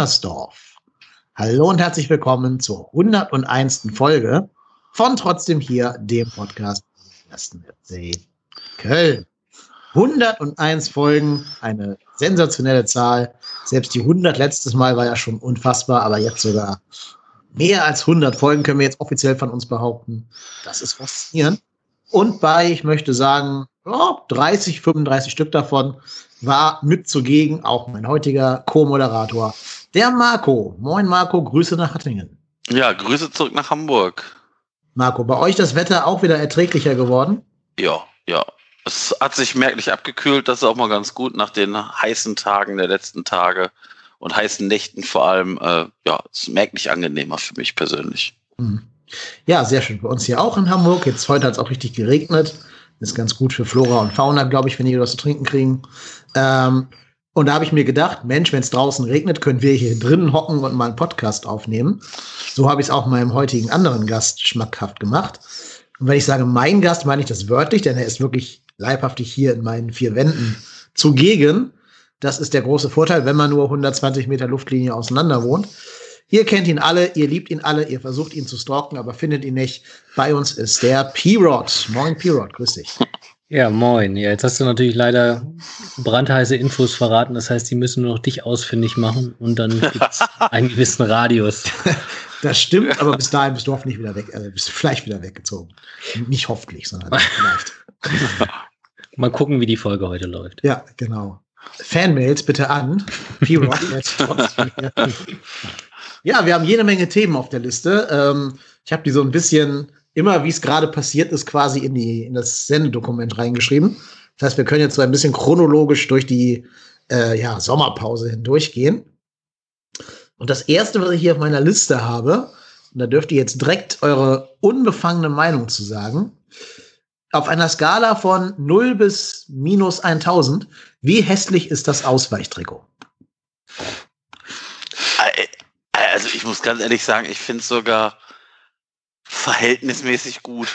Müngersdorf. Hallo und herzlich willkommen zur 101. Folge von Trotzdem hier, dem Podcast ersten FC Köln. 101 Folgen, eine sensationelle Zahl. Selbst die 100 letztes Mal war ja schon unfassbar, aber jetzt sogar mehr als 100 Folgen können wir jetzt offiziell von uns behaupten. Das ist faszinierend. Und bei, ich möchte sagen, oh, 30, 35 Stück davon war mit zugegen auch mein heutiger Co-Moderator, der Marco. Moin Marco, Grüße nach Hattingen. Ja, Grüße zurück nach Hamburg. Marco, bei euch das Wetter auch wieder erträglicher geworden? Ja, ja. Es hat sich merklich abgekühlt, das ist auch mal ganz gut nach den heißen Tagen der letzten Tage und heißen Nächten vor allem. Äh, ja, es ist merklich angenehmer für mich persönlich. Mhm. Ja, sehr schön. Bei uns hier auch in Hamburg. Jetzt heute hat es auch richtig geregnet. ist ganz gut für Flora und Fauna, glaube ich, wenn die was zu trinken kriegen. Ähm, und da habe ich mir gedacht, Mensch, wenn es draußen regnet, können wir hier drinnen hocken und mal einen Podcast aufnehmen. So habe ich es auch meinem heutigen anderen Gast schmackhaft gemacht. Und wenn ich sage mein Gast, meine ich das wörtlich, denn er ist wirklich leibhaftig hier in meinen vier Wänden zugegen. Das ist der große Vorteil, wenn man nur 120 Meter Luftlinie auseinander wohnt. Ihr kennt ihn alle, ihr liebt ihn alle, ihr versucht ihn zu stalken, aber findet ihn nicht. Bei uns ist der P-Rod. Moin P-Rod, grüß dich. Ja, moin. Ja, jetzt hast du natürlich leider brandheiße Infos verraten. Das heißt, die müssen nur noch dich ausfindig machen und dann gibt es einen gewissen Radius. Das stimmt, aber bis dahin bist du hoffentlich wieder weg, äh, bist du vielleicht wieder weggezogen. Nicht hoffentlich, sondern vielleicht. Mal gucken, wie die Folge heute läuft. Ja, genau. Fanmails bitte an. ja, wir haben jede Menge Themen auf der Liste. Ähm, ich habe die so ein bisschen immer, wie es gerade passiert ist, quasi in, die, in das Sendedokument reingeschrieben. Das heißt, wir können jetzt so ein bisschen chronologisch durch die äh, ja, Sommerpause hindurchgehen. Und das erste, was ich hier auf meiner Liste habe, und da dürft ihr jetzt direkt eure unbefangene Meinung zu sagen, auf einer Skala von 0 bis minus 1000, wie hässlich ist das Ausweichtrikot? Äh, also ich muss ganz ehrlich sagen, ich finde es sogar verhältnismäßig gut.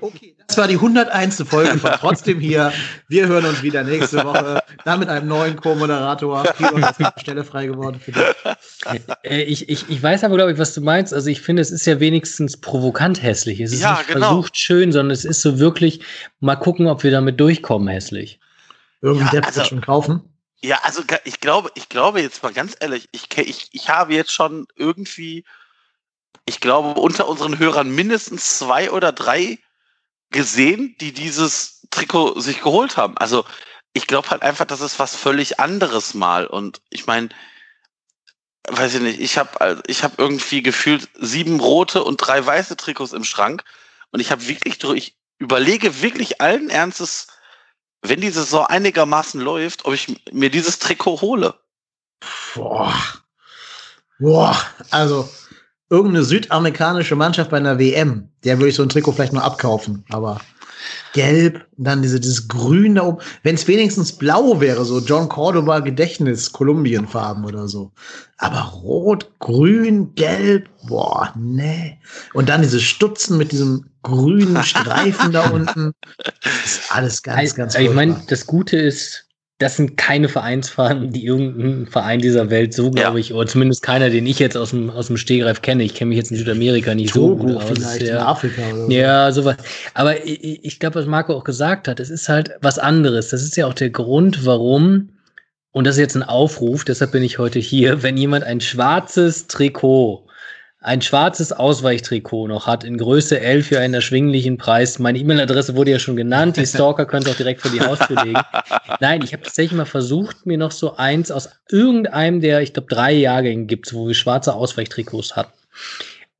Okay, das war die 101. Folge von Trotzdem hier. Wir hören uns wieder nächste Woche. Dann mit einem neuen Co-Moderator. Stelle frei geworden für dich. Äh, ich, ich, ich weiß aber, glaube ich, was du meinst. Also ich finde, es ist ja wenigstens provokant hässlich. Es ist Ja, nicht genau. versucht schön, sondern es ist so wirklich, mal gucken, ob wir damit durchkommen, hässlich. Irgendein Ja, also- schon kaufen. Ja, also ich glaube, ich glaube jetzt mal ganz ehrlich, ich, ich, ich habe jetzt schon irgendwie, ich glaube, unter unseren Hörern mindestens zwei oder drei gesehen, die dieses Trikot sich geholt haben. Also ich glaube halt einfach, das ist was völlig anderes mal. Und ich meine, weiß ich nicht, ich habe ich hab irgendwie gefühlt sieben rote und drei weiße Trikots im Schrank. Und ich habe wirklich, ich überlege wirklich allen Ernstes, wenn die Saison einigermaßen läuft, ob ich mir dieses Trikot hole. Boah. Boah. Also, irgendeine südamerikanische Mannschaft bei einer WM, der würde ich so ein Trikot vielleicht nur abkaufen. Aber gelb, dann diese, dieses Grün da oben. Wenn es wenigstens blau wäre, so John Cordoba Gedächtnis, Kolumbienfarben oder so. Aber rot, grün, gelb, boah, nee. Und dann diese Stutzen mit diesem grünen Streifen da unten. Das ist alles ganz, ganz ich meine, das Gute ist, das sind keine Vereinsfarben, die irgendein Verein dieser Welt so, glaube Ja. ich, oder zumindest keiner, den ich jetzt aus dem, aus dem Stegreif kenne. Ich kenne mich jetzt in Südamerika nicht so Togo gut aus. ja. Afrika oder so. Ja, sowas. Aber ich, ich glaube, was Marco auch gesagt hat, es ist halt was anderes. Das ist ja auch der Grund, warum, und das ist jetzt ein Aufruf, deshalb bin ich heute hier, wenn jemand ein schwarzes Trikot, ein schwarzes Ausweichtrikot noch hat in Größe L für einen erschwinglichen Preis. Meine E-Mail-Adresse wurde ja schon genannt. Die Stalker können es auch direkt vor die Haustür legen. Nein, ich habe tatsächlich mal versucht, mir noch so eins aus irgendeinem der, ich glaube, drei Jahrgängen gibt, wo wir schwarze Ausweichtrikots hatten.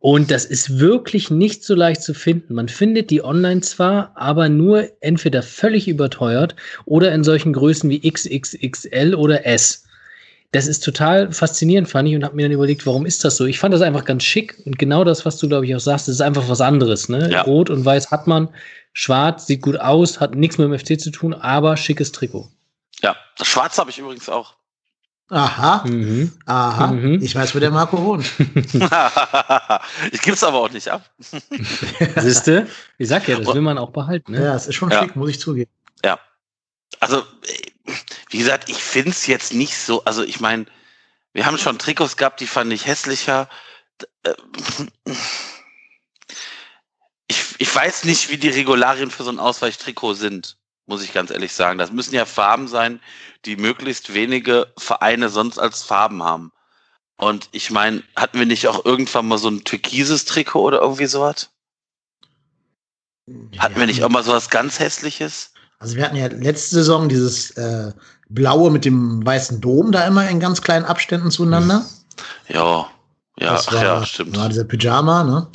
Und das ist wirklich nicht so leicht zu finden. Man findet die online zwar, aber nur entweder völlig überteuert oder in solchen Größen wie XXXL oder S. Das ist total faszinierend, fand ich, und habe mir dann überlegt, warum ist das so? Ich fand das einfach ganz schick und genau das, was du, glaube ich, auch sagst, das ist einfach was anderes. Ne? Ja. Rot und Weiß hat man, schwarz sieht gut aus, hat nichts mit dem FC zu tun, aber schickes Trikot. Ja, das Schwarze habe ich übrigens auch. Aha, Mhm. aha. Mhm. Ich weiß, wo der Marco wohnt. ich gebe es aber auch nicht ab. Siehste? Ich sag ja, das will man auch behalten. Ne? Ja, es ist schon Ja. schick, muss ich zugeben. Also, äh, wie gesagt, ich finde es jetzt nicht so, also ich meine, wir haben schon Trikots gehabt, die fand ich hässlicher. Äh, ich, ich weiß nicht, wie die Regularien für so ein Ausweichtrikot sind, muss ich ganz ehrlich sagen. Das müssen ja Farben sein, die möglichst wenige Vereine sonst als Farben haben. Und ich meine, hatten wir nicht auch irgendwann mal so ein türkises Trikot oder irgendwie sowas? Hatten wir nicht auch mal sowas ganz hässliches? Also wir hatten ja letzte Saison dieses äh, blaue mit dem weißen Dom da immer in ganz kleinen Abständen zueinander. Ja, ja, Das war, ja, stimmt. War dieser Pyjama, ne?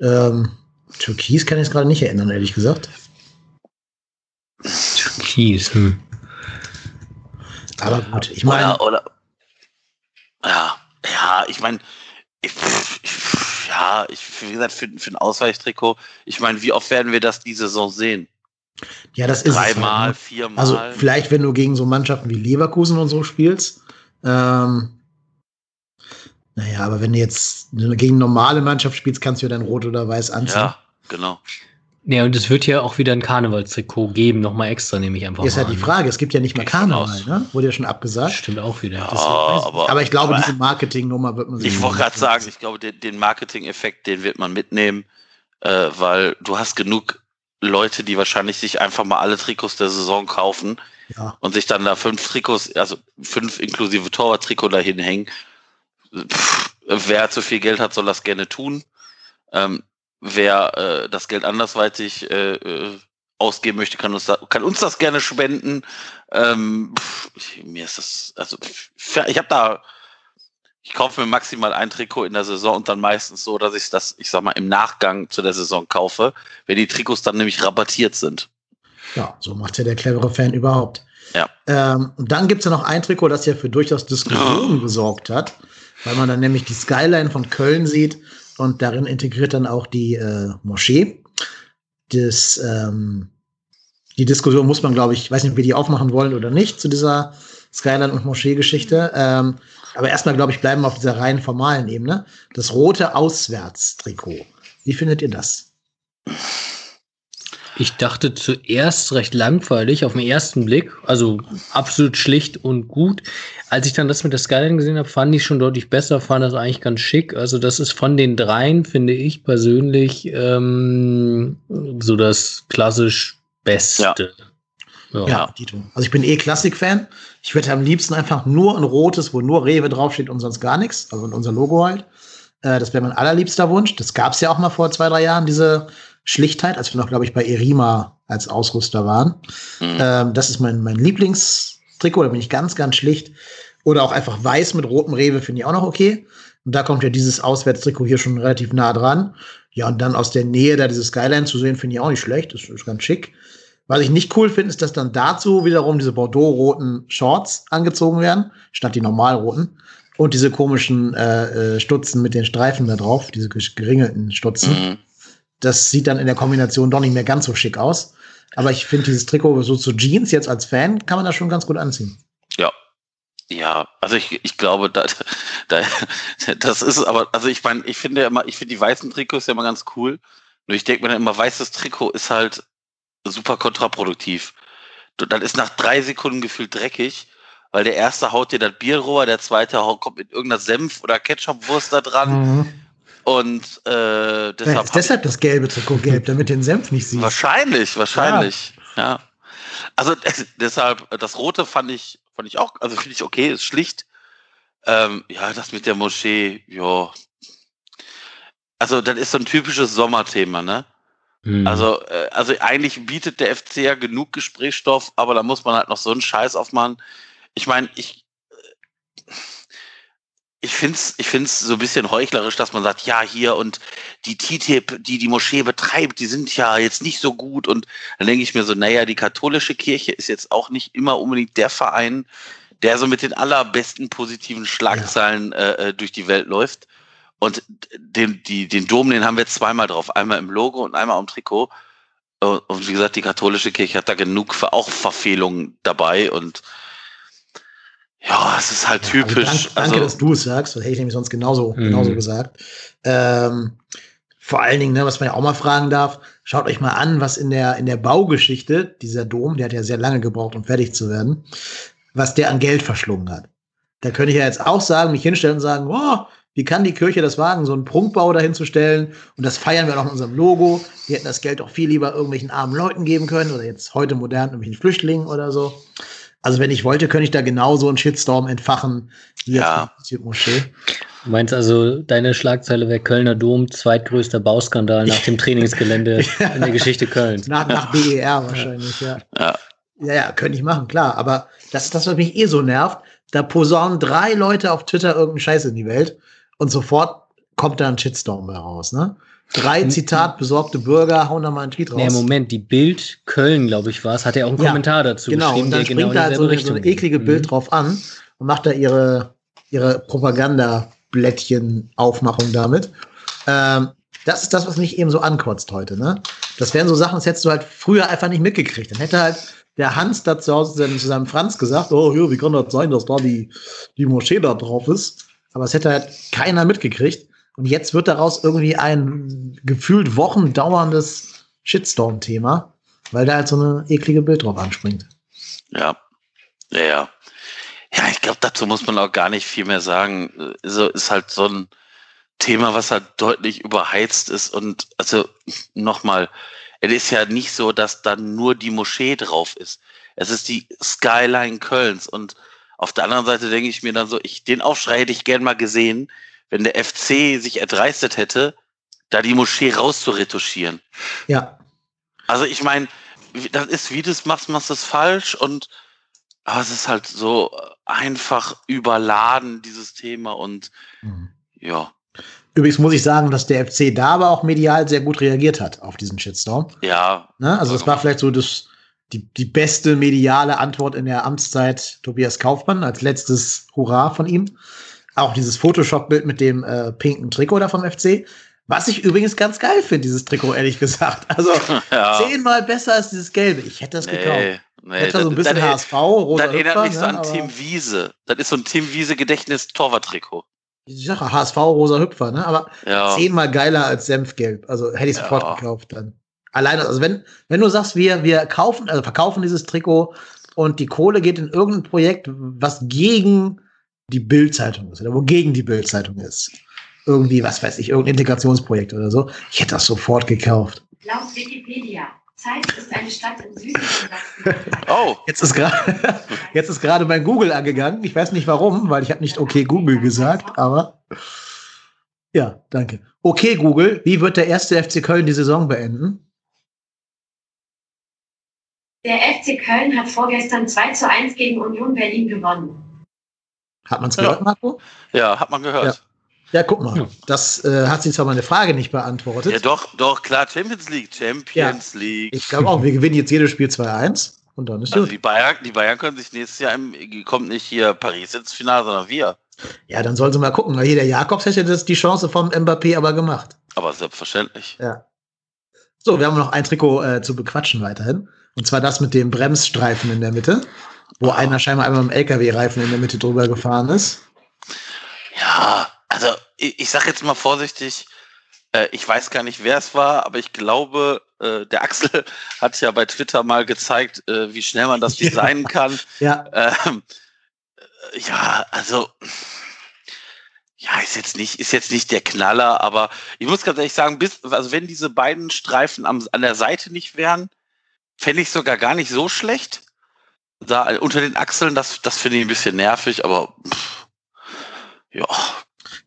Ähm, Türkis kann ich es gerade nicht erinnern, ehrlich gesagt. Türkis. Hm. Aber gut, ich meine, Oder, oder, ja, ja, ich meine, ich, ich, ja, ich, wie gesagt, für, für ein Ausweichtrikot, ich meine, wie oft werden wir das die Saison sehen? Ja, das ist es halt, Dreimal, ne? viermal. Also vielleicht, wenn du gegen so Mannschaften wie Leverkusen und so spielst. Ähm, naja, aber wenn du jetzt gegen eine normale Mannschaft spielst, kannst du ja dann rot oder weiß anziehen. ja, genau. Ja, und es wird ja auch wieder ein Karnevalstrikot geben, nochmal extra, nehme ich einfach ist mal halt die. Frage, es gibt ja nicht mal Karneval, ne? Wurde ja schon abgesagt. Stimmt auch wieder. Ja, aber, Aber ich glaube, aber diese Marketingnummer wird man sich. ich wollte gerade sagen, ich glaube, den, den Marketing-Effekt, den wird man mitnehmen, äh, weil du hast genug Leute, die wahrscheinlich sich einfach mal alle Trikots der Saison kaufen Ja. und sich dann da fünf Trikots, also fünf inklusive Torwart-Trikot dahin hängen. Pff, wer zu viel Geld hat, soll das gerne tun. Ähm, wer äh, das Geld andersweitig äh, äh, ausgeben möchte, kann uns, da, kann uns das gerne spenden. Ähm, pff, mir ist das, also pff, ich habe da, ich kaufe mir maximal ein Trikot in der Saison und dann meistens so, dass ich das, ich sag mal, im Nachgang zu der Saison kaufe, wenn die Trikots dann nämlich rabattiert sind. Ja, so macht ja der clevere Fan überhaupt. Ja. Ähm, und dann gibt es ja noch ein Trikot, das ja für durchaus Diskussionen gesorgt hat, weil man dann nämlich die Skyline von Köln sieht und darin integriert dann auch die äh, Moschee. Das, ähm, die Diskussion muss man, glaube ich, ich weiß nicht, ob wir die aufmachen wollen oder nicht, zu dieser Skyline- und Moschee-Geschichte. Ähm, aber erstmal, glaube ich, bleiben wir auf dieser rein formalen Ebene. Das rote Auswärtstrikot. Wie findet ihr das? Ich dachte zuerst recht langweilig auf den ersten Blick, also absolut schlicht und gut. Als ich dann das mit der Skyline gesehen habe, fand ich schon deutlich besser, fand das eigentlich ganz schick. Also das ist von den dreien, finde ich persönlich, ähm, so das klassisch Beste. Ja. Ja, Dito. Also ich bin eh Klassik-Fan. Ich hätte am liebsten einfach nur ein rotes, wo nur Rewe draufsteht und sonst gar nichts. Also unser Logo halt. Äh, das wäre mein allerliebster Wunsch. Das gab es ja auch mal vor zwei, drei Jahren, diese Schlichtheit, als wir noch, glaube ich, bei Erima als Ausrüster waren. Mhm. Ähm, das ist mein, mein Lieblingstrikot, da bin ich ganz, ganz schlicht. Oder auch einfach weiß mit rotem Rewe finde ich auch noch okay. Und da kommt ja dieses Auswärtstrikot hier schon relativ nah dran. Ja, und dann aus der Nähe da diese Skyline zu sehen, finde ich auch nicht schlecht. Das ist ganz schick. Was ich nicht cool finde, ist, dass dann dazu wiederum diese Bordeaux-roten Shorts angezogen werden, statt die normalroten. Und diese komischen äh, äh, Stutzen mit den Streifen da drauf, diese geringelten Stutzen. Mhm. Das sieht dann in der Kombination doch nicht mehr ganz so schick aus. Aber ich finde dieses Trikot so zu Jeans jetzt als Fan kann man das schon ganz gut anziehen. Ja. Ja, also ich, ich glaube, da, da, das ist aber, also ich meine, ich finde ja immer, ich finde die weißen Trikots ja immer ganz cool. Nur ich denke mir dann immer, weißes Trikot ist halt super kontraproduktiv. Du- Dann ist nach drei Sekunden gefühlt dreckig, weil der erste haut dir das Bier rüber, der zweite kommt mit irgendeiner Senf- oder Ketchupwurst da dran und äh, Ja, deshalb, ist deshalb das gelbe Trikot gelb, damit den Senf nicht siehst. Wahrscheinlich, wahrscheinlich. Ja. Also des- deshalb, das Rote fand ich, fand ich auch, also finde ich okay, ist schlicht. Ähm, ja, das mit der Moschee, ja. Also, das ist so ein typisches Sommerthema, ne? Hm. Also, äh, also eigentlich bietet der FC ja genug Gesprächsstoff, aber da muss man halt noch so einen Scheiß aufmachen. Ich meine, ich, äh, ich finde es ich find's so ein bisschen heuchlerisch, dass man sagt, ja, hier und die TTIP, die die Moschee betreibt, die sind ja jetzt nicht so gut. Und dann denke ich mir so, naja, die katholische Kirche ist jetzt auch nicht immer unbedingt der Verein, der so mit den allerbesten positiven Schlagzeilen äh, äh, durch die Welt läuft. Und den, die, den Dom, den haben wir zweimal drauf. Einmal im Logo und einmal am Trikot. Und und wie gesagt, die katholische Kirche hat da genug für auch Verfehlungen dabei. Und ja, es ist halt Also typisch. danke, danke also, dass du es sagst. Das hätte ich nämlich sonst genauso, Mhm. genauso gesagt. Ähm, vor allen Dingen, ne, was man ja auch mal fragen darf, schaut euch mal an, was in der, in der Baugeschichte, dieser Dom, der hat ja sehr lange gebraucht, um fertig zu werden, was der an Geld verschlungen hat. Da könnte ich ja jetzt auch sagen, mich hinstellen und sagen, oh, wie kann die Kirche das wagen, so einen Prunkbau dahin zu stellen? Und das feiern wir auch in unserem Logo. Wir hätten das Geld auch viel lieber irgendwelchen armen Leuten geben können oder jetzt heute modern irgendwelchen Flüchtlingen oder so. Also wenn ich wollte, könnte ich da genauso einen Shitstorm entfachen wie Ja. jetzt Moschee. Du meinst also, deine Schlagzeile wäre Kölner Dom, zweitgrößter Bauskandal nach dem Trainingsgelände in der Geschichte Kölns. Nach, nach BER wahrscheinlich, ja. Ja. Ja, ja, könnte ich machen, klar. Aber das ist das, was mich eh so nervt. Da posaunen drei Leute auf Twitter irgendeinen Scheiß in die Welt und sofort kommt da ein Shitstorm bei raus, ne? Drei Mhm. Zitat besorgte Bürger hauen da mal einen Tweet raus. Nee, Moment, die Bild Köln, glaube ich, war es, hat ja auch einen Ja, Kommentar dazu genau, geschrieben, und dann der springt genau da halt so, eine, so Richtung ein eklige geht. Bild Mhm. drauf an und macht da ihre, ihre Propagandablättchen-Aufmachung damit. Ähm, das ist das, was mich eben so ankotzt heute. Ne? Das wären so Sachen, das hättest du halt früher einfach nicht mitgekriegt. Dann hätte halt der Hans da zu Hause zu seinem- zu seinem Franz gesagt, oh, hier, wie kann das sein, dass da die, die Moschee da drauf ist? Aber es hätte halt keiner mitgekriegt. Und jetzt wird daraus irgendwie ein gefühlt Wochen dauerndes Shitstorm-Thema, weil da halt so eine eklige Bild drauf anspringt. Ja, ja, ja. Ja, ich glaube, dazu muss man auch gar nicht viel mehr sagen. Also ist halt so ein Thema, was halt deutlich überheizt ist. Und also nochmal, es ist ja nicht so, dass da nur die Moschee drauf ist. Es ist die Skyline Kölns. Und auf der anderen Seite denke ich mir dann so, ich, den Aufschrei hätte ich gern mal gesehen, wenn der FC sich erdreistet hätte, da die Moschee rauszuretuschieren. Ja, Also ich meine, das ist, wie du es machst, machst du es falsch und aber es ist halt so einfach überladen, dieses Thema und ja, Übrigens muss ich sagen, dass der FC da aber auch medial sehr gut reagiert hat auf diesen Shitstorm. ja, Ne? Also es war vielleicht so das, die, die beste mediale Antwort in der Amtszeit Tobias Kaufmann als letztes Hurra von ihm. Auch dieses Photoshop-Bild mit dem äh, pinken Trikot da vom FC. Was ich übrigens ganz geil finde, dieses Trikot, ehrlich gesagt. Also ja. zehnmal besser als dieses gelbe. Ich hätte das gekauft. Nee, nee, Hätte so ein bisschen das, HSV, rosa das erinnert mich so ne, an aber- Tim Wiese. Das ist so ein Tim Wiese Gedächtnis-Torwart-Trikot. Ich sage HSV, rosa Hüpfer, ne? Aber Ja, zehnmal geiler als Senfgelb. Also hätte ich sofort Ja. gekauft dann. Alleine, also wenn, wenn du sagst, wir, wir kaufen, also verkaufen dieses Trikot und die Kohle geht in irgendein Projekt, was gegen die Bildzeitung ist oder wogegen die Bildzeitung ist. Irgendwie, was weiß ich, irgendein Integrationsprojekt oder so. Ich hätte das sofort gekauft. Laut Wikipedia. Zeitz ist eine Stadt im Sachsen. oh, Jetzt ist gerade, jetzt ist gerade mein Google angegangen. Ich weiß nicht warum, weil ich habe nicht okay Google gesagt, aber ja, danke. Okay Google, wie wird der erste FC Köln die Saison beenden? Der FC Köln hat vorgestern 2 zu 1 gegen Union Berlin gewonnen. Hat man es Ja. gehört, Marco? ja, hat man gehört. Ja, guck mal. Ja. Das äh, hat sie zwar meine Frage nicht beantwortet. Ja, doch, doch, klar, Champions League, Champions League. Ich glaube auch, wir gewinnen jetzt jedes Spiel 2-1 und dann ist Also die Bayern, die Bayern können sich nächstes Jahr im, kommt nicht hier Paris ins Finale, sondern wir. Ja, dann sollen sie mal gucken. Weil hier der Jakobs hätte das die Chance vom Mbappé aber gemacht. Aber selbstverständlich. Ja. So, wir haben noch ein Trikot äh, zu bequatschen weiterhin. Und zwar das mit dem Bremsstreifen in der Mitte, wo einer scheinbar einmal mit dem LKW-Reifen in der Mitte drüber gefahren ist. Ja, also ich, ich sag jetzt mal vorsichtig, äh, ich weiß gar nicht, wer es war, aber ich glaube, äh, der Axel hat ja bei Twitter mal gezeigt, äh, wie schnell man das designen kann. Ja, Ähm, äh, ja, also ja, ist jetzt nicht, ist jetzt nicht der Knaller, aber ich muss ganz ehrlich sagen, bis, also wenn diese beiden Streifen am, an der Seite nicht wären, fände ich sogar gar nicht so schlecht. Da unter den Achseln, das, das finde ich ein bisschen nervig, aber pff, ja,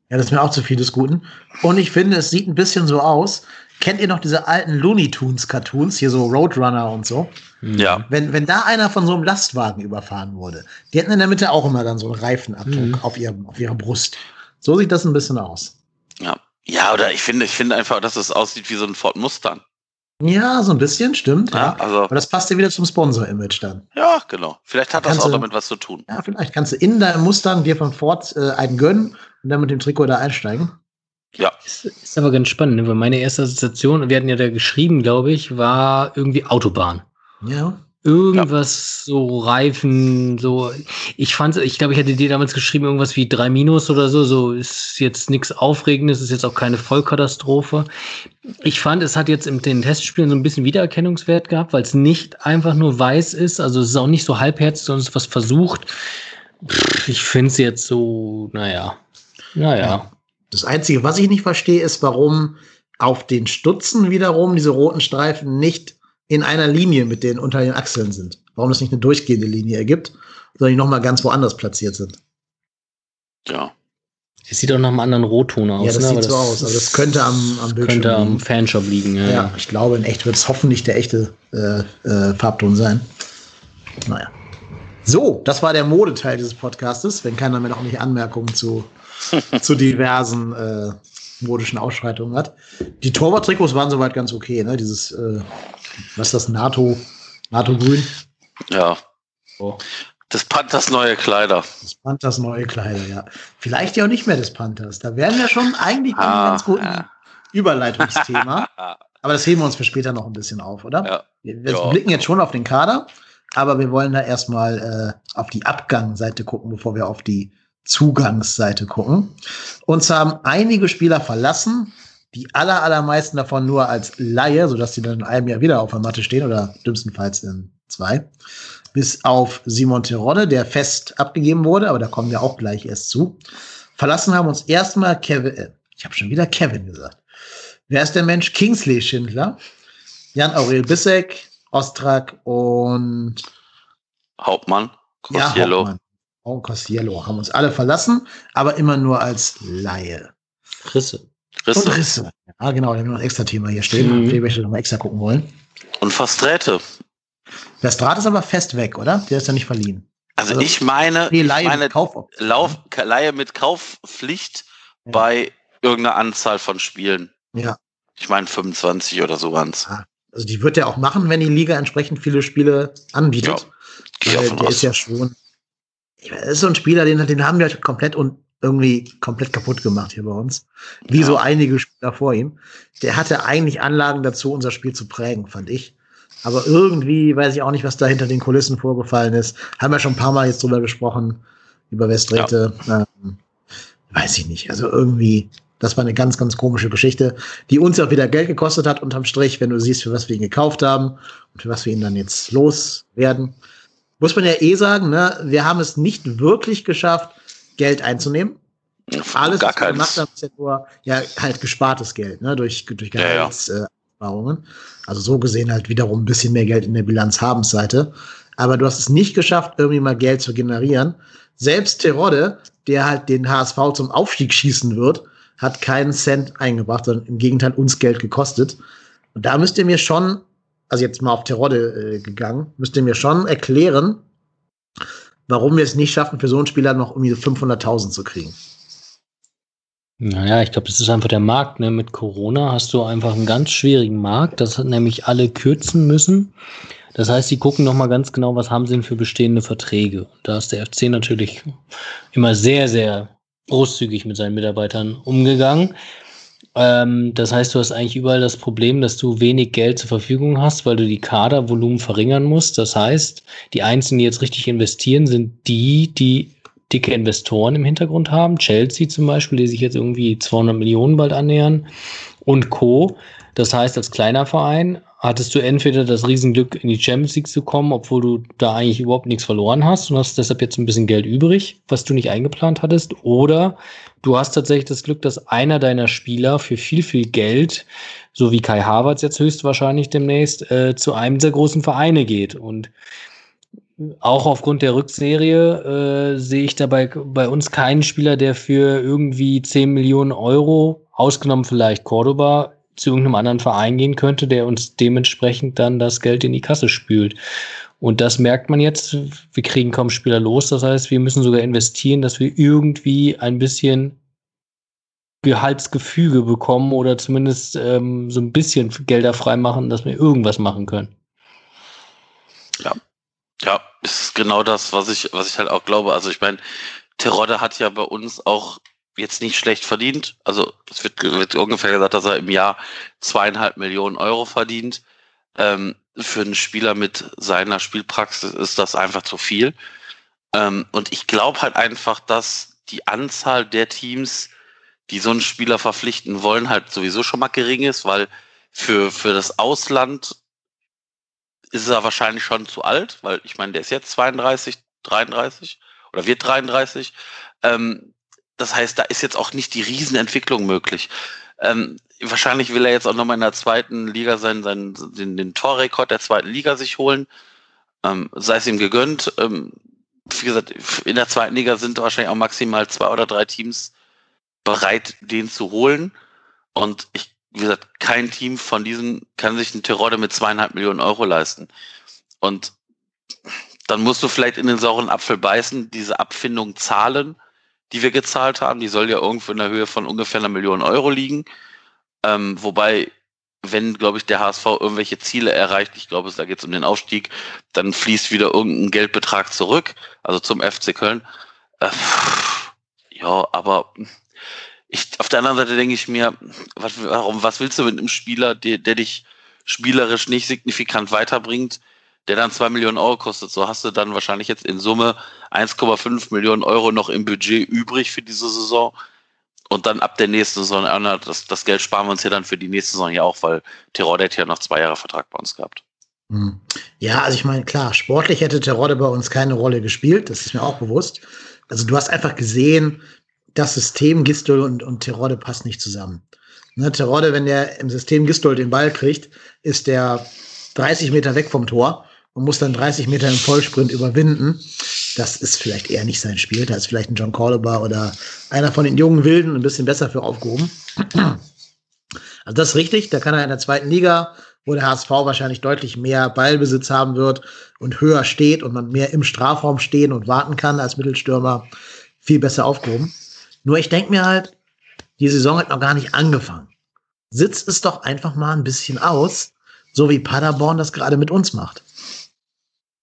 ja, das ist mir auch zu viel des Guten. Und ich finde, es sieht ein bisschen so aus. Kennt ihr noch diese alten Looney Tunes Cartoons, hier so Roadrunner und so? ja. Wenn, wenn da einer von so einem Lastwagen überfahren wurde, die hatten in der Mitte auch immer dann so einen Reifenabdruck Mhm. auf, ihrem, auf ihrer Brust. So sieht das ein bisschen aus. Ja. Ja, oder ich finde, ich finde einfach, dass es aussieht wie so ein Ford Mustang. Ja, so ein bisschen, stimmt. Ja, Ja. also, Aber das passt ja wieder zum Sponsor-Image dann. ja, genau. Vielleicht hat das Kannst auch du- damit was zu tun. Ja, vielleicht kannst du in deinem Mustang dir von Ford äh, einen gönnen und dann mit dem Trikot da einsteigen. Ja. Ist, ist aber ganz spannend, ne? weil meine erste Assoziation, wir hatten ja da geschrieben, glaube ich, war irgendwie Autobahn. Ja. Irgendwas so Reifen, so. Ich fand, ich glaube, ich hätte dir damals geschrieben, irgendwas wie drei Minus oder so. So ist jetzt nichts Aufregendes, ist jetzt auch keine Vollkatastrophe. Ich fand, es hat jetzt in den Testspielen so ein bisschen Wiedererkennungswert gehabt, weil es nicht einfach nur weiß ist. Also es ist auch nicht so halbherzig, sondern es ist was versucht. Ich finde es jetzt so, naja. Naja. Das Einzige, was ich nicht verstehe, ist, warum auf den Stutzen wiederum diese roten Streifen nicht in einer Linie mit den unter den Achseln sind. Warum das nicht eine durchgehende Linie ergibt, sondern die nochmal ganz woanders platziert sind. Ja. Es sieht auch nach einem anderen Rotton aus. Ja, das ne? sieht Aber so aus. Also das könnte am, am Bildschirm könnte am liegen. Fanshop liegen. Ja. Ja, ich glaube, in echt wird es hoffentlich der echte äh, äh, Farbton sein. Naja. So, das war der Modeteil dieses Podcastes, wenn keiner mehr noch nicht Anmerkungen zu, zu diversen äh, modischen Ausschreitungen hat. Die Torwart-Trikots waren soweit ganz okay, ne? Dieses, äh, was ist das, NATO, NATO-Grün? Ja. Oh. Das Panthers neue Kleider. Das Panthers neue Kleider, ja. Vielleicht ja auch nicht mehr des Panthers. Da wären wir schon eigentlich bei einem Ah, ganz guten ja. Überleitungsthema. Aber das heben wir uns für später noch ein bisschen auf, oder? Ja. Wir, wir Ja. blicken jetzt schon auf den Kader, aber wir wollen da erstmal äh, auf die Abgangsseite gucken, bevor wir auf die Zugangsseite gucken. Uns haben einige Spieler verlassen, die aller, allermeisten davon nur als Laie, sodass sie dann in einem Jahr wieder auf der Matte stehen oder dümmstenfalls in zwei. Bis auf Simon Terodde, der fest abgegeben wurde, aber da kommen wir auch gleich erst zu. Verlassen haben uns erstmal Kevin, äh, ich habe schon wieder Kevin gesagt. Wer ist der Mensch? Kingsley Schindler, Jan Aurel Bissek, Ostrak und Hauptmann. ja, Costello. Hauptmann. Und Costello haben uns alle verlassen, aber immer nur als Laie. Risse. Risse. Und Risse. Ja, genau, wir haben noch ein extra Thema hier stehen. Mhm. Möchte ich noch mal extra gucken wollen. Und Versträte. Verstrat ist aber fest weg, oder? Der ist ja nicht verliehen. Also, Also, ich meine, Nee, ich Laie meine mit Kaufoption. Lauf, Leihe mit Kaufpflicht Ja. bei irgendeiner Anzahl von Spielen. Ja. Ich meine 25 oder so waren's. Also die wird er auch machen, wenn die Liga entsprechend viele Spiele anbietet. Geh Weil der aus. ist ja schon. Ich weiß, Das ist so ein Spieler, den, den haben wir halt komplett und irgendwie komplett kaputt gemacht hier bei uns. Wie Ja. so einige Spieler vor ihm. Der hatte eigentlich Anlagen dazu, unser Spiel zu prägen, fand ich. Aber irgendwie weiß ich auch nicht, was da hinter den Kulissen vorgefallen ist. Haben wir schon ein paar Mal jetzt drüber gesprochen, über Westräte. Ähm, weiß ich nicht. Also irgendwie, das war eine ganz, ganz komische Geschichte, die uns auch wieder Geld gekostet hat, unterm Strich, wenn du siehst, für was wir ihn gekauft haben und für was wir ihn dann jetzt loswerden. Muss man ja eh sagen, ne, wir haben es nicht wirklich geschafft, Geld einzunehmen. Alles, Gar was wir gemacht haben, ist ja nur ja, halt gespartes Geld, ne, durch, durch Ja, ja. Gehaltssparungen. Also so gesehen halt wiederum ein bisschen mehr Geld in der Bilanzhabensseite. Aber du hast es nicht geschafft, irgendwie mal Geld zu generieren. Selbst Terodde, der halt den HSV zum Aufstieg schießen wird, hat keinen Cent eingebracht, sondern im Gegenteil uns Geld gekostet. Und da müsst ihr mir schon, also jetzt mal auf Terodde äh, gegangen, müsst ihr mir schon erklären, warum wir es nicht schaffen, für so einen Spieler noch irgendwie 500.000 zu kriegen. Naja, ich glaube, das ist einfach der Markt. Ne? Mit Corona hast du einfach einen ganz schwierigen Markt. Das hat nämlich alle kürzen müssen. Das heißt, sie gucken noch mal ganz genau, was haben sie denn für bestehende Verträge. Da ist der FC natürlich immer sehr, sehr großzügig mit seinen Mitarbeitern umgegangen. Ähm, das heißt, du hast eigentlich überall das Problem, dass du wenig Geld zur Verfügung hast, weil du die Kadervolumen verringern musst. Das heißt, die Einzigen, die jetzt richtig investieren, sind die, die dicke Investoren im Hintergrund haben. Chelsea zum Beispiel, die sich jetzt irgendwie 200 Millionen bald annähern und Co. Das heißt, als kleiner Verein hattest du entweder das Riesenglück, in die Champions League zu kommen, obwohl du da eigentlich überhaupt nichts verloren hast und hast deshalb jetzt ein bisschen Geld übrig, was du nicht eingeplant hattest. Oder du hast tatsächlich das Glück, dass einer deiner Spieler für viel, viel Geld, so wie Kai Havertz jetzt höchstwahrscheinlich demnächst, äh, zu einem der großen Vereine geht. Und auch aufgrund der Rückserie äh, sehe ich dabei bei uns keinen Spieler, der für irgendwie 10 Millionen Euro, ausgenommen vielleicht Cordoba, zu irgendeinem anderen Verein gehen könnte, der uns dementsprechend dann das Geld in die Kasse spült. Und das merkt man jetzt. Wir kriegen kaum Spieler los. Das heißt, wir müssen sogar investieren, dass wir irgendwie ein bisschen Gehaltsgefüge bekommen oder zumindest ähm, so ein bisschen Gelder freimachen, dass wir irgendwas machen können. Ja, ist genau das, was ich, was ich halt auch glaube. Also ich meine, Terodde hat ja bei uns auch jetzt nicht schlecht verdient. Also es wird, wird ungefähr gesagt, dass er im Jahr zweieinhalb Millionen Euro verdient. Ähm, für einen Spieler mit seiner Spielpraxis ist das einfach zu viel. Ähm, und ich glaube halt einfach, dass die Anzahl der Teams, die so einen Spieler verpflichten wollen, halt sowieso schon mal gering ist, weil für, für das Ausland ist er wahrscheinlich schon zu alt, weil ich meine, der ist jetzt 32, 33 oder wird 33. Ähm, das heißt, da ist jetzt auch nicht die Riesenentwicklung möglich. Ähm, wahrscheinlich will er jetzt auch nochmal in der zweiten Liga seinen, seinen den, den Torrekord der zweiten Liga sich holen. Ähm, sei es ihm gegönnt. Ähm, wie gesagt, in der zweiten Liga sind wahrscheinlich auch maximal zwei oder drei Teams bereit, den zu holen. Und ich, wie gesagt, kein Team von diesen kann sich einen Terodde mit zweieinhalb Millionen Euro leisten. Und dann musst du vielleicht in den sauren Apfel beißen, diese Abfindung zahlen die wir gezahlt haben. Die soll ja irgendwo in der Höhe von ungefähr einer Million Euro liegen. Ähm, wobei, wenn, glaube ich, der HSV irgendwelche Ziele erreicht, ich glaube, da geht es um den Aufstieg, dann fließt wieder irgendein Geldbetrag zurück, also zum FC Köln. Äh, ja, aber ich, auf der anderen Seite denke ich mir, was, warum, was willst du mit einem Spieler, der, der dich spielerisch nicht signifikant weiterbringt, der dann zwei Millionen Euro kostet. So hast du dann wahrscheinlich jetzt in Summe 1,5 Millionen Euro noch im Budget übrig für diese Saison. Und dann ab der nächsten Saison, das, das Geld sparen wir uns ja dann für die nächste Saison ja auch, weil Terode hätte ja noch zwei Jahre Vertrag bei uns gehabt. Hm. Ja, also ich meine, klar, sportlich hätte Terodde bei uns keine Rolle gespielt, das ist mir auch bewusst. Also du hast einfach gesehen, das System Gistol und, und Terodde passt nicht zusammen. Ne, Terodde, wenn der im System Gistol den Ball kriegt, ist der 30 Meter weg vom Tor und muss dann 30 Meter im Vollsprint überwinden. Das ist vielleicht eher nicht sein Spiel. Da ist vielleicht ein John Cordoba oder einer von den jungen Wilden ein bisschen besser für aufgehoben. Also das ist richtig. Da kann er in der zweiten Liga, wo der HSV wahrscheinlich deutlich mehr Ballbesitz haben wird und höher steht und man mehr im Strafraum stehen und warten kann als Mittelstürmer, viel besser aufgehoben. Nur ich denke mir halt, die Saison hat noch gar nicht angefangen. Sitzt es doch einfach mal ein bisschen aus, so wie Paderborn das gerade mit uns macht.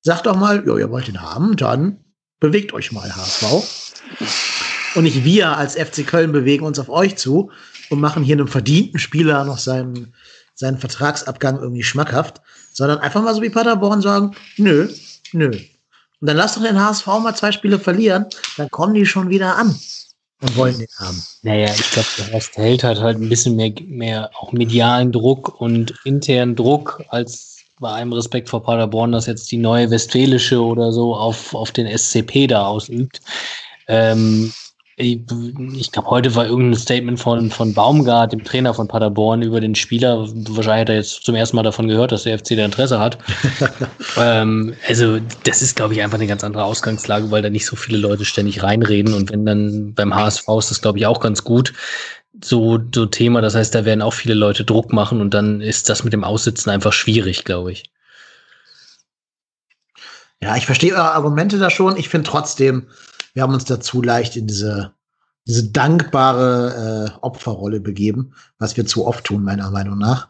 Sagt doch mal, ja, ihr wollt ihn haben, dann bewegt euch mal, HSV. Und nicht wir als FC Köln bewegen uns auf euch zu und machen hier einem verdienten Spieler noch seinen, seinen Vertragsabgang irgendwie schmackhaft, sondern einfach mal so wie Paderborn sagen, nö, nö. Und dann lasst doch den HSV mal zwei Spiele verlieren, dann kommen die schon wieder an und wollen den haben. Naja, ich glaube, der Rest hält halt halt ein bisschen mehr, mehr auch medialen Druck und internen Druck als bei allem Respekt vor Paderborn, dass jetzt die neue Westfälische oder so auf, auf den SCP da ausübt. Ähm, ich, ich glaube, heute war irgendein Statement von, von Baumgart, dem Trainer von Paderborn, über den Spieler. Wahrscheinlich hat er jetzt zum ersten Mal davon gehört, dass der FC da Interesse hat. ähm, also, das ist, glaube ich, einfach eine ganz andere Ausgangslage, weil da nicht so viele Leute ständig reinreden. Und wenn dann beim HSV ist das, glaube ich, auch ganz gut, so, so Thema. Das heißt, da werden auch viele Leute Druck machen und dann ist das mit dem Aussitzen einfach schwierig, glaube ich. Ja, ich verstehe eure Argumente da schon. Ich finde trotzdem, wir haben uns dazu leicht in diese, diese dankbare äh, Opferrolle begeben, was wir zu oft tun, meiner Meinung nach.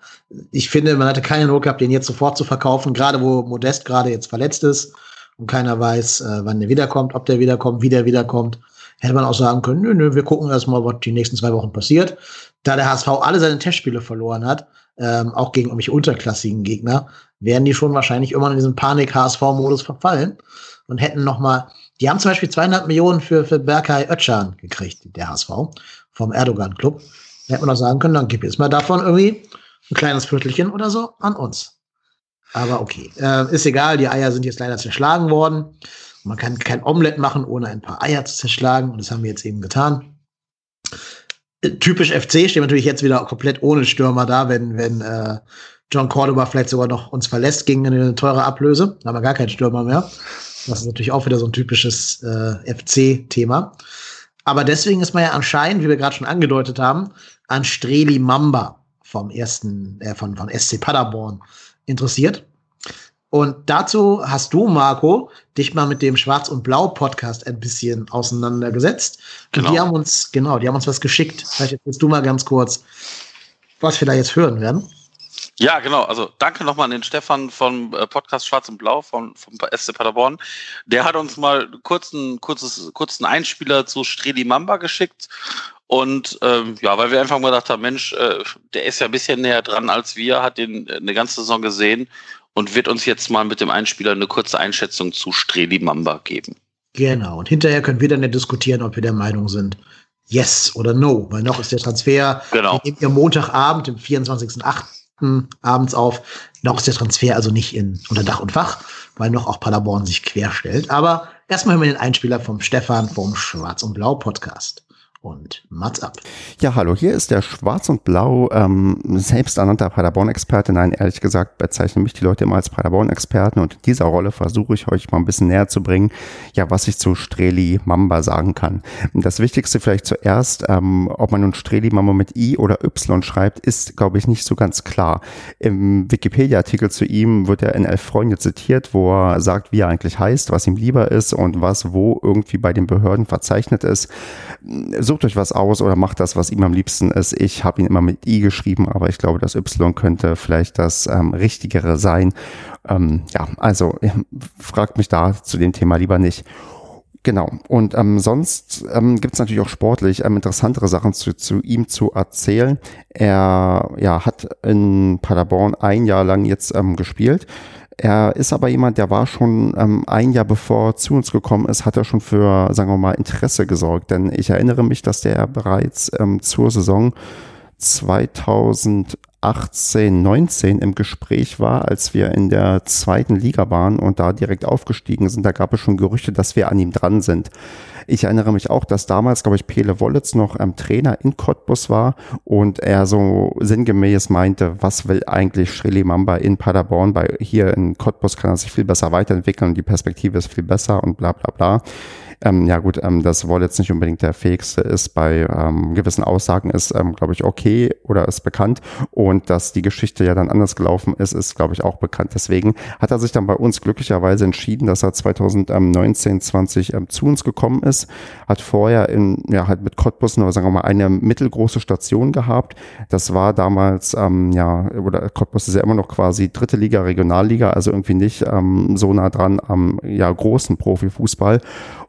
Ich finde, man hatte keine Not gehabt, den jetzt sofort zu verkaufen, gerade wo Modest gerade jetzt verletzt ist und keiner weiß, äh, wann der wiederkommt, ob der wiederkommt, wie der wiederkommt hätte man auch sagen können, nö, nö, wir gucken erstmal, was die nächsten zwei Wochen passiert. Da der HSV alle seine Testspiele verloren hat, ähm, auch gegen irgendwelche unterklassigen Gegner, werden die schon wahrscheinlich immer in diesen Panik-HSV-Modus verfallen und hätten noch mal, die haben zum Beispiel zweieinhalb Millionen für, für Berkay Özcan gekriegt, der HSV, vom Erdogan-Club. Da hätte man auch sagen können, dann gib jetzt mal davon irgendwie ein kleines Viertelchen oder so an uns. Aber okay, äh, ist egal, die Eier sind jetzt leider zerschlagen worden. Man kann kein Omelett machen, ohne ein paar Eier zu zerschlagen. Und das haben wir jetzt eben getan. Äh, typisch FC steht natürlich jetzt wieder komplett ohne Stürmer da, wenn, wenn äh, John Cordoba vielleicht sogar noch uns verlässt gegen eine teure Ablöse. Da haben wir gar keinen Stürmer mehr. Das ist natürlich auch wieder so ein typisches äh, FC-Thema. Aber deswegen ist man ja anscheinend, wie wir gerade schon angedeutet haben, an Streli Mamba vom ersten, äh, von, von SC Paderborn interessiert. Und dazu hast du, Marco, dich mal mit dem Schwarz- und Blau-Podcast ein bisschen auseinandergesetzt. Genau. Und die haben uns, genau, die haben uns was geschickt. Vielleicht erzählst du mal ganz kurz, was wir da jetzt hören werden. Ja, genau. Also danke nochmal an den Stefan vom äh, Podcast Schwarz und Blau von, vom SC Paderborn. Der hat uns mal kurzen, kurzes, kurzen Einspieler zu Streli Mamba geschickt. Und ähm, ja, weil wir einfach mal gedacht haben, Mensch, äh, der ist ja ein bisschen näher dran als wir, hat den äh, eine ganze Saison gesehen und wird uns jetzt mal mit dem Einspieler eine kurze Einschätzung zu Streli Mamba geben. Genau. Und hinterher können wir dann ja diskutieren, ob wir der Meinung sind, yes oder no. Weil noch ist der Transfer, genau. wir ihr Montagabend, dem 24.08. abends auf, noch ist der Transfer also nicht in, unter Dach und Fach, weil noch auch Paderborn sich querstellt. Aber erstmal hören wir den Einspieler vom Stefan vom Schwarz und Blau Podcast und Mats ab. Ja, hallo, hier ist der Schwarz und Blau, ähm, selbsternannter Paderborn-Experte. Nein, ehrlich gesagt bezeichnen mich die Leute immer als Paderborn-Experten und in dieser Rolle versuche ich euch mal ein bisschen näher zu bringen, ja, was ich zu Streli Mamba sagen kann. Das Wichtigste vielleicht zuerst, ähm, ob man nun Streli Mamba mit I oder Y schreibt, ist, glaube ich, nicht so ganz klar. Im Wikipedia-Artikel zu ihm wird er in Elf Freunde zitiert, wo er sagt, wie er eigentlich heißt, was ihm lieber ist und was wo irgendwie bei den Behörden verzeichnet ist sucht euch was aus oder macht das, was ihm am liebsten ist. Ich habe ihn immer mit I geschrieben, aber ich glaube, das Y könnte vielleicht das ähm, Richtigere sein. Ähm, ja, also fragt mich da zu dem Thema lieber nicht. Genau. Und ähm, sonst ähm, gibt es natürlich auch sportlich ähm, interessantere Sachen zu, zu ihm zu erzählen. Er ja, hat in Paderborn ein Jahr lang jetzt ähm, gespielt. Er ist aber jemand, der war schon ähm, ein Jahr bevor zu uns gekommen ist, hat er schon für, sagen wir mal, Interesse gesorgt. Denn ich erinnere mich, dass der bereits ähm, zur Saison 2018, 19 im Gespräch war, als wir in der zweiten Liga waren und da direkt aufgestiegen sind. Da gab es schon Gerüchte, dass wir an ihm dran sind. Ich erinnere mich auch, dass damals, glaube ich, Pele Wollitz noch ähm, Trainer in Cottbus war und er so sinngemäß meinte, was will eigentlich Shrili Mamba in Paderborn, weil hier in Cottbus kann er sich viel besser weiterentwickeln und die Perspektive ist viel besser und bla bla bla. Ähm, ja gut, ähm, dass Wallets nicht unbedingt der fähigste ist bei ähm, gewissen Aussagen ist, ähm, glaube ich, okay oder ist bekannt. Und dass die Geschichte ja dann anders gelaufen ist, ist, glaube ich, auch bekannt. Deswegen hat er sich dann bei uns glücklicherweise entschieden, dass er 2019, 20 ähm, zu uns gekommen ist. Hat vorher in, ja, halt mit Cottbus nur, sagen wir mal, eine mittelgroße Station gehabt. Das war damals, ähm, ja, oder Cottbus ist ja immer noch quasi dritte Liga, Regionalliga, also irgendwie nicht ähm, so nah dran am ja, großen Profifußball.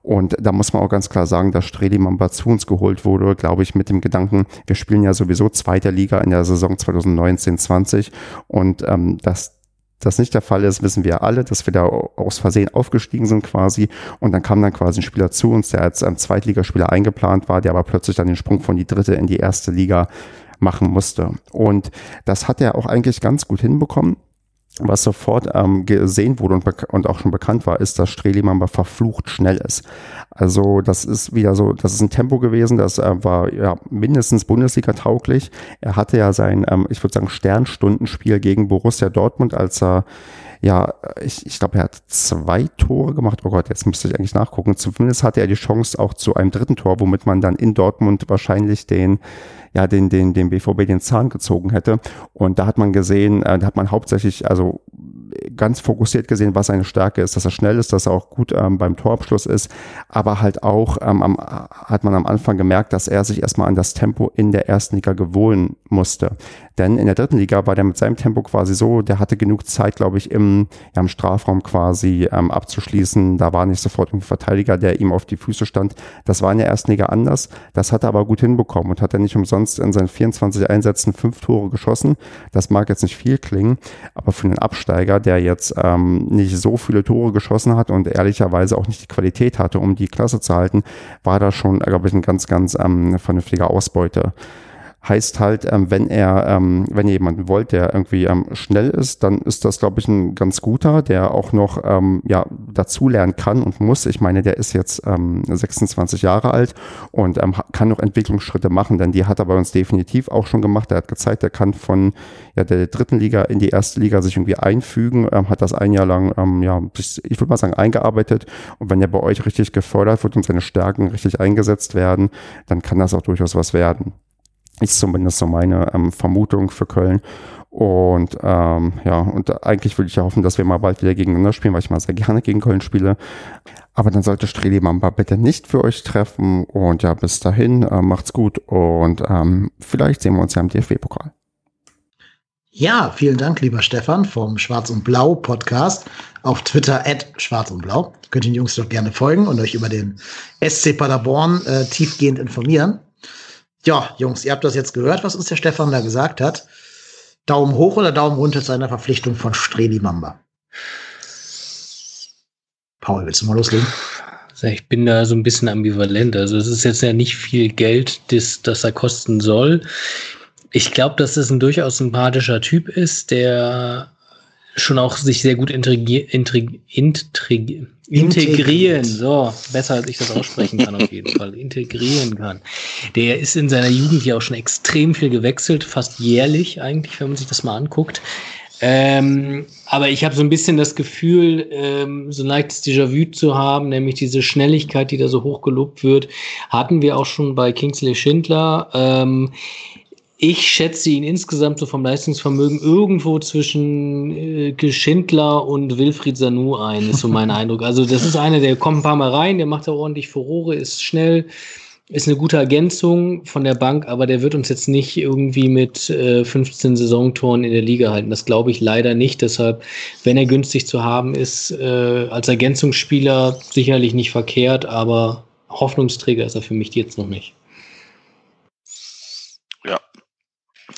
Und da muss man auch ganz klar sagen, dass Strelimann zu uns geholt wurde, glaube ich, mit dem Gedanken, wir spielen ja sowieso zweite Liga in der Saison 2019-20 und ähm, dass das nicht der Fall ist, wissen wir alle, dass wir da aus Versehen aufgestiegen sind quasi. Und dann kam dann quasi ein Spieler zu uns, der als ähm, Zweitligaspieler eingeplant war, der aber plötzlich dann den Sprung von die dritte in die erste Liga machen musste. Und das hat er auch eigentlich ganz gut hinbekommen. Was sofort ähm, gesehen wurde und, und, auch schon bekannt war, ist, dass Strelimamba verflucht schnell ist. Also das ist wieder so, das ist ein Tempo gewesen, das äh, war ja mindestens Bundesliga tauglich. Er hatte ja sein, ähm, ich würde sagen, Sternstundenspiel gegen Borussia Dortmund, als er ja, ich, ich glaube, er hat zwei Tore gemacht. Oh Gott, jetzt müsste ich eigentlich nachgucken. Zumindest hatte er die Chance auch zu einem dritten Tor, womit man dann in Dortmund wahrscheinlich den, ja, den, den, den BVB den Zahn gezogen hätte. Und da hat man gesehen, äh, da hat man hauptsächlich, also ganz fokussiert gesehen, was seine Stärke ist, dass er schnell ist, dass er auch gut ähm, beim Torabschluss ist, aber halt auch ähm, am, hat man am Anfang gemerkt, dass er sich erstmal an das Tempo in der ersten Liga gewöhnen musste. Denn in der dritten Liga war der mit seinem Tempo quasi so, der hatte genug Zeit, glaube ich, im, ja, im Strafraum quasi ähm, abzuschließen. Da war nicht sofort ein Verteidiger, der ihm auf die Füße stand. Das war in der ersten Liga anders. Das hat er aber gut hinbekommen und hat er nicht umsonst in seinen 24 Einsätzen fünf Tore geschossen. Das mag jetzt nicht viel klingen, aber für einen Absteiger, der jetzt ähm, nicht so viele Tore geschossen hat und ehrlicherweise auch nicht die Qualität hatte, um die Klasse zu halten, war das schon, glaube ich, ein ganz, ganz ähm, vernünftiger Ausbeute heißt halt, ähm, wenn er, ähm, wenn ihr jemanden wollt, der irgendwie ähm, schnell ist, dann ist das, glaube ich, ein ganz guter, der auch noch ähm, ja, dazulernen kann und muss. Ich meine, der ist jetzt ähm, 26 Jahre alt und ähm, kann noch Entwicklungsschritte machen, denn die hat er bei uns definitiv auch schon gemacht. Er hat gezeigt, er kann von ja, der dritten Liga in die erste Liga sich irgendwie einfügen, ähm, hat das ein Jahr lang, ähm, ja, ich würde mal sagen, eingearbeitet. Und wenn er bei euch richtig gefördert wird und seine Stärken richtig eingesetzt werden, dann kann das auch durchaus was werden. Ist zumindest so meine ähm, Vermutung für Köln. Und ähm, ja, und eigentlich würde ich ja hoffen, dass wir mal bald wieder gegeneinander spielen, weil ich mal sehr gerne gegen Köln spiele. Aber dann sollte Streli Mamba bitte nicht für euch treffen. Und ja, bis dahin, äh, macht's gut und ähm, vielleicht sehen wir uns ja im DFB-Pokal. Ja, vielen Dank, lieber Stefan vom Schwarz und Blau Podcast auf Twitter at Schwarz und Blau. Könnt ihr den Jungs doch gerne folgen und euch über den SC Paderborn äh, tiefgehend informieren. Ja, Jungs, ihr habt das jetzt gehört, was uns der Stefan da gesagt hat. Daumen hoch oder Daumen runter zu einer Verpflichtung von Streli Mamba? Paul, willst du mal loslegen? Ich bin da so ein bisschen ambivalent. Also es ist jetzt ja nicht viel Geld, das, das er kosten soll. Ich glaube, dass es ein durchaus sympathischer Typ ist, der schon auch sich sehr gut integri integrieren, so, besser als ich das aussprechen kann auf jeden Fall, integrieren kann. Der ist in seiner Jugend ja auch schon extrem viel gewechselt, fast jährlich eigentlich, wenn man sich das mal anguckt. Ähm, aber ich habe so ein bisschen das Gefühl, ähm, so ein leichtes Déjà-vu zu haben, nämlich diese Schnelligkeit, die da so hoch gelobt wird, hatten wir auch schon bei Kingsley Schindler. Ähm, ich schätze ihn insgesamt so vom Leistungsvermögen irgendwo zwischen äh, Schindler und Wilfried Sanu ein, ist so mein Eindruck. Also das ist einer, der kommt ein paar Mal rein, der macht da ordentlich Furore, ist schnell, ist eine gute Ergänzung von der Bank, aber der wird uns jetzt nicht irgendwie mit äh, 15 Saisontoren in der Liga halten. Das glaube ich leider nicht. Deshalb, wenn er günstig zu haben ist, äh, als Ergänzungsspieler sicherlich nicht verkehrt, aber Hoffnungsträger ist er für mich jetzt noch nicht.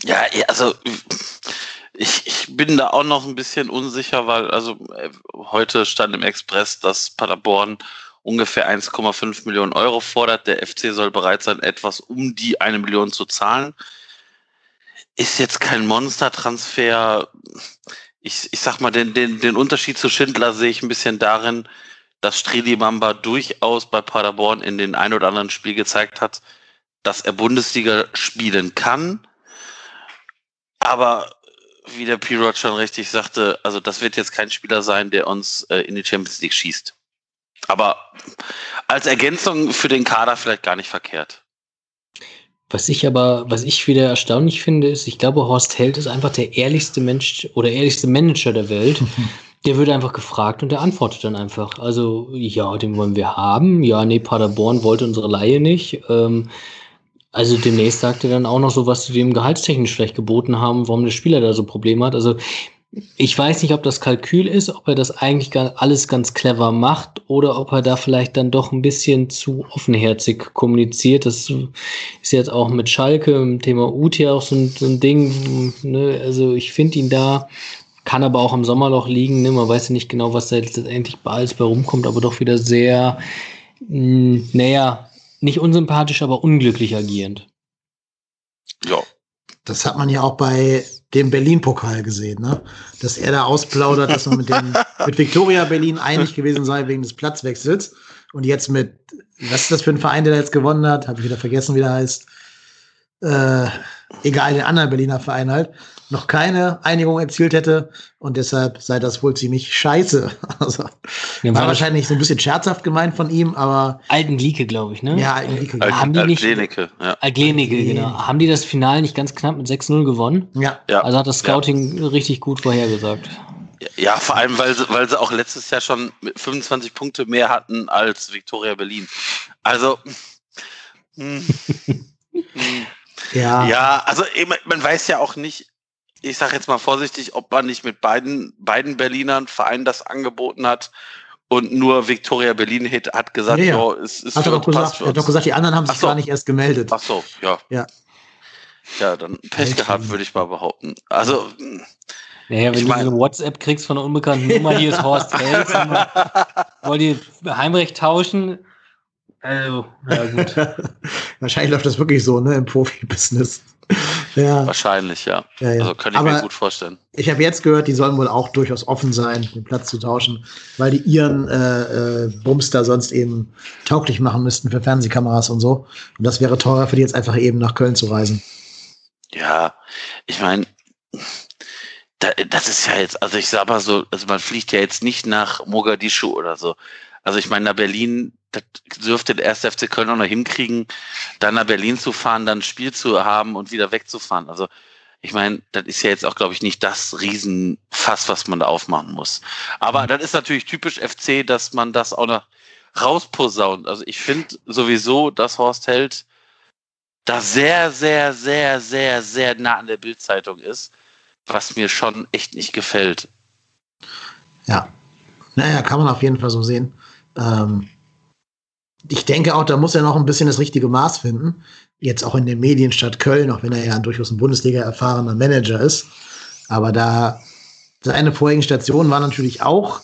Ja, also ich, ich bin da auch noch ein bisschen unsicher, weil also äh, heute stand im Express, dass Paderborn ungefähr 1,5 Millionen Euro fordert. Der FC soll bereit sein, etwas um die eine Million zu zahlen. Ist jetzt kein Monstertransfer. Ich, ich sag mal, den, den, den Unterschied zu Schindler sehe ich ein bisschen darin, dass Streli Mamba durchaus bei Paderborn in den ein oder anderen Spiel gezeigt hat, dass er Bundesliga spielen kann aber wie der P-Rod schon richtig sagte, also das wird jetzt kein Spieler sein, der uns äh, in die Champions League schießt. Aber als Ergänzung für den Kader vielleicht gar nicht verkehrt. Was ich aber, was ich wieder erstaunlich finde, ist, ich glaube, Horst Held ist einfach der ehrlichste Mensch oder ehrlichste Manager der Welt. Der wird einfach gefragt und der antwortet dann einfach. Also, ja, den wollen wir haben. Ja, nee, Paderborn wollte unsere Laie nicht. Ähm, also demnächst sagt er dann auch noch so, was sie dem gehaltstechnisch vielleicht geboten haben, warum der Spieler da so Probleme hat. Also ich weiß nicht, ob das Kalkül ist, ob er das eigentlich alles ganz clever macht oder ob er da vielleicht dann doch ein bisschen zu offenherzig kommuniziert. Das ist jetzt auch mit Schalke im Thema Uti auch so ein, so ein Ding. Ne? Also ich finde ihn da, kann aber auch am Sommerloch liegen. Ne? Man weiß ja nicht genau, was da letztendlich alles bei rumkommt, aber doch wieder sehr, mh, hm, naja, nicht unsympathisch, aber unglücklich agierend. Ja. Das hat man ja auch bei dem Berlin-Pokal gesehen, ne? Dass er da ausplaudert, dass man mit, dem, mit Victoria Berlin einig gewesen sei wegen des Platzwechsels. Und jetzt mit, was ist das für ein Verein, der da jetzt gewonnen hat? Habe ich wieder vergessen, wie der heißt. Äh, egal, den anderen Berliner Verein halt noch keine Einigung erzielt hätte und deshalb sei das wohl ziemlich scheiße. Also, ja, war wahrscheinlich so ein bisschen scherzhaft gemeint von ihm, aber. Alten Lieke, glaube ich, ne? Ja, Alten Lieke. Al haben die nicht, Alklenike, ja. Alklenike, genau. Haben die das Finale nicht ganz knapp mit 6-0 gewonnen? Ja. ja. Also hat das Scouting ja. richtig gut vorhergesagt. Ja, vor allem, weil sie, weil sie auch letztes Jahr schon 25 Punkte mehr hatten als Viktoria Berlin. Also. Hm. hm. Ja. ja, also man weiß ja auch nicht, ich sage jetzt mal vorsichtig, ob man nicht mit beiden, beiden Berlinern Vereinen das angeboten hat und nur Victoria Berlin hat gesagt, ja, ja. es ist hat er doch gesagt, er hat doch gesagt, die anderen haben sich so. gar nicht erst gemeldet. Ach so, ja. Ja, ja dann Pech gehabt, würde ich mal behaupten. Also naja, wenn ich mein, du eine WhatsApp kriegst von einer unbekannten Nummer, hier ist Horst Held, wollt ihr Heimrecht tauschen? Also, ja gut. Wahrscheinlich läuft das wirklich so, ne, im Profibusiness. Ja. Wahrscheinlich, ja. ja, ja. Also kann ich Aber mir gut vorstellen. Ich habe jetzt gehört, die sollen wohl auch durchaus offen sein, den Platz zu tauschen, weil die ihren äh, äh, Bums da sonst eben tauglich machen müssten für Fernsehkameras und so. Und das wäre teurer für die jetzt einfach eben nach Köln zu reisen. Ja, ich meine, da, das ist ja jetzt, also ich sag mal so, also man fliegt ja jetzt nicht nach Mogadischu oder so. Also ich meine, nach Berlin, das dürfte der erste FC Köln auch noch hinkriegen, dann nach Berlin zu fahren, dann ein Spiel zu haben und wieder wegzufahren. Also ich meine, das ist ja jetzt auch, glaube ich, nicht das Riesenfass, was man da aufmachen muss. Aber das ist natürlich typisch FC, dass man das auch noch rausposaunt. Also ich finde sowieso, dass Horst Held da sehr, sehr, sehr, sehr, sehr nah an der Bildzeitung ist, was mir schon echt nicht gefällt. Ja, naja, kann man auf jeden Fall so sehen. Ähm, ich denke auch, da muss er noch ein bisschen das richtige Maß finden. Jetzt auch in den Medienstadt Köln, auch wenn er ja durchaus ein Bundesliga erfahrener Manager ist. Aber da seine vorigen Stationen waren natürlich auch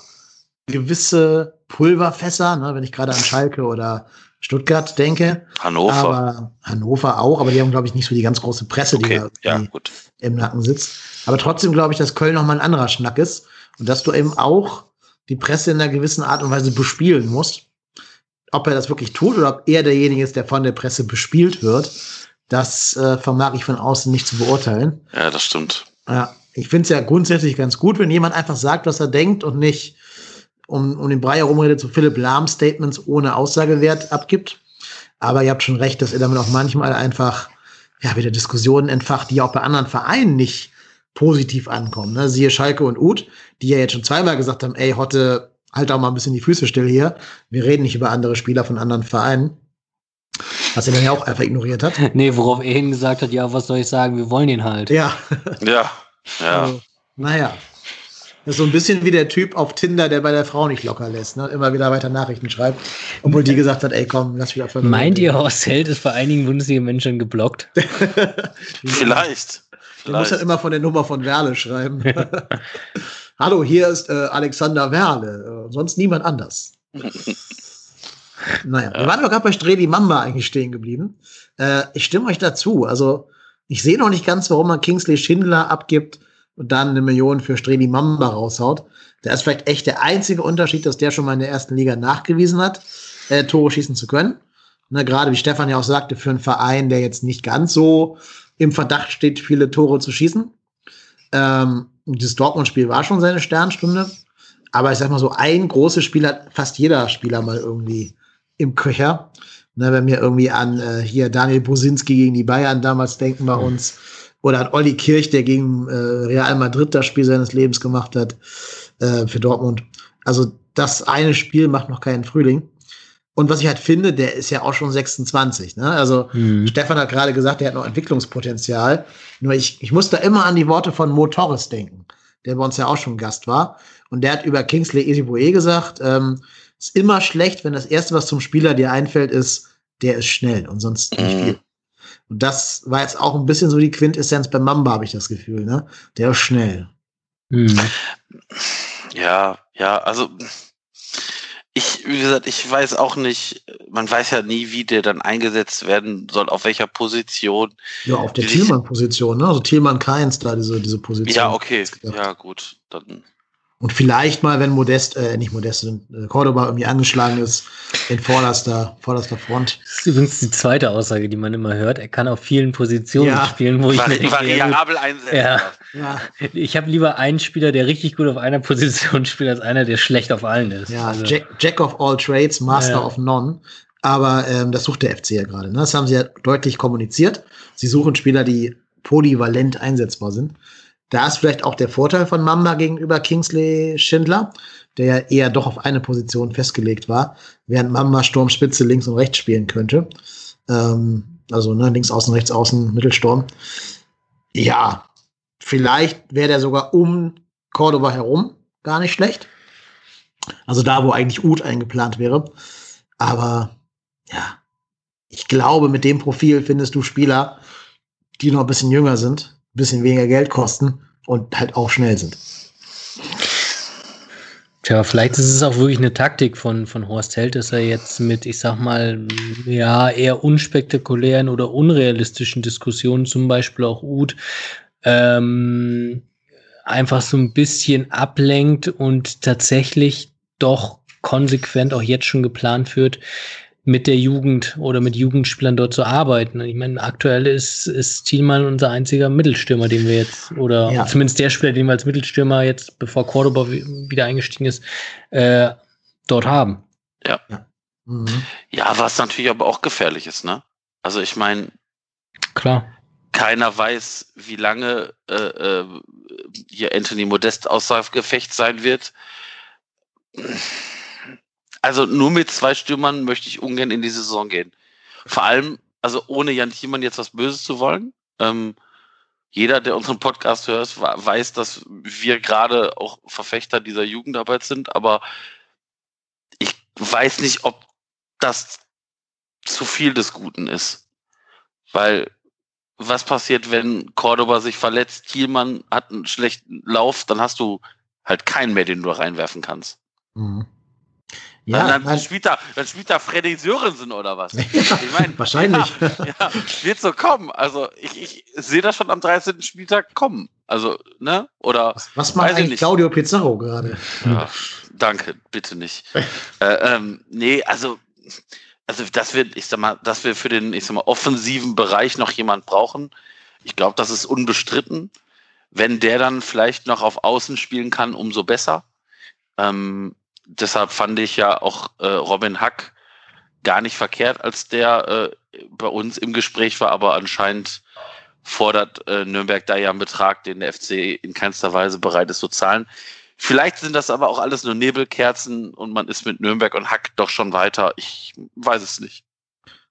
gewisse Pulverfässer, ne, wenn ich gerade an Schalke oder Stuttgart denke. Hannover. Aber Hannover auch, aber die haben, glaube ich, nicht so die ganz große Presse, okay, die ja, im Nacken sitzt. Aber trotzdem glaube ich, dass Köln noch mal ein anderer Schnack ist und dass du eben auch die Presse in einer gewissen Art und Weise bespielen musst. Ob er das wirklich tut oder ob er derjenige ist, der von der Presse bespielt wird, das äh, vermag ich von außen nicht zu beurteilen. Ja, das stimmt. Ja, ich finde es ja grundsätzlich ganz gut, wenn jemand einfach sagt, was er denkt und nicht um, um den Brei herumredet, so Philipp Lahm Statements ohne Aussagewert abgibt. Aber ihr habt schon recht, dass er damit auch manchmal einfach ja, wieder Diskussionen entfacht, die auch bei anderen Vereinen nicht positiv ankommen. Ne? Siehe Schalke und Uth, die ja jetzt schon zweimal gesagt haben, ey, Hotte, halt auch mal ein bisschen die Füße still hier. Wir reden nicht über andere Spieler von anderen Vereinen. Was er dann ja auch einfach ignoriert hat. Nee, worauf er hin gesagt hat, ja, was soll ich sagen, wir wollen ihn halt. Ja. Ja, ja. Also, naja. Das ist so ein bisschen wie der Typ auf Tinder, der bei der Frau nicht locker lässt, ne? Immer wieder weiter Nachrichten schreibt, obwohl die gesagt hat, ey komm, lass wieder von Meint ihr, Horst Held ist vor einigen Bundesliga-Menschen geblockt? Vielleicht. Der muss Vielleicht. halt immer von der Nummer von Werle schreiben. Hallo, hier ist äh, Alexander Werle, äh, sonst niemand anders. naja, wir waren doch gerade bei Streli Mamba eigentlich stehen geblieben. Äh, ich stimme euch dazu. Also, ich sehe noch nicht ganz, warum man Kingsley Schindler abgibt und dann eine Million für Streli Mamba raushaut. Da ist vielleicht echt der einzige Unterschied, dass der schon mal in der ersten Liga nachgewiesen hat, äh, Tore schießen zu können. Ne, Gerade wie Stefan ja auch sagte, für einen Verein, der jetzt nicht ganz so im Verdacht steht, viele Tore zu schießen. Ähm, dieses Dortmund-Spiel war schon seine Sternstunde. Aber ich sag mal so, ein großes Spiel hat fast jeder Spieler mal irgendwie im Köcher. Ne, wenn wir irgendwie an äh, hier Daniel Bosinski gegen die Bayern damals denken bei uns. Oder an Olli Kirch, der gegen äh, Real Madrid das Spiel seines Lebens gemacht hat äh, für Dortmund. Also das eine Spiel macht noch keinen Frühling. Und was ich halt finde, der ist ja auch schon 26. Ne? Also Hm. Stefan hat gerade gesagt, der hat noch Entwicklungspotenzial. Nur ich, ich muss da immer an die Worte von Mo Torres denken, der bei uns ja auch schon Gast war. Und der hat über Kingsley Esiboe gesagt, ähm, ist immer schlecht, wenn das Erste, was zum Spieler dir einfällt, ist, der ist schnell und sonst nicht Mhm. viel. Und das war jetzt auch ein bisschen so die Quintessenz bei Mamba, habe ich das Gefühl. Ne? Der ist schnell. Hm. Ja, ja, also ich, wie gesagt, ich weiß auch nicht, man weiß ja nie, wie der dann eingesetzt werden soll, auf welcher Position. Ja, auf der Thielmann-Position, ne? Also Thielmann Keins da, diese, diese Position. Ja, okay, ja gut, dann Und vielleicht mal, wenn Modest, äh, nicht Modest, äh, Cordoba irgendwie angeschlagen ist, in vorderster, vorderster Front. Das ist übrigens die zweite Aussage, die man immer hört. Er kann auf vielen Positionen Ja. spielen, wo ich mir vari denke, ja, gut, variabel einsetzen. Ja. Ja, ich habe lieber einen Spieler, der richtig gut auf einer Position spielt, als einer, der schlecht auf allen ist. ja Also, Jack, Jack of all trades, Master Ja. of none. Aber ähm, das sucht der FC ja gerade. Ne? Das haben sie ja deutlich kommuniziert. Sie suchen Spieler, die polyvalent einsetzbar sind. Da ist vielleicht auch der Vorteil von Mamba gegenüber Kingsley Schindler, der ja eher doch auf eine Position festgelegt war, während Mamba Sturmspitze links und rechts spielen könnte. Ähm, also ne, links außen, rechts außen, Mittelsturm. Ja, vielleicht wäre der sogar um Cordoba herum gar nicht schlecht. Also da, wo eigentlich Uth eingeplant wäre. Aber ja, ich glaube, mit dem Profil findest du Spieler, die noch ein bisschen jünger sind, bisschen weniger Geld kosten und halt auch schnell sind. Tja, vielleicht ist es auch wirklich eine Taktik von, von Horst Held, dass er jetzt mit, ich sag mal, ja, eher unspektakulären oder unrealistischen Diskussionen, zum Beispiel auch Uth, ähm, einfach so ein bisschen ablenkt und tatsächlich doch konsequent auch jetzt schon geplant wird, mit der Jugend oder mit Jugendspielern dort zu arbeiten. Ich meine, aktuell ist, ist Thielmann unser einziger Mittelstürmer, den wir jetzt, oder Ja. zumindest der Spieler, den wir als Mittelstürmer jetzt, bevor Cordoba wi- wieder eingestiegen ist, äh, dort haben. Mhm. Ja, was natürlich aber auch gefährlich ist, ne? Also ich meine, Klar. keiner weiß, wie lange äh, äh, hier Anthony Modest außer Gefecht sein wird. Also nur mit zwei Stürmern möchte ich ungern in die Saison gehen. Vor allem, also ohne Jan Thiemann jetzt was Böses zu wollen. Ähm, jeder, der unseren Podcast hört, weiß, dass wir gerade auch Verfechter dieser Jugendarbeit sind, aber ich weiß nicht, ob das zu viel des Guten ist. Weil was passiert, wenn Cordoba sich verletzt, Thielmann hat einen schlechten Lauf, dann hast du halt keinen mehr, den du reinwerfen kannst. Mhm. Ja, Ja, dann, nein, spielt da, dann spielt da Freddy Sörensen oder was? Ja, ich meine, wahrscheinlich. Ja, ja, wird so kommen. Also ich, ich sehe das schon am 13. Spieltag kommen. Also, ne? Oder was, was macht eigentlich nicht. Claudio Pizarro gerade? Ja, danke, bitte nicht. äh, ähm, nee, also, also dass wir, ich sag mal, dass wir für den, ich sag mal, offensiven Bereich noch jemand brauchen. Ich glaube, das ist unbestritten. Wenn der dann vielleicht noch auf Außen spielen kann, umso besser. Ähm, deshalb fand ich ja auch äh, Robin Hack gar nicht verkehrt, als der äh, bei uns im Gespräch war, aber anscheinend fordert äh, Nürnberg da ja einen Betrag, den der FC in keinster Weise bereit ist zu zahlen. Vielleicht sind das aber auch alles nur Nebelkerzen und man ist mit Nürnberg und Hack doch schon weiter. Ich weiß es nicht.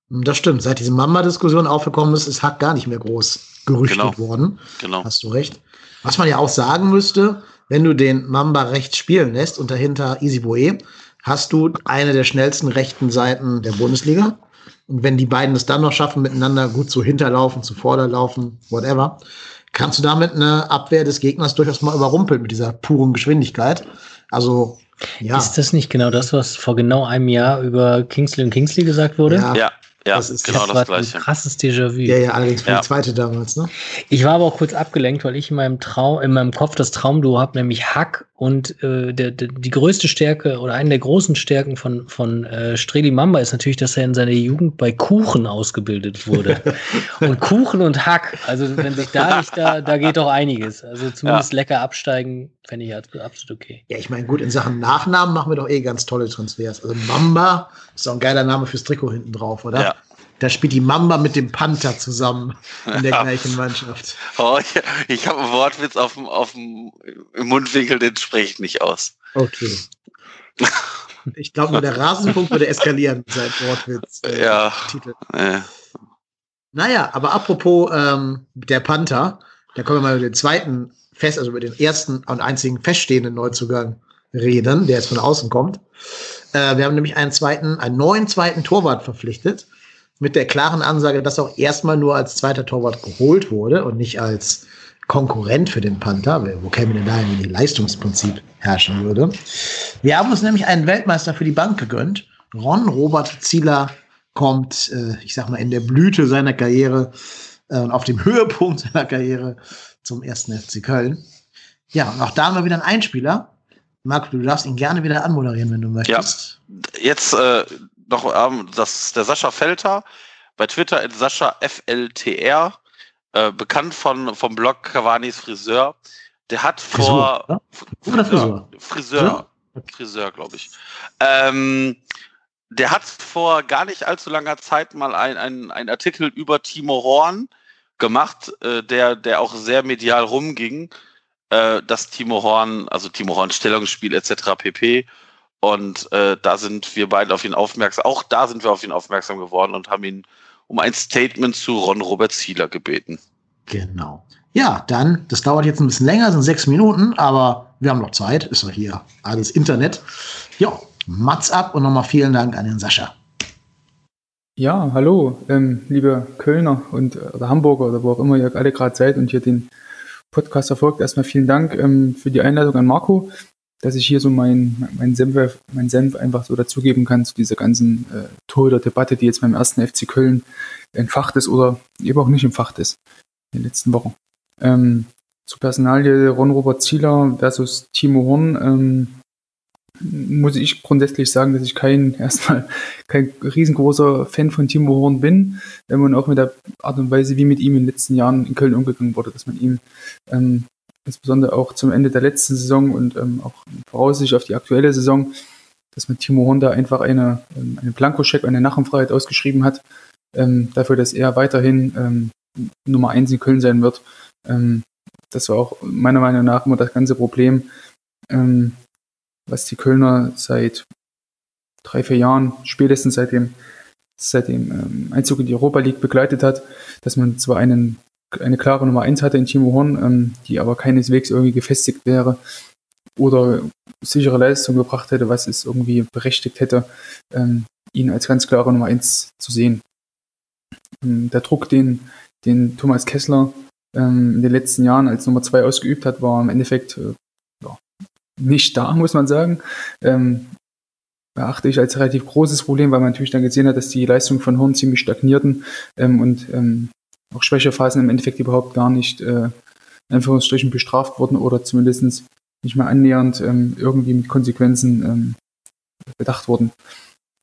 Das stimmt. Seit diese Mamba-Diskussion aufgekommen ist, ist Hack gar nicht mehr groß gerüchtet Genau. worden. Genau. Hast du recht. Was man ja auch sagen müsste, wenn du den Mamba rechts spielen lässt und dahinter Easy Boe, hast du eine der schnellsten rechten Seiten der Bundesliga. Und wenn die beiden es dann noch schaffen, miteinander gut zu hinterlaufen, zu vorderlaufen, whatever, kannst du damit eine Abwehr des Gegners durchaus mal überrumpeln mit dieser puren Geschwindigkeit. Also, ja. Ist das nicht genau das, was vor genau einem Jahr über Kingsley und Kingsley gesagt wurde? Ja, Ja, ja, Das ist- genau war das Gleiche. ein krasses Déjà-vu. ja, ja, allerdings für Ja. die zweite damals, ne? Ich war aber auch kurz abgelenkt, weil ich in meinem Traum, in meinem Kopf das Traumduo habe, nämlich Hack und äh, der, der, die größte Stärke oder eine der großen Stärken von, von äh, Streli Mamba ist natürlich, dass er in seiner Jugend bei Kuchen ausgebildet wurde. und Kuchen und Hack, also wenn sich da nicht, da, da geht doch einiges. Also zumindest lecker absteigen, fände ich als- absolut okay. Ja, ich meine, gut, in Sachen Nachnamen machen wir doch eh ganz tolle Transfers. Also Mamba ist auch ein geiler Name fürs Trikot hinten drauf, oder? Ja. Da spielt die Mamba mit dem Panther zusammen in der Ja. gleichen Mannschaft. Oh, ich ich habe einen Wortwitz auf dem, auf dem im Mundwinkel, den spreche ich nicht aus. Okay. Ich glaube, nur der Rasenpunkt würde eskalieren seinem Wortwitz. äh, Ja. Titel. Äh, Naja, aber apropos ähm, der Panther, da können wir mal über den zweiten fest, also über den ersten und einzigen feststehenden Neuzugang reden, der jetzt von außen kommt. Äh, wir haben nämlich einen zweiten, einen neuen zweiten Torwart verpflichtet, mit der klaren Ansage, dass auch erstmal nur als zweiter Torwart geholt wurde und nicht als Konkurrent für den Panther, wo käme denn da ein Leistungsprinzip herrschen würde. Wir haben uns nämlich einen Weltmeister für die Bank gegönnt. Ron Robert Zieler kommt, äh, ich sag mal, in der Blüte seiner Karriere äh, und auf dem Höhepunkt seiner Karriere zum ersten FC Köln. Ja, und auch da haben wir wieder einen Einspieler. Marco, du darfst ihn gerne wieder anmoderieren, wenn du möchtest. jetzt äh, noch ähm, das ist der Sascha Felter bei Twitter in Sascha FLTR, äh, bekannt von vom Blog Cavanis Friseur. Der hat vor Frisur, oder? Oder Friseur? Friseur, Friseur, glaube ich. Ähm, der hat vor gar nicht allzu langer Zeit mal ein, ein, ein Artikel über Timo Horn gemacht, äh, der, der auch sehr medial rumging, äh, dass Timo Horn, also Timo Horn Stellungsspiel etc. pp. Und äh, da sind wir beide auf ihn aufmerksam, auch da sind wir auf ihn aufmerksam geworden und haben ihn um ein Statement zu Ron Robert Zieler gebeten. Genau. Ja, dann, das dauert jetzt ein bisschen länger, sind sechs Minuten, aber wir haben noch Zeit, ist doch hier alles Internet. Ja, Mats ab und nochmal vielen Dank an den Sascha. Ja, hallo, ähm, liebe Kölner und äh, oder Hamburger oder wo auch immer ihr alle gerade seid und hier den Podcast verfolgt. Erstmal vielen Dank ähm, für die Einladung an Marco, dass ich hier so mein, mein, Senf, mein Senf einfach so dazugeben kann zu dieser ganzen äh, Torhüter-Debatte, die jetzt beim ersten FC Köln entfacht ist oder eben auch nicht entfacht ist in den letzten Wochen. Ähm, zu Personalie Ron-Robert Zieler versus Timo Horn ähm, muss ich grundsätzlich sagen, dass ich kein erstmal kein riesengroßer Fan von Timo Horn bin, wenn man auch mit der Art und Weise, wie mit ihm in den letzten Jahren in Köln umgegangen wurde, dass man ihm ähm, insbesondere auch zum Ende der letzten Saison und ähm, auch voraussichtlich auf die aktuelle Saison, dass man Timo Horn da einfach eine, ähm, eine Blankoscheck, eine Nachenfreiheit ausgeschrieben hat, ähm, dafür, dass er weiterhin ähm, Nummer eins in Köln sein wird. Ähm, das war auch meiner Meinung nach immer das ganze Problem, ähm, was die Kölner seit drei, vier Jahren, spätestens seit dem, seit dem ähm, Einzug in die Europa League begleitet hat, dass man zwar einen, eine klare Nummer eins hatte in Timo Horn, ähm, die aber keineswegs irgendwie gefestigt wäre oder sichere Leistung gebracht hätte, was es irgendwie berechtigt hätte, ähm, ihn als ganz klare Nummer eins zu sehen. Ähm, der Druck, den den Thomas Kessler ähm, in den letzten Jahren als Nummer zwei ausgeübt hat, war im Endeffekt äh, nicht da, muss man sagen. Ähm, beachte ich als relativ großes Problem, weil man natürlich dann gesehen hat, dass die Leistungen von Horn ziemlich stagnierten ähm, und ähm, auch Schwächephasen im Endeffekt überhaupt gar nicht äh, in Anführungsstrichen bestraft wurden oder zumindest nicht mehr annähernd ähm, irgendwie mit Konsequenzen ähm, bedacht wurden.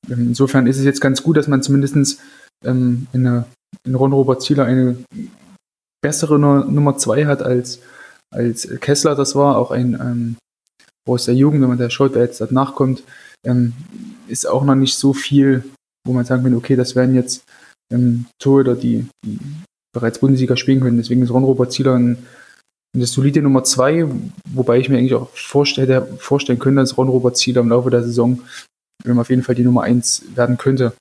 Ähm, insofern ist es jetzt ganz gut, dass man zumindest ähm, in, in Ron Robert Zieler eine bessere Nummer zwei hat als, als Kessler das war, auch ein ähm, aus der Jugend, wenn man da schaut, wer jetzt danach kommt, ähm, ist auch noch nicht so viel, wo man sagen kann, okay, das wären jetzt ähm, Torhüter, die, die bereits Bundesliga spielen können. Deswegen ist Ron Robert Zieler ein, eine solide Nummer zwei, wobei ich mir eigentlich auch vorstelle, vorstellen könnte, dass Ron Robert Zieler im Laufe der Saison ähm, auf jeden Fall die Nummer eins werden könnte.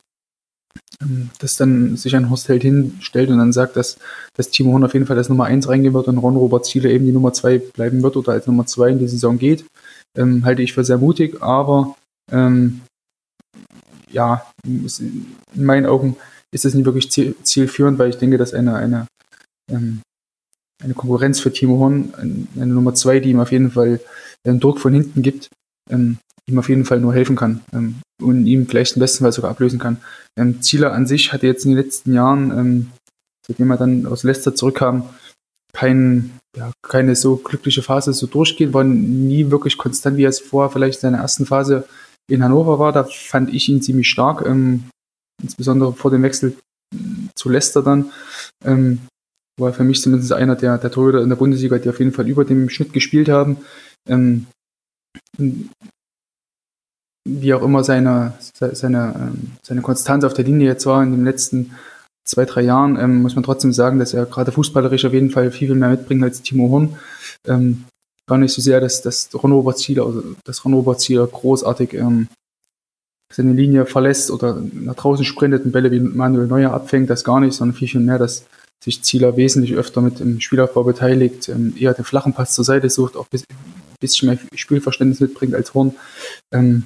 Ähm, dass dann sich ein Horst Held hinstellt und dann sagt, dass, dass Timo Horn auf jeden Fall als Nummer eins reingehen wird und Ron Robert Zieler eben die Nummer zwei bleiben wird oder als Nummer zwei in die Saison geht, ähm, halte ich für sehr mutig, aber ähm, ja, in meinen Augen ist das nicht wirklich ziel, zielführend, weil ich denke, dass eine, eine, ähm, eine Konkurrenz für Timo Horn, eine Nummer zwei, die ihm auf jeden Fall einen Druck von hinten gibt, ähm, ihm auf jeden Fall nur helfen kann ähm, und ihm vielleicht im besten Fall sogar ablösen kann. Ähm, Zieler an sich hatte jetzt in den letzten Jahren, ähm, seitdem er dann aus Leicester zurückkam, kein, ja, keine so glückliche Phase so durchgehen, war nie wirklich konstant, wie er es vorher vielleicht in seiner ersten Phase in Hannover war. Da fand ich ihn ziemlich stark, ähm, insbesondere vor dem Wechsel zu Leicester dann. Ähm, war für mich zumindest einer der, der Torhüter in der Bundesliga, die auf jeden Fall über dem Schnitt gespielt haben. Ähm, wie auch immer seine, seine, ähm, seine Konstanz auf der Linie jetzt war in den letzten zwei, drei Jahren, ähm, muss man trotzdem sagen, dass er gerade fußballerisch auf jeden Fall viel, viel mehr mitbringt als Timo Horn. Ähm, gar nicht so sehr, dass das Ron Zieler, also das Ron Zieler großartig ähm, seine Linie verlässt oder nach draußen sprintet und Bälle wie Manuel Neuer abfängt, das gar nicht, sondern viel, viel mehr, dass sich Zieler wesentlich öfter mit im Spielaufbau beteiligt, ähm, eher den flachen Pass zur Seite sucht, auch ein bisschen mehr Spielverständnis mitbringt als Horn. Ähm,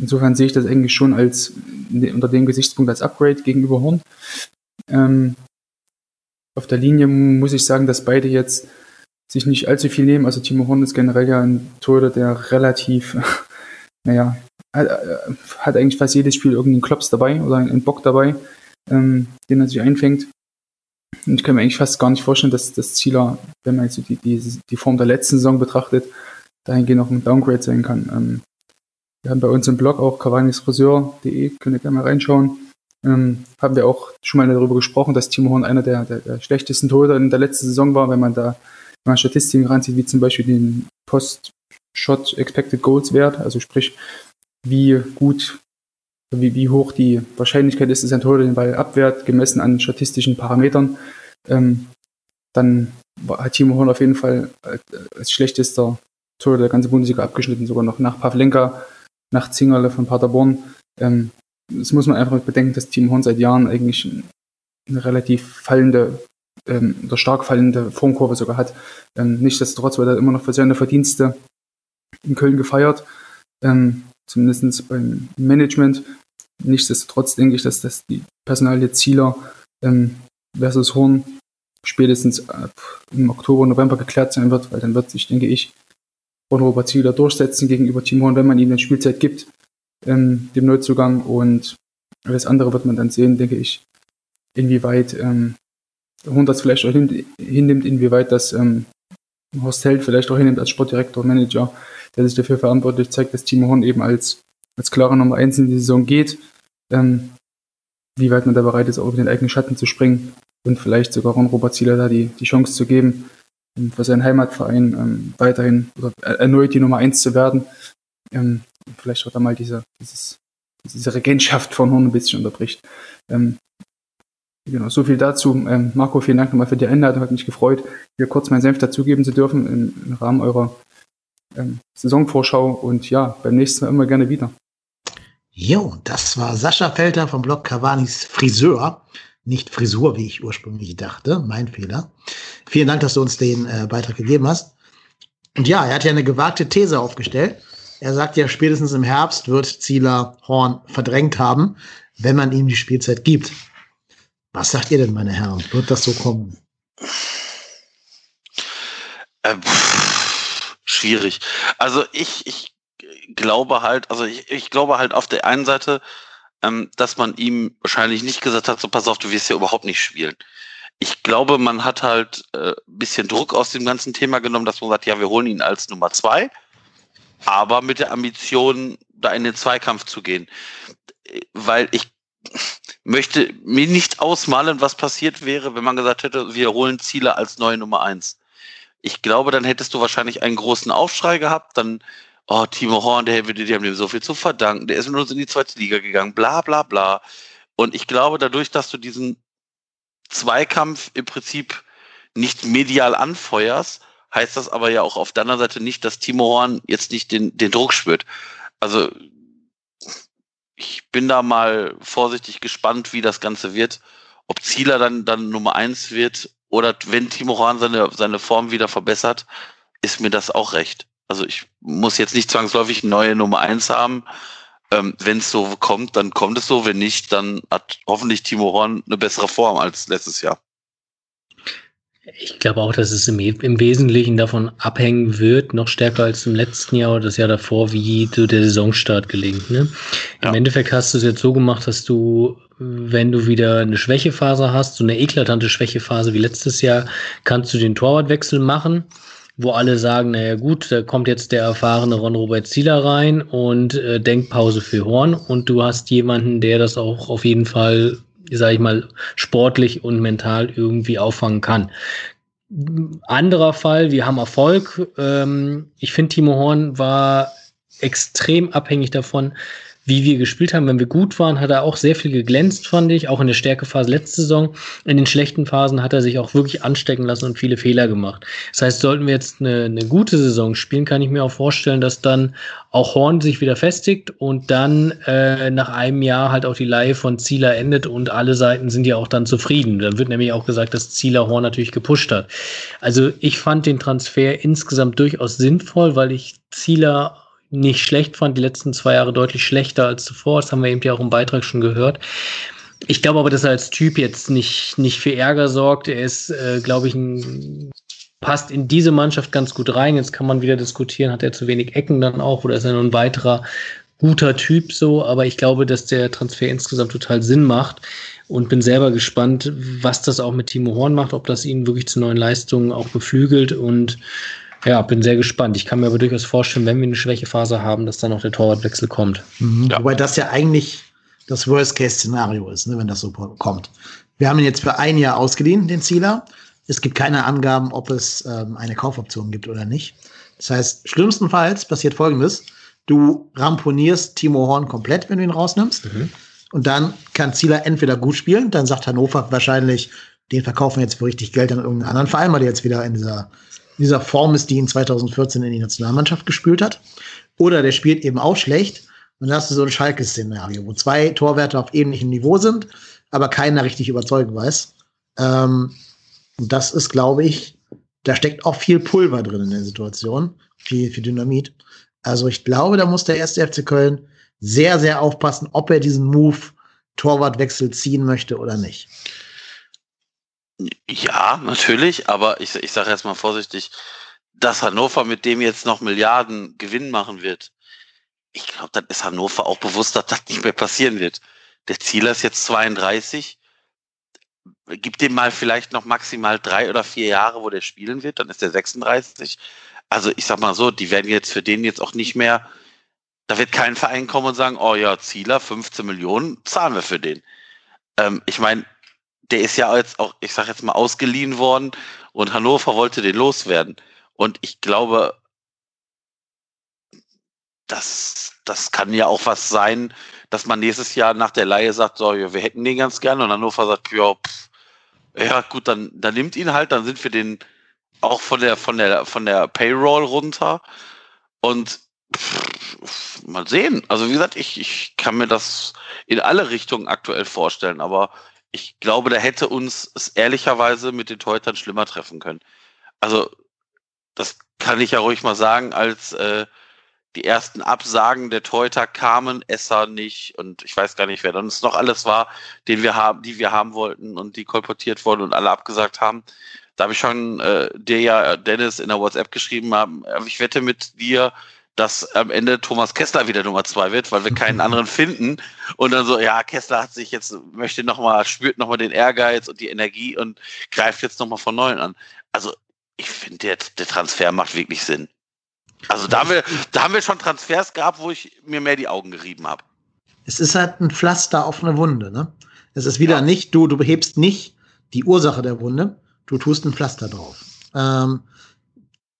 insofern sehe ich das eigentlich schon als unter dem Gesichtspunkt als Upgrade gegenüber Horn. Ähm, auf der Linie muss ich sagen, dass beide jetzt sich nicht allzu viel nehmen. Also Timo Horn ist generell ja ein Torhüter, der relativ, naja, hat, hat, eigentlich fast jedes Spiel irgendeinen Klops dabei oder einen Bock dabei, ähm, den er sich einfängt. Und ich kann mir eigentlich fast gar nicht vorstellen, dass das Zieler, wenn man jetzt die, die, die Form der letzten Saison betrachtet, dahingehend noch ein Downgrade sein kann. Ähm, wir haben bei uns im Blog auch cavanisfriseur.de, könnt ihr gerne mal reinschauen. Ähm, haben wir auch schon mal darüber gesprochen, dass Timo Horn einer der, der, der schlechtesten Torhüter in der letzten Saison war, wenn man da wenn man Statistiken ranzieht, wie zum Beispiel den Post-Shot Expected Goals Wert, also sprich, wie gut, wie, wie hoch die Wahrscheinlichkeit ist, dass ein Torhüter den Ball abwehrt, gemessen an statistischen Parametern, ähm, dann hat Timo Horn auf jeden Fall als schlechtester Torhüter der ganzen Bundesliga abgeschnitten, sogar noch nach Pavlenka, nach Zingerle von Paderborn. Ähm, das muss man einfach bedenken, dass Timo Horn seit Jahren eigentlich eine relativ fallende ähm, oder stark fallende Formkurve sogar hat. Ähm, nichtsdestotrotz wird er immer noch für seine Verdienste in Köln gefeiert, ähm, zumindest beim Management. Nichtsdestotrotz denke ich, dass das die Personalie Zieler ähm, versus Horn spätestens ab im Oktober, November geklärt sein wird, weil dann wird sich, denke ich, Ron Robert Zieler durchsetzen gegenüber Team Horn, wenn man ihm eine Spielzeit gibt, ähm, dem Neuzugang. Und alles andere wird man dann sehen, denke ich, inwieweit ähm, Hund das vielleicht auch hin, hinnimmt, inwieweit das ähm, Horst Held vielleicht auch hinnimmt als Sportdirektor, Manager, der sich dafür verantwortlich zeigt, dass Timo Horn eben als, als klare Nummer 1 in die Saison geht. Ähm, wie weit man da bereit ist, auch über den eigenen Schatten zu springen und vielleicht sogar Ron Robert Zieler da die, die Chance zu geben, um für seinen Heimatverein ähm, weiterhin oder erneut die Nummer 1 zu werden. Ähm, vielleicht auch da mal diese, dieses, diese Regentschaft von Horn ein bisschen unterbricht. Ähm, Genau, so viel dazu. Ähm, Marco, vielen Dank nochmal für die Einladung. Hat mich gefreut, hier kurz meinen Senf dazugeben zu dürfen im, im Rahmen eurer ähm, Saisonvorschau. Und ja, beim nächsten Mal immer gerne wieder. Jo, das war Sascha Felter vom Blog Cavanis Friseur. Nicht Frisur, wie ich ursprünglich dachte. Mein Fehler. Vielen Dank, dass du uns den äh, Beitrag gegeben hast. Und ja, er hat ja eine gewagte These aufgestellt. Er sagt ja, spätestens im Herbst wird Zieler Horn verdrängt haben, wenn man ihm die Spielzeit gibt. Was sagt ihr denn, meine Herren? Wird das so kommen? Ähm, schwierig. Also ich, ich glaube halt, also ich, ich glaube halt auf der einen Seite, ähm, dass man ihm wahrscheinlich nicht gesagt hat, so pass auf, du wirst ja überhaupt nicht spielen. Ich glaube, man hat halt äh, bisschen Druck aus dem ganzen Thema genommen, dass man sagt, ja, wir holen ihn als Nummer zwei, aber mit der Ambition, da in den Zweikampf zu gehen. Weil ich möchte mir nicht ausmalen, was passiert wäre, wenn man gesagt hätte, wir holen Ziele als neue Nummer eins. Ich glaube, dann hättest du wahrscheinlich einen großen Aufschrei gehabt, dann oh, Timo Horn, der, die haben dem so viel zu verdanken, der ist mit uns in die zweite Liga gegangen, bla bla bla. Und ich glaube, dadurch, dass du diesen Zweikampf im Prinzip nicht medial anfeuerst, heißt das aber ja auch auf der anderen Seite nicht, dass Timo Horn jetzt nicht den, den Druck spürt. Also ich bin da mal vorsichtig gespannt, wie das Ganze wird. Ob Zieler dann, dann Nummer eins wird oder wenn Timo Horn seine, seine Form wieder verbessert, ist mir das auch recht. Also ich muss jetzt nicht zwangsläufig eine neue Nummer eins haben. Ähm, wenn es so kommt, dann kommt es so. Wenn nicht, dann hat hoffentlich Timo Horn eine bessere Form als letztes Jahr. Ich glaube auch, dass es im, im, Wesentlichen davon abhängen wird, noch stärker als im letzten Jahr oder das Jahr davor, wie so der Saisonstart gelingt. Ne? Ja. Im Endeffekt hast du es jetzt so gemacht, dass du, wenn du wieder eine Schwächephase hast, so eine eklatante Schwächephase wie letztes Jahr, kannst du den Torwartwechsel machen wo alle sagen, naja gut, da kommt jetzt der erfahrene Ron-Robert Zieler rein und äh, Denkpause für Horn und du hast jemanden, der das auch auf jeden Fall, sage ich mal, sportlich und mental irgendwie auffangen kann. Anderer Fall, wir haben Erfolg. Ähm, ich finde, Timo Horn war extrem abhängig davon, wie wir gespielt haben. Wenn wir gut waren, hat er auch sehr viel geglänzt, fand ich, auch in der Stärkephase letzte Saison. In den schlechten Phasen hat er sich auch wirklich anstecken lassen und viele Fehler gemacht. Das heißt, sollten wir jetzt eine, eine gute Saison spielen, kann ich mir auch vorstellen, dass dann auch Horn sich wieder festigt und dann äh, nach einem Jahr halt auch die Leihe von Zieler endet und alle Seiten sind ja auch dann zufrieden. Dann wird nämlich auch gesagt, dass Zieler Horn natürlich gepusht hat. Also ich fand den Transfer insgesamt durchaus sinnvoll, weil ich Zieler nicht schlecht fand, die letzten zwei Jahre deutlich schlechter als zuvor. Das haben wir eben ja auch im Beitrag schon gehört. Ich glaube aber, dass er als Typ jetzt nicht, nicht für Ärger sorgt. Er ist, äh, glaube ich, ein, passt in diese Mannschaft ganz gut rein. Jetzt kann man wieder diskutieren, hat er zu wenig Ecken dann auch oder ist er nur ein weiterer guter Typ so. Aber ich glaube, dass der Transfer insgesamt total Sinn macht und bin selber gespannt, was das auch mit Timo Horn macht, ob das ihn wirklich zu neuen Leistungen auch beflügelt und ja, bin sehr gespannt. Ich kann mir aber durchaus vorstellen, wenn wir eine Schwächephase haben, dass dann auch der Torwartwechsel kommt. Mhm. Ja. Wobei das ja eigentlich das Worst-Case-Szenario ist, ne, wenn das so kommt. Wir haben ihn jetzt für ein Jahr ausgeliehen, den Zieler. Es gibt keine Angaben, ob es ähm, eine Kaufoption gibt oder nicht. Das heißt, schlimmstenfalls passiert Folgendes. Du ramponierst Timo Horn komplett, wenn du ihn rausnimmst. Mhm. Und dann kann Zieler entweder gut spielen, dann sagt Hannover wahrscheinlich, den verkaufen wir jetzt für richtig Geld an irgendeinen anderen Verein, weil der jetzt wieder in dieser dieser Form ist, die ihn 2014 in die Nationalmannschaft gespielt hat. Oder der spielt eben auch schlecht. Und dann hast du so ein Schalke-Szenario, wo zwei Torwärter auf ähnlichem Niveau sind, aber keiner richtig überzeugen weiß. Ähm, und das ist, glaube ich, da steckt auch viel Pulver drin in der Situation, viel, viel Dynamit. Also ich glaube, da muss der erste FC Köln sehr, sehr aufpassen, ob er diesen Move Torwartwechsel ziehen möchte oder nicht. Ja, natürlich, aber ich, ich sage jetzt mal vorsichtig, dass Hannover mit dem jetzt noch Milliarden Gewinn machen wird. Ich glaube, dann ist Hannover auch bewusst, dass das nicht mehr passieren wird. Der Zieler ist jetzt 32. Gib dem mal vielleicht noch maximal drei oder vier Jahre, wo der spielen wird, dann ist der 36. Also ich sag mal so, die werden jetzt für den jetzt auch nicht mehr, da wird kein Verein kommen und sagen, oh ja, Zieler, 15 Millionen, zahlen wir für den. Ähm, ich meine, der ist ja jetzt auch, ich sag jetzt mal, ausgeliehen worden und Hannover wollte den loswerden. Und ich glaube, das, das kann ja auch was sein, dass man nächstes Jahr nach der Leihe sagt, so, wir hätten den ganz gerne und Hannover sagt, ja, pff, ja gut, dann, dann nimmt ihn halt, dann sind wir den auch von der, von der, von der Payroll runter und pff, mal sehen. Also wie gesagt, ich, ich kann mir das in alle Richtungen aktuell vorstellen, aber ich glaube, da hätte uns es ehrlicherweise mit den Teutern schlimmer treffen können. Also, das kann ich ja ruhig mal sagen, als äh, die ersten Absagen der Teuter kamen, Esser nicht und ich weiß gar nicht, wer dann es noch alles war, den wir haben, die wir haben wollten und die kolportiert wurden und alle abgesagt haben. Da habe ich schon äh, dir ja, Dennis, in der WhatsApp geschrieben haben, ich wette mit dir, dass am Ende Thomas Kessler wieder Nummer zwei wird, weil wir keinen anderen finden. Und dann so, ja, Kessler hat sich jetzt, möchte nochmal, spürt nochmal den Ehrgeiz und die Energie und greift jetzt nochmal von neuem an. Also, ich finde, der, der Transfer macht wirklich Sinn. Also da haben, wir, da haben wir schon Transfers gehabt, wo ich mir mehr die Augen gerieben habe. Es ist halt ein Pflaster auf eine Wunde, ne? Es ist wieder ja. nicht, du, du behebst nicht die Ursache der Wunde, du tust ein Pflaster drauf. Ähm,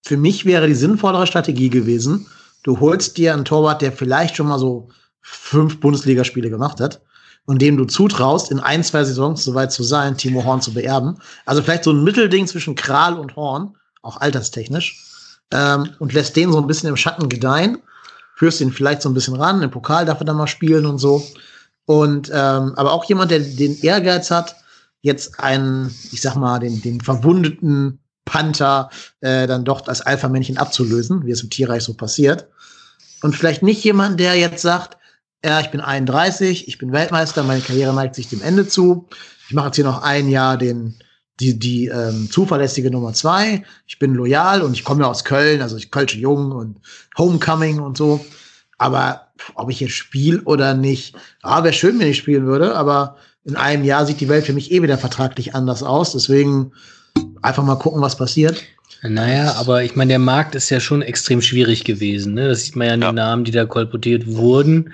für mich wäre die sinnvollere Strategie gewesen, du holst dir einen Torwart, der vielleicht schon mal so fünf Bundesligaspiele gemacht hat und dem du zutraust, in ein, zwei Saisons so weit zu sein, Timo Horn zu beerben. Also vielleicht so ein Mittelding zwischen Kral und Horn, auch alterstechnisch, ähm, und lässt den so ein bisschen im Schatten gedeihen, führst ihn vielleicht so ein bisschen ran, im Pokal darf er dann mal spielen und so. Und ähm, aber auch jemand, der den Ehrgeiz hat, jetzt einen, ich sag mal, den, den verwundeten Panther äh, dann doch als Alpha-Männchen abzulösen, wie es im Tierreich so passiert. Und vielleicht nicht jemand, der jetzt sagt, ja, ich bin 31, ich bin Weltmeister, meine Karriere neigt sich dem Ende zu. Ich mache jetzt hier noch ein Jahr den, die, die ähm, zuverlässige Nummer zwei. Ich bin loyal und ich komme ja aus Köln, also ich Kölsche Jung und Homecoming und so. Aber ob ich jetzt spiele oder nicht, ja, wäre schön, wenn ich spielen würde, aber in einem Jahr sieht die Welt für mich eh wieder vertraglich anders aus. Deswegen einfach mal gucken, was passiert. Naja, aber ich meine, der Markt ist ja schon extrem schwierig gewesen. Ne? Das sieht man ja an ja. den Namen, die da kolportiert wurden.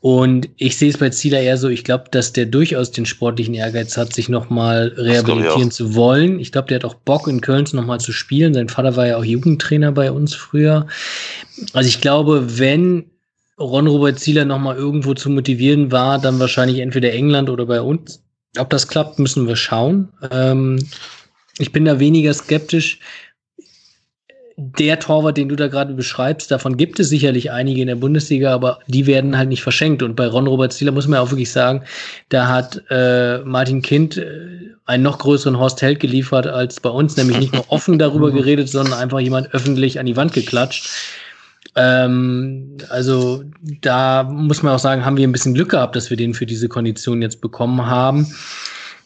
Und ich sehe es bei Zieler eher so, ich glaube, dass der durchaus den sportlichen Ehrgeiz hat, sich nochmal rehabilitieren zu wollen. Ich glaube, der hat auch Bock, in Köln nochmal zu spielen. Sein Vater war ja auch Jugendtrainer bei uns früher. Also ich glaube, wenn Ron-Robert Zieler nochmal irgendwo zu motivieren war, dann wahrscheinlich entweder England oder bei uns. Ob das klappt, müssen wir schauen. Ähm, ich bin da weniger skeptisch. Der Torwart, den du da gerade beschreibst, davon gibt es sicherlich einige in der Bundesliga, aber die werden halt nicht verschenkt. Und bei Ron Robert Zieler muss man auch wirklich sagen, da hat äh, Martin Kind äh, einen noch größeren Horst Held geliefert als bei uns, nämlich nicht nur offen darüber geredet, sondern einfach jemand öffentlich an die Wand geklatscht. Ähm, also da muss man auch sagen, haben wir ein bisschen Glück gehabt, dass wir den für diese Kondition jetzt bekommen haben.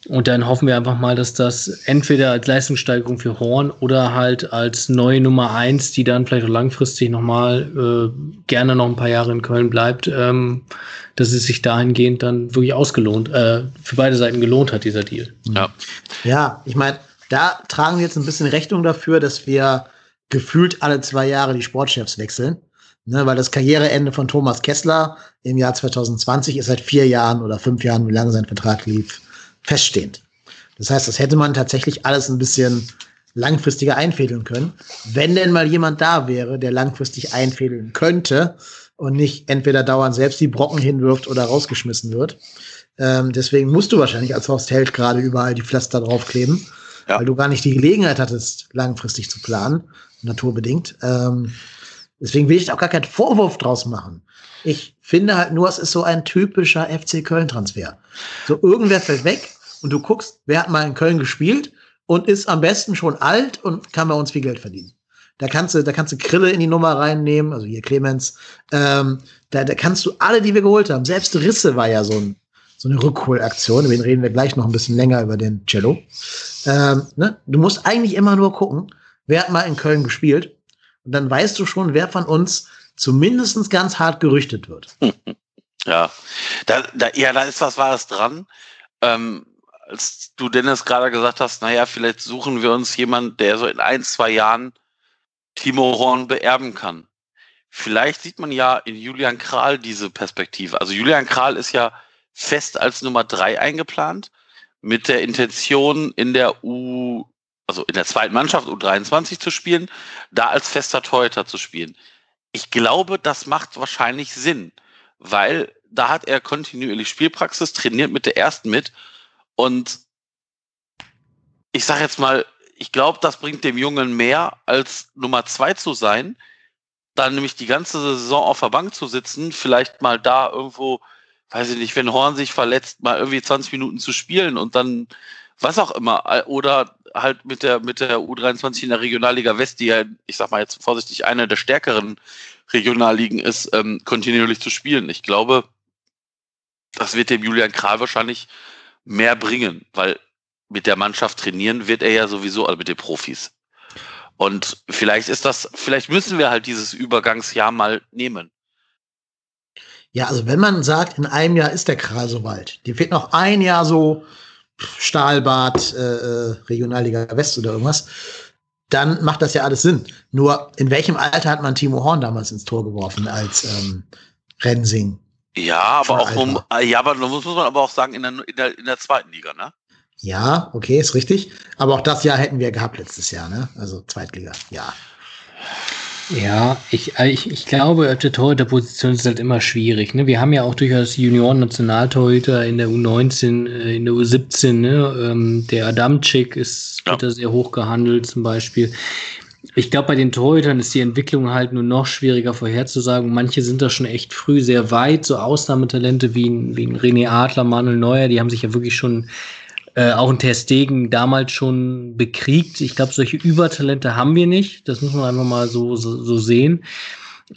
Und dann hoffen wir einfach mal, dass das entweder als Leistungssteigerung für Horn oder halt als neue Nummer eins, die dann vielleicht auch langfristig nochmal äh, gerne noch ein paar Jahre in Köln bleibt, ähm, dass es sich dahingehend dann wirklich ausgelohnt, äh, für beide Seiten gelohnt hat, dieser Deal. Ja, ja ich meine, da tragen wir jetzt ein bisschen Rechnung dafür, dass wir gefühlt alle zwei Jahre die Sportchefs wechseln. Ne, weil das Karriereende von Thomas Kessler im Jahr 2020 ist seit vier Jahren oder fünf Jahren, wie lange sein Vertrag lief, feststehend. Das heißt, das hätte man tatsächlich alles ein bisschen langfristiger einfädeln können, wenn denn mal jemand da wäre, der langfristig einfädeln könnte und nicht entweder dauernd selbst die Brocken hinwirft oder rausgeschmissen wird. Ähm, deswegen musst du wahrscheinlich als Horst Held gerade überall die Pflaster draufkleben, ja. weil du gar nicht die Gelegenheit hattest, langfristig zu planen, naturbedingt. Ähm, deswegen will ich auch gar keinen Vorwurf draus machen. Ich finde halt nur, es ist so ein typischer FC Köln-Transfer. So irgendwer fällt weg und du guckst, wer hat mal in Köln gespielt und ist am besten schon alt und kann bei uns viel Geld verdienen. Da kannst du, da kannst du Krille in die Nummer reinnehmen, also hier Clemens. Ähm, da, da kannst du alle, die wir geholt haben. Selbst Risse war ja so, ein, so eine Rückholaktion. Über den reden wir gleich noch ein bisschen länger über den Cello. Ähm, ne? Du musst eigentlich immer nur gucken, wer hat mal in Köln gespielt. Und dann weißt du schon, wer von uns zumindest ganz hart gerüchtet wird. Ja, da, da, ja, da ist was Wahres dran. Ähm, als du Dennis gerade gesagt hast, naja, vielleicht suchen wir uns jemanden, der so in ein, zwei Jahren Timo Horn beerben kann. Vielleicht sieht man ja in Julian Kral diese Perspektive. Also Julian Kral ist ja fest als Nummer drei eingeplant, mit der Intention in der U, also in der zweiten Mannschaft U23 zu spielen, da als fester Torhüter zu spielen ich glaube, das macht wahrscheinlich Sinn, weil da hat er kontinuierlich Spielpraxis, trainiert mit der ersten mit und ich sage jetzt mal, ich glaube, das bringt dem Jungen mehr als Nummer zwei zu sein, dann nämlich die ganze Saison auf der Bank zu sitzen, vielleicht mal da irgendwo, weiß ich nicht, wenn Horn sich verletzt, mal irgendwie 20 Minuten zu spielen und dann was auch immer oder halt mit der, mit der U23 in der Regionalliga West, die ja, ich sag mal jetzt vorsichtig, eine der stärkeren Regionalligen ist, ähm, kontinuierlich zu spielen. Ich glaube, das wird dem Julian Kral wahrscheinlich mehr bringen, weil mit der Mannschaft trainieren wird er ja sowieso, also mit den Profis. Und vielleicht ist das, vielleicht müssen wir halt dieses Übergangsjahr mal nehmen. Ja, also wenn man sagt, in einem Jahr ist der Kral so weit, dir fehlt noch ein Jahr so Stahlbad, äh, äh, Regionalliga West oder irgendwas, dann macht das ja alles Sinn. Nur in welchem Alter hat man Timo Horn damals ins Tor geworfen als ähm, Rensing? Ja, aber auch um, ja, aber muss man aber auch sagen, in der, in der, in der zweiten Liga, ne? Ja, okay, ist richtig. Aber auch das Jahr hätten wir gehabt letztes Jahr, ne? Also Zweitliga, ja. Ja, ich, äh, ich, ich glaube, auf der Torhüterposition ist halt immer schwierig. Ne? Wir haben ja auch durchaus Junioren-Nationaltorhüter in der U19, äh, in der U17. Ne? Ähm, der Adamczyk ist ja. wird da sehr hoch gehandelt zum Beispiel. Ich glaube, bei den Torhütern ist die Entwicklung halt nur noch schwieriger vorherzusagen. Manche sind da schon echt früh sehr weit. So Ausnahmetalente wie wie ein René Adler, Manuel Neuer, die haben sich ja wirklich schon äh, auch ein Testegen damals schon bekriegt. Ich glaube, solche Übertalente haben wir nicht. Das muss man einfach mal so, so, so sehen.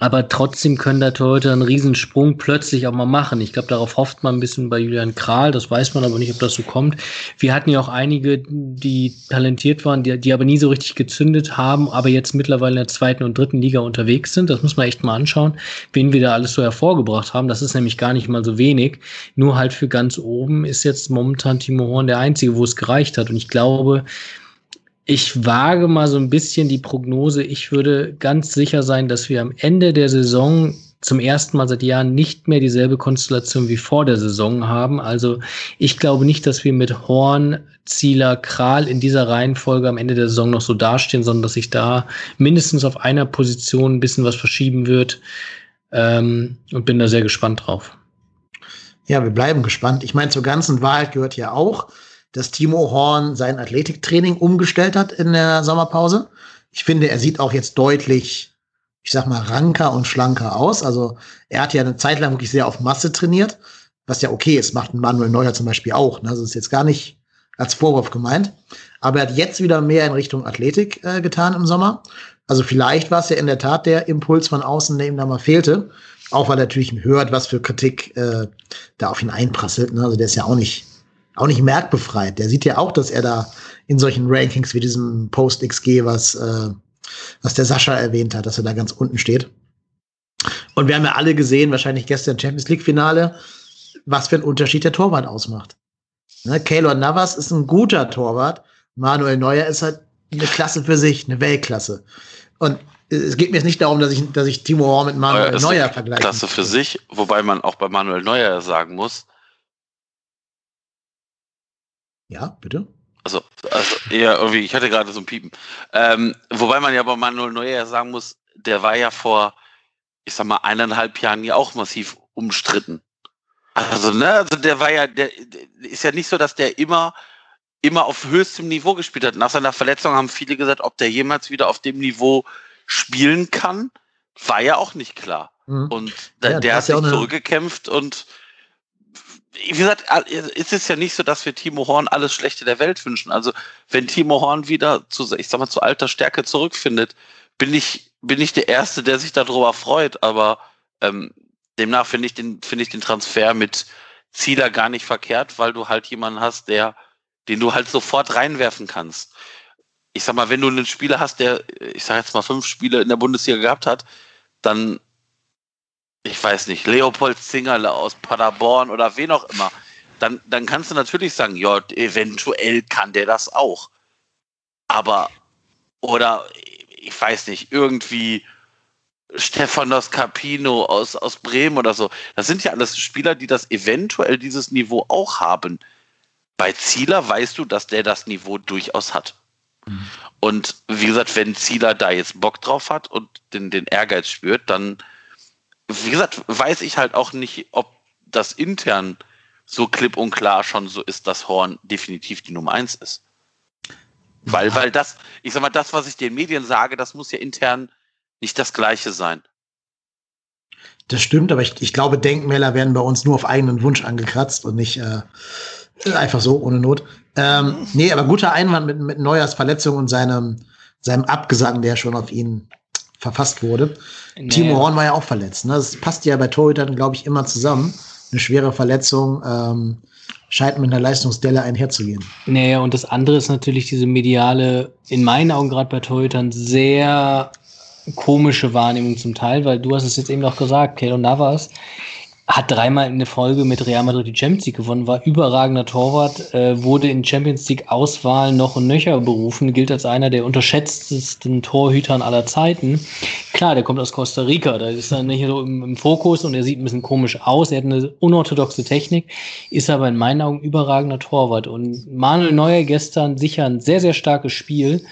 Aber trotzdem können da Torhüter einen Riesensprung plötzlich auch mal machen. Ich glaube, darauf hofft man ein bisschen bei Julian Kral. Das weiß man aber nicht, ob das so kommt. Wir hatten ja auch einige, die talentiert waren, die, die aber nie so richtig gezündet haben, aber jetzt mittlerweile in der zweiten und dritten Liga unterwegs sind. Das muss man echt mal anschauen, wen wir da alles so hervorgebracht haben. Das ist nämlich gar nicht mal so wenig. Nur halt für ganz oben ist jetzt momentan Timo Horn der Einzige, wo es gereicht hat. Und ich glaube, ich wage mal so ein bisschen die Prognose. Ich würde ganz sicher sein, dass wir am Ende der Saison zum ersten Mal seit Jahren nicht mehr dieselbe Konstellation wie vor der Saison haben. Also ich glaube nicht, dass wir mit Horn, Zieler, Kral in dieser Reihenfolge am Ende der Saison noch so dastehen, sondern dass sich da mindestens auf einer Position ein bisschen was verschieben wird. Ähm, und bin da sehr gespannt drauf. Ja, wir bleiben gespannt. Ich meine, zur ganzen Wahrheit gehört ja auch, dass Timo Horn sein Athletiktraining umgestellt hat in der Sommerpause. Ich finde, er sieht auch jetzt deutlich, ich sag mal, ranker und schlanker aus. Also er hat ja eine Zeit lang wirklich sehr auf Masse trainiert, was ja okay ist, macht Manuel Neuer zum Beispiel auch. Ne? Also ist jetzt gar nicht als Vorwurf gemeint. Aber er hat jetzt wieder mehr in Richtung Athletik äh, getan im Sommer. Also vielleicht war es ja in der Tat der Impuls von außen, der ihm da mal fehlte. Auch weil er natürlich hört, was für Kritik äh, da auf ihn einprasselt. Ne? Also der ist ja auch nicht auch nicht merkbefreit. Der sieht ja auch, dass er da in solchen Rankings wie diesem Post-XG, was, äh, was der Sascha erwähnt hat, dass er da ganz unten steht. Und wir haben ja alle gesehen, wahrscheinlich gestern Champions League-Finale, was für einen Unterschied der Torwart ausmacht. Ne, Keylor Navas ist ein guter Torwart. Manuel Neuer ist halt eine Klasse für sich, eine Weltklasse. Und es geht mir jetzt nicht darum, dass ich, dass ich Timo Horn mit Manuel Neuer vergleiche. Klasse für sich, wobei man auch bei Manuel Neuer sagen muss, ja, bitte? Also, also eher irgendwie, ich hatte gerade so ein Piepen. Ähm, wobei man ja bei Manuel Neuer sagen muss, der war ja vor, ich sag mal, eineinhalb Jahren ja auch massiv umstritten. Also, ne, also der war ja, der, der ist ja nicht so, dass der immer, immer auf höchstem Niveau gespielt hat. Nach seiner Verletzung haben viele gesagt, ob der jemals wieder auf dem Niveau spielen kann, war ja auch nicht klar. Mhm. Und der, ja, der hat sich zurückgekämpft und wie gesagt, ist es ja nicht so, dass wir Timo Horn alles Schlechte der Welt wünschen. Also, wenn Timo Horn wieder zu, ich sag mal, zu alter Stärke zurückfindet, bin ich, bin ich der Erste, der sich darüber freut. Aber ähm, demnach finde ich den, finde ich den Transfer mit Zieler gar nicht verkehrt, weil du halt jemanden hast, der, den du halt sofort reinwerfen kannst. Ich sag mal, wenn du einen Spieler hast, der, ich sag jetzt mal, fünf Spiele in der Bundesliga gehabt hat, dann ich weiß nicht, Leopold Zingerle aus Paderborn oder wen auch immer, dann, dann kannst du natürlich sagen, ja, eventuell kann der das auch. Aber, oder ich weiß nicht, irgendwie Stefanos Capino aus, aus Bremen oder so. Das sind ja alles Spieler, die das eventuell dieses Niveau auch haben. Bei Zieler weißt du, dass der das Niveau durchaus hat. Mhm. Und wie gesagt, wenn Zieler da jetzt Bock drauf hat und den, den Ehrgeiz spürt, dann wie gesagt, weiß ich halt auch nicht, ob das intern so klipp und klar schon so ist, dass Horn definitiv die Nummer eins ist. Weil, ja. weil das, ich sag mal, das, was ich den Medien sage, das muss ja intern nicht das Gleiche sein. Das stimmt, aber ich, ich glaube, Denkmäler werden bei uns nur auf eigenen Wunsch angekratzt und nicht, äh, Einfach so, ohne Not. Ähm, nee, aber guter Einwand mit, mit Neuers Verletzung und seinem, seinem Abgesang, der schon auf ihn verfasst wurde. Nee. Timo Horn war ja auch verletzt. Ne? Das passt ja bei Torhütern, glaube ich, immer zusammen. Eine schwere Verletzung ähm, scheint mit einer Leistungsdelle einherzugehen. Naja, und das andere ist natürlich diese mediale, in meinen Augen gerade bei Torhütern, sehr komische Wahrnehmung zum Teil, weil du hast es jetzt eben auch gesagt, Keylor Navas hat dreimal in der Folge mit Real Madrid die Champions League gewonnen, war überragender Torwart, äh, wurde in Champions League Auswahl noch und nöcher berufen, gilt als einer der unterschätztesten Torhütern aller Zeiten. Klar, der kommt aus Costa Rica, da ist er nicht so im, im, Fokus und er sieht ein bisschen komisch aus, er hat eine unorthodoxe Technik, ist aber in meinen Augen überragender Torwart und Manuel Neuer gestern sicher ein sehr, sehr starkes Spiel,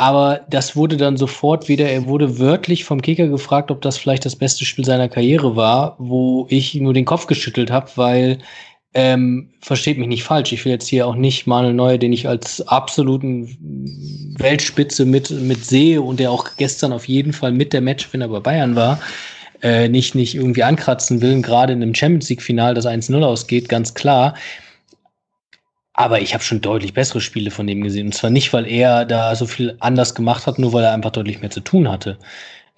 aber das wurde dann sofort wieder, er wurde wörtlich vom Kicker gefragt, ob das vielleicht das beste Spiel seiner Karriere war, wo ich nur den Kopf geschüttelt habe, weil ähm, versteht mich nicht falsch. Ich will jetzt hier auch nicht Manuel Neuer, den ich als absoluten Weltspitze mit, mit sehe und der auch gestern auf jeden Fall mit der Matchwinner bei Bayern war, äh, nicht, nicht irgendwie ankratzen will, gerade in einem Champions League-Final, das 1-0 ausgeht, ganz klar. Aber ich habe schon deutlich bessere Spiele von dem gesehen. Und zwar nicht, weil er da so viel anders gemacht hat, nur weil er einfach deutlich mehr zu tun hatte.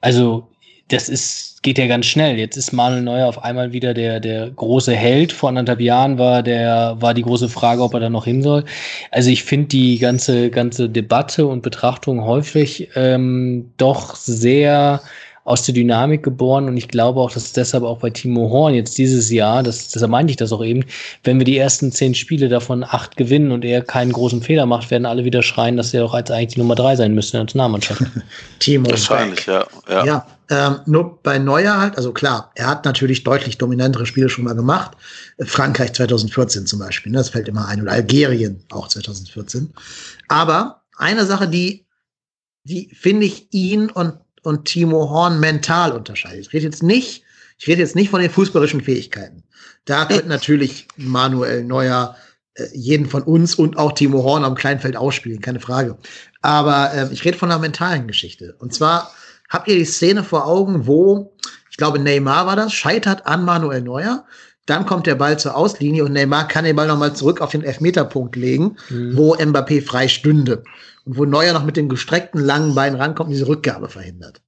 Also, das ist, geht ja ganz schnell. Jetzt ist Manuel Neuer auf einmal wieder der, der große Held. Vor anderthalb Jahren war der, war die große Frage, ob er da noch hin soll. Also ich finde die ganze, ganze Debatte und Betrachtung häufig ähm, doch sehr aus der Dynamik geboren und ich glaube auch, dass deshalb auch bei Timo Horn jetzt dieses Jahr, das, deshalb meinte ich das auch eben, wenn wir die ersten zehn Spiele davon acht gewinnen und er keinen großen Fehler macht, werden alle wieder schreien, dass er auch als eigentlich die Nummer drei sein müsste in der Nationalmannschaft. Timo. Wahrscheinlich, ja. Ja, ja ähm, nur bei Neuer halt, also klar, er hat natürlich deutlich dominantere Spiele schon mal gemacht. Frankreich 2014 zum Beispiel, ne, das fällt immer ein, oder Algerien auch 2014. Aber eine Sache, die, die finde ich ihn und und Timo Horn mental unterscheidet. Ich rede jetzt nicht, ich rede jetzt nicht von den fußballerischen Fähigkeiten. Da könnte natürlich Manuel Neuer äh, jeden von uns und auch Timo Horn am Kleinfeld ausspielen, keine Frage. Aber äh, ich rede von einer mentalen Geschichte. Und zwar habt ihr die Szene vor Augen, wo, ich glaube, Neymar war das, scheitert an Manuel Neuer. Dann kommt der Ball zur Auslinie und Neymar kann den Ball nochmal zurück auf den Elfmeterpunkt legen, mhm. wo Mbappé frei stünde und wo Neuer noch mit dem gestreckten langen Bein rankommt und diese Rückgabe verhindert.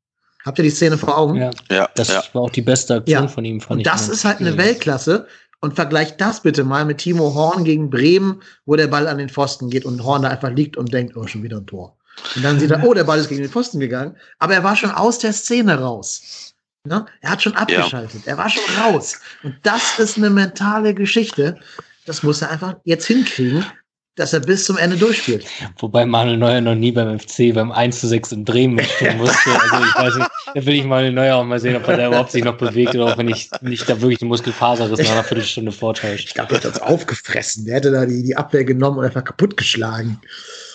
Habt ihr die Szene vor Augen? Ja, ja das ja. war auch die beste Aktion ja. von ihm, fand und ich. Das ist halt eine Weltklasse. Und vergleicht das bitte mal mit Timo Horn gegen Bremen, wo der Ball an den Pfosten geht und Horn da einfach liegt und denkt, oh, schon wieder ein Tor. Und dann sieht er, oh, der Ball ist gegen den Pfosten gegangen. Aber er war schon aus der Szene raus. Ne? Er hat schon abgeschaltet. Ja. Er war schon raus. Und das ist eine mentale Geschichte. Das muss er einfach jetzt hinkriegen dass er bis zum Ende durchspielt. Wobei Manuel Neuer noch nie beim FC beim 1 zu 6 in Bremen mitspielen musste. Also ich weiß nicht, da will ich Manuel Neuer auch mal sehen, ob er da überhaupt sich noch bewegt oder ob er nicht, nicht da wirklich die Muskelfaserriss nach einer Viertelstunde vortäuscht. Ich glaube, er hat das aufgefressen. Der hätte da die, die Abwehr genommen und einfach kaputtgeschlagen.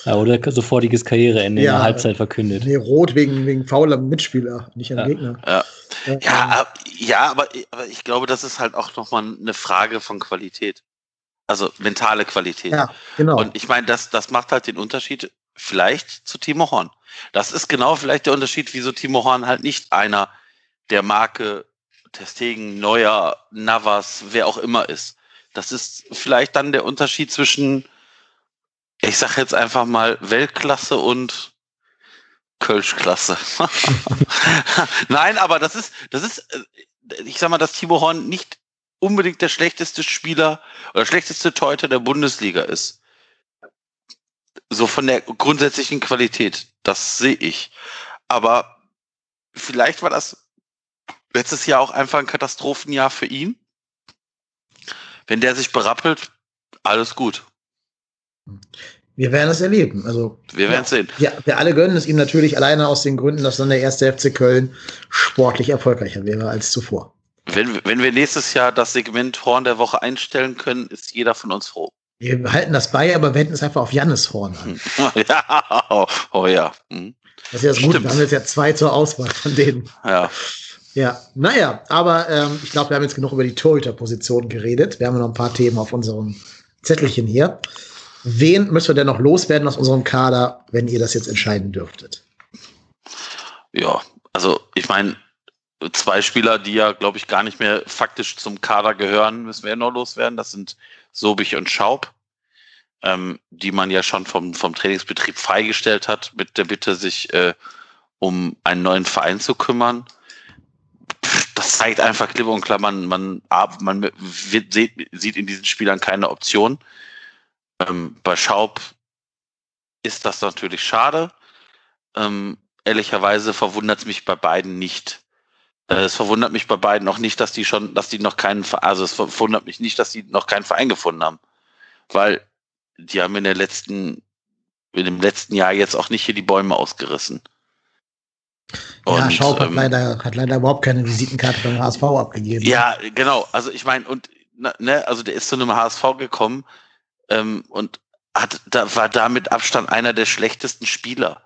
Ja, oder sofortiges Karriereende ja, in der Halbzeit verkündet. Nee, rot wegen, wegen fauler Mitspieler, nicht am ja. Gegner. Ja, ja, ja aber, aber ich glaube, das ist halt auch nochmal eine Frage von Qualität. Also mentale Qualität. Ja, genau. Und ich meine, das, das macht halt den Unterschied vielleicht zu Timo Horn. Das ist genau vielleicht der Unterschied, wieso Timo Horn halt nicht einer der Marke Testegen, Neuer, Navas, wer auch immer ist. Das ist vielleicht dann der Unterschied zwischen, ich sag jetzt einfach mal Weltklasse und Kölschklasse. Nein, aber das ist, das ist, äh, ich sag mal, dass Timo Horn nicht unbedingt der schlechteste Spieler oder schlechteste Torhüter der Bundesliga ist. So von der grundsätzlichen Qualität. Das sehe ich. Aber vielleicht war das letztes Jahr auch einfach ein Katastrophenjahr für ihn. Wenn der sich berappelt, alles gut. Wir werden es erleben. Also, wir werden es sehen. Ja, wir alle gönnen es ihm natürlich alleine aus den Gründen, dass dann der erste FC Köln sportlich erfolgreicher wäre als zuvor. Wenn, wenn wir nächstes Jahr das Segment Horn der Woche einstellen können, ist jeder von uns froh. Wir halten das bei, aber wenden es einfach auf Jannis Horn an. ja, oh, oh ja. Hm. Das ist ja das Gute. Wir haben jetzt ja zwei zur Auswahl von denen. Ja. Ja, naja, aber ähm, ich glaube, wir haben jetzt genug über die Torhüterposition geredet. Wir haben noch ein paar Themen auf unserem Zettelchen hier. Wen müssen wir denn noch loswerden aus unserem Kader, wenn ihr das jetzt entscheiden dürftet? Ja, also ich meine, zwei Spieler, die ja, glaube ich, gar nicht mehr faktisch zum Kader gehören, müssen wir ja noch loswerden. Das sind Sobich und Schaub, ähm, die man ja schon vom, vom Trainingsbetrieb freigestellt hat, mit der Bitte, sich äh, um einen neuen Verein zu kümmern. Das zeigt einfach klipp und klar, man, man, man wird, sieht, sieht in diesen Spielern keine Option. Ähm, bei Schaub ist das natürlich schade. Ähm, ehrlicherweise verwundert es mich bei beiden nicht. Äh, es verwundert mich bei beiden auch nicht, dass die schon, dass die noch keinen, also es verwundert mich nicht, dass die noch keinen Verein gefunden haben. Weil die haben in der letzten, in dem letzten Jahr jetzt auch nicht hier die Bäume ausgerissen. Und, ja, Schaub hat, ähm, leider, hat leider überhaupt keine Visitenkarte beim HSV abgegeben. Ja, genau. Also ich meine, und ne, also der ist zu einem HSV gekommen ähm, und hat, da war da mit Abstand einer der schlechtesten Spieler,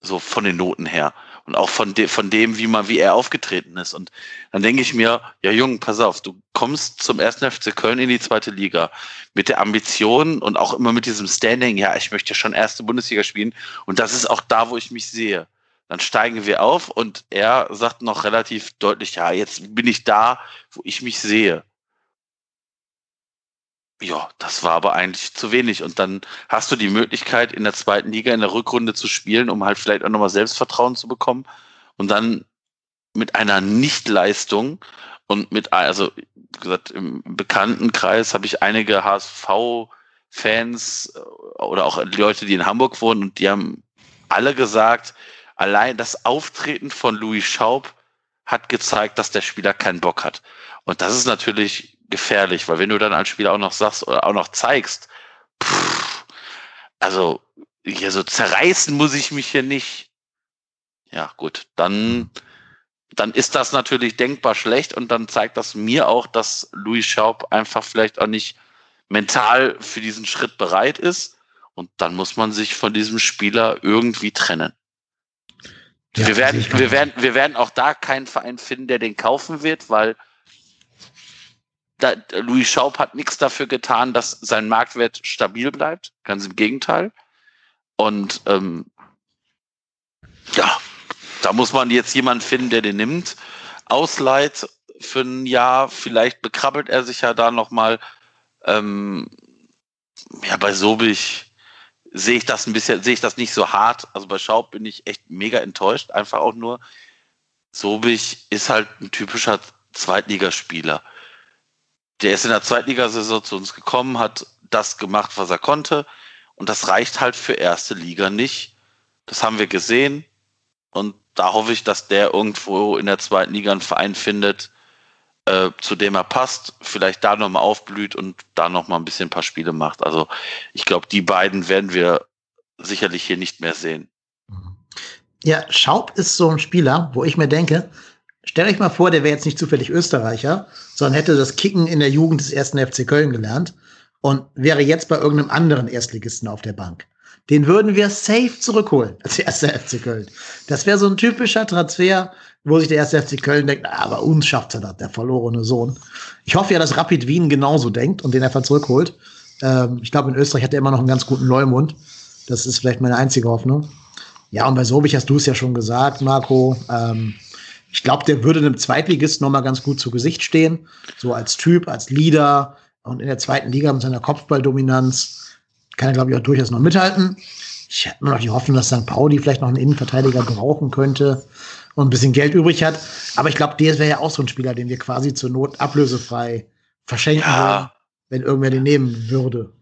so von den Noten her und auch von, de, von dem, wie man, wie er aufgetreten ist. Und dann denke ich mir, ja Jung, pass auf, du kommst zum ersten FC Köln in die zweite Liga mit der Ambition und auch immer mit diesem Standing, ja, ich möchte schon erste Bundesliga spielen und das ist auch da, wo ich mich sehe. Dann steigen wir auf und er sagt noch relativ deutlich, ja, jetzt bin ich da, wo ich mich sehe. Ja, das war aber eigentlich zu wenig. Und dann hast du die Möglichkeit, in der zweiten Liga in der Rückrunde zu spielen, um halt vielleicht auch nochmal Selbstvertrauen zu bekommen. Und dann mit einer Nichtleistung und mit, also wie gesagt, im Bekanntenkreis habe ich einige HSV-Fans äh, oder auch Leute, die in Hamburg wohnen und die haben alle gesagt, allein das Auftreten von Louis Schaub hat gezeigt, dass der Spieler keinen Bock hat. Und das ist natürlich gefährlich, weil wenn du dann als Spieler auch noch sagst oder auch noch zeigst, pff, also hier so zerreißen muss ich mich hier nicht. Ja, gut, dann, dann ist das natürlich denkbar schlecht und dann zeigt das mir auch, dass Louis Schaub einfach vielleicht auch nicht mental für diesen Schritt bereit ist. Und dann muss man sich von diesem Spieler irgendwie trennen. Ja, wir, werden, wir, werden, wir werden auch da keinen Verein finden, der den kaufen wird, weil da, Louis Schaub hat nichts dafür getan, dass sein Marktwert stabil bleibt. Ganz im Gegenteil. Und ähm, ja, da muss man jetzt jemanden finden, der den nimmt, ausleiht für ein Jahr. Vielleicht bekrabbelt er sich ja da nochmal. Ähm, ja, bei Sobich sehe ich das ein bisschen, sehe ich das nicht so hart. Also bei Schaub bin ich echt mega enttäuscht. Einfach auch nur, Sobich ist halt ein typischer Zweitligaspieler der ist in der Zweitligasaison zu uns gekommen, hat das gemacht, was er konnte. Und das reicht halt für erste Liga nicht. Das haben wir gesehen. Und da hoffe ich, dass der irgendwo in der zweiten Liga einen Verein findet, äh, zu dem er passt, vielleicht da nochmal aufblüht und da nochmal ein bisschen ein paar Spiele macht. Also ich glaube, die beiden werden wir sicherlich hier nicht mehr sehen. Ja, Schaub ist so ein Spieler, wo ich mir denke, Stell euch mal vor, der wäre jetzt nicht zufällig Österreicher, sondern hätte das Kicken in der Jugend des ersten FC Köln gelernt und wäre jetzt bei irgendeinem anderen Erstligisten auf der Bank. Den würden wir safe zurückholen als erster FC Köln. Das wäre so ein typischer Transfer, wo sich der erste FC Köln denkt, aber uns schafft er das, der verlorene Sohn. Ich hoffe ja, dass Rapid Wien genauso denkt und den einfach zurückholt. Ähm, ich glaube, in Österreich hat er immer noch einen ganz guten Leumund. Das ist vielleicht meine einzige Hoffnung. Ja, und bei Sobich hast du es ja schon gesagt, Marco. Ähm, ich glaube, der würde einem Zweitligisten noch mal ganz gut zu Gesicht stehen. So als Typ, als Leader und in der zweiten Liga mit seiner Kopfballdominanz kann er, glaube ich, auch durchaus noch mithalten. Ich habe nur noch die Hoffnung, dass St. Pauli vielleicht noch einen Innenverteidiger brauchen könnte und ein bisschen Geld übrig hat. Aber ich glaube, der wäre ja auch so ein Spieler, den wir quasi zur Not ablösefrei verschenken ja. würden, wenn irgendwer den nehmen würde.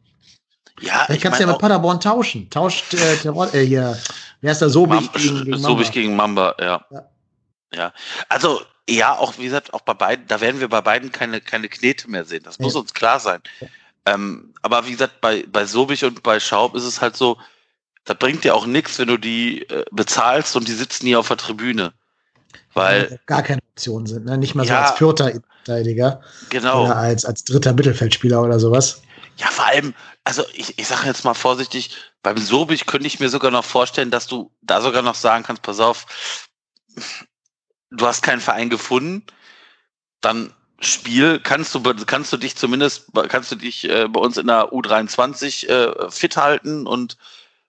Ja, Vielleicht kannst du ja mit Paderborn tauschen. Tauscht äh, der, äh, hier, wer ist der Sobich gegen, gegen Mamba? Sobich gegen Mamba, ja. ja. Ja, also ja, auch wie gesagt, auch bei beiden, da werden wir bei beiden keine, keine Knete mehr sehen. Das muss ja. uns klar sein. Ähm, aber wie gesagt, bei, bei Sobich und bei Schaub ist es halt so, da bringt dir auch nichts, wenn du die äh, bezahlst und die sitzen hier auf der Tribüne. Weil ja, gar keine Optionen sind, ne? Nicht mal so ja, als vierter Verteidiger. Genau. Oder als, als dritter Mittelfeldspieler oder sowas. Ja, vor allem, also ich, ich sage jetzt mal vorsichtig, beim Sobich könnte ich mir sogar noch vorstellen, dass du da sogar noch sagen kannst, pass auf, du hast keinen Verein gefunden, dann Spiel, kannst du, kannst du dich zumindest, kannst du dich äh, bei uns in der U23 äh, fit halten und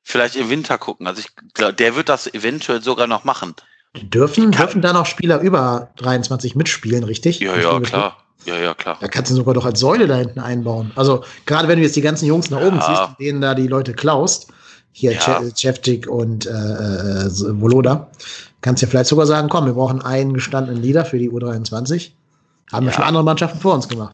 vielleicht im Winter gucken. Also ich glaube, der wird das eventuell sogar noch machen. Dürfen, dürfen da noch Spieler über 23 mitspielen, richtig? Ja, ja, klar. Ja, ja, klar. Da kannst du sogar doch als Säule da hinten einbauen. Also, gerade wenn du jetzt die ganzen Jungs nach oben Ja. ziehst, denen da die Leute klaust, hier Ja. Cevtic und äh, äh, Voloda, kannst ja vielleicht sogar sagen, komm, wir brauchen einen gestandenen Leader für die U23. Haben ja Ja. schon andere Mannschaften vor uns gemacht.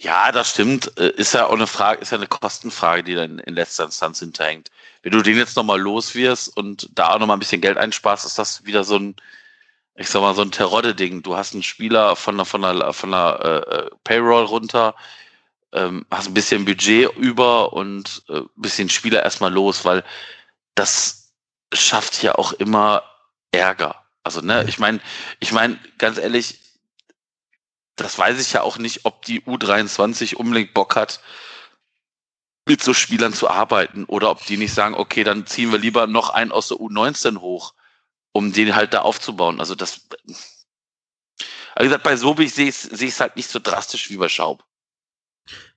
Ja, das stimmt. Äh, Ist ja auch eine Frage, ist ja eine Kostenfrage, die dann in letzter Instanz hinterhängt. Wenn du den jetzt nochmal los wirst und da auch nochmal ein bisschen Geld einsparst, ist das wieder so ein, ich sag mal, so ein Terodde-Ding. Du hast einen Spieler von der, von der, von der äh, äh, Payroll runter, ähm, hast ein bisschen Budget über und äh, ein bisschen Spieler erstmal los, weil das schafft ja auch immer Ärger. Also, ne, ich meine, ich meine, ganz ehrlich, das weiß ich ja auch nicht, ob die U23 unbedingt Bock hat, mit so Spielern zu arbeiten oder ob die nicht sagen, okay, dann ziehen wir lieber noch einen aus der U19 hoch, um den halt da aufzubauen. Also das, wie gesagt, bei Sobich sehe ich es halt nicht so drastisch wie bei Schaub.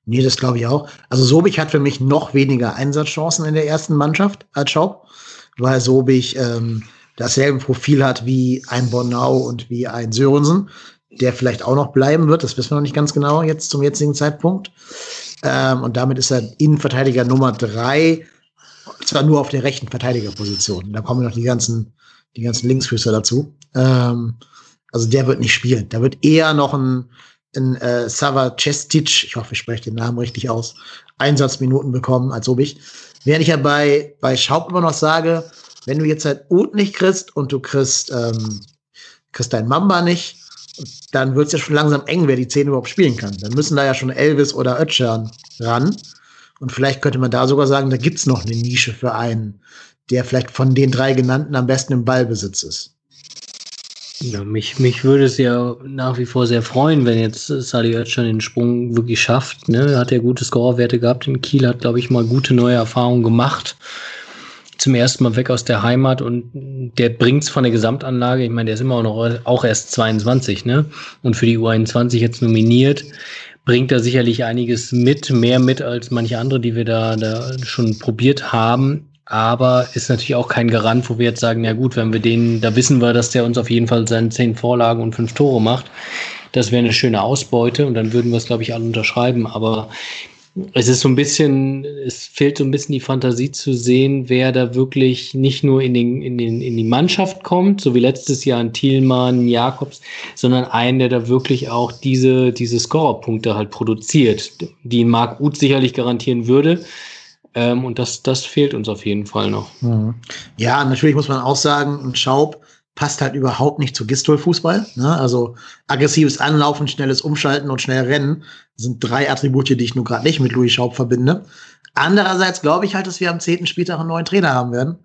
Nee, das glaube ich auch. Also Sobich hat für mich noch weniger Einsatzchancen in der ersten Mannschaft als Schaub, weil Sobich ähm, dasselbe Profil hat wie ein Bornau und wie ein Sörensen, der vielleicht auch noch bleiben wird. Das wissen wir noch nicht ganz genau jetzt zum jetzigen Zeitpunkt. Ähm, und damit ist er Innenverteidiger Nummer drei, zwar nur auf der rechten Verteidigerposition. Da kommen noch die ganzen, die ganzen Linksfüßer dazu. Ähm, also der wird nicht spielen. Da wird eher noch ein, ein äh, Sava Cestic, ich hoffe, ich spreche den Namen richtig aus, Einsatzminuten bekommen als Obig. Während ich ja bei, bei Schaub immer noch sage, wenn du jetzt halt Ut nicht kriegst und du kriegst, ähm, kriegst dein Mamba nicht, dann wird es ja schon langsam eng, wer die Zehn überhaupt spielen kann. Dann müssen da ja schon Elvis oder Ötschern ran. Und vielleicht könnte man da sogar sagen, da gibt's noch eine Nische für einen, der vielleicht von den drei genannten am besten im Ballbesitz ist. Ja, mich, mich würde es ja nach wie vor sehr freuen, wenn jetzt Sadi Özcan den Sprung wirklich schafft. Ne? Er hat ja gute Scorerwerte gehabt in Kiel, hat, glaube ich, mal gute neue Erfahrungen gemacht. Zum ersten Mal weg aus der Heimat und der bringt's von der Gesamtanlage. Ich meine, der ist immer noch auch erst 22, ne? Und für die U21 jetzt nominiert, bringt er sicherlich einiges mit, mehr mit als manche andere, die wir da, da schon probiert haben aber ist natürlich auch kein Garant, wo wir jetzt sagen, ja gut, wenn wir den, da wissen wir, dass der uns auf jeden Fall seine zehn Vorlagen und fünf Tore macht. Das wäre eine schöne Ausbeute und dann würden wir es, glaube ich, alle unterschreiben. Aber es ist so ein bisschen, es fehlt so ein bisschen die Fantasie zu sehen, wer da wirklich nicht nur in, den, in, den, in die Mannschaft kommt, so wie letztes Jahr ein Thielmann, Jakobs, sondern einen, der da wirklich auch diese, diese Scorerpunkte halt produziert, die Marc Uth sicherlich garantieren würde. Ähm, und das, das fehlt uns auf jeden Fall noch. Mhm. Ja, natürlich muss man auch sagen, ein Schaub passt halt überhaupt nicht zu Gistol-Fußball. Ne? Also aggressives Anlaufen, schnelles Umschalten und schnell Rennen sind drei Attribute, die ich nur gerade nicht mit Louis Schaub verbinde. Andererseits glaube ich halt, dass wir am zehnten Spieltag einen neuen Trainer haben werden,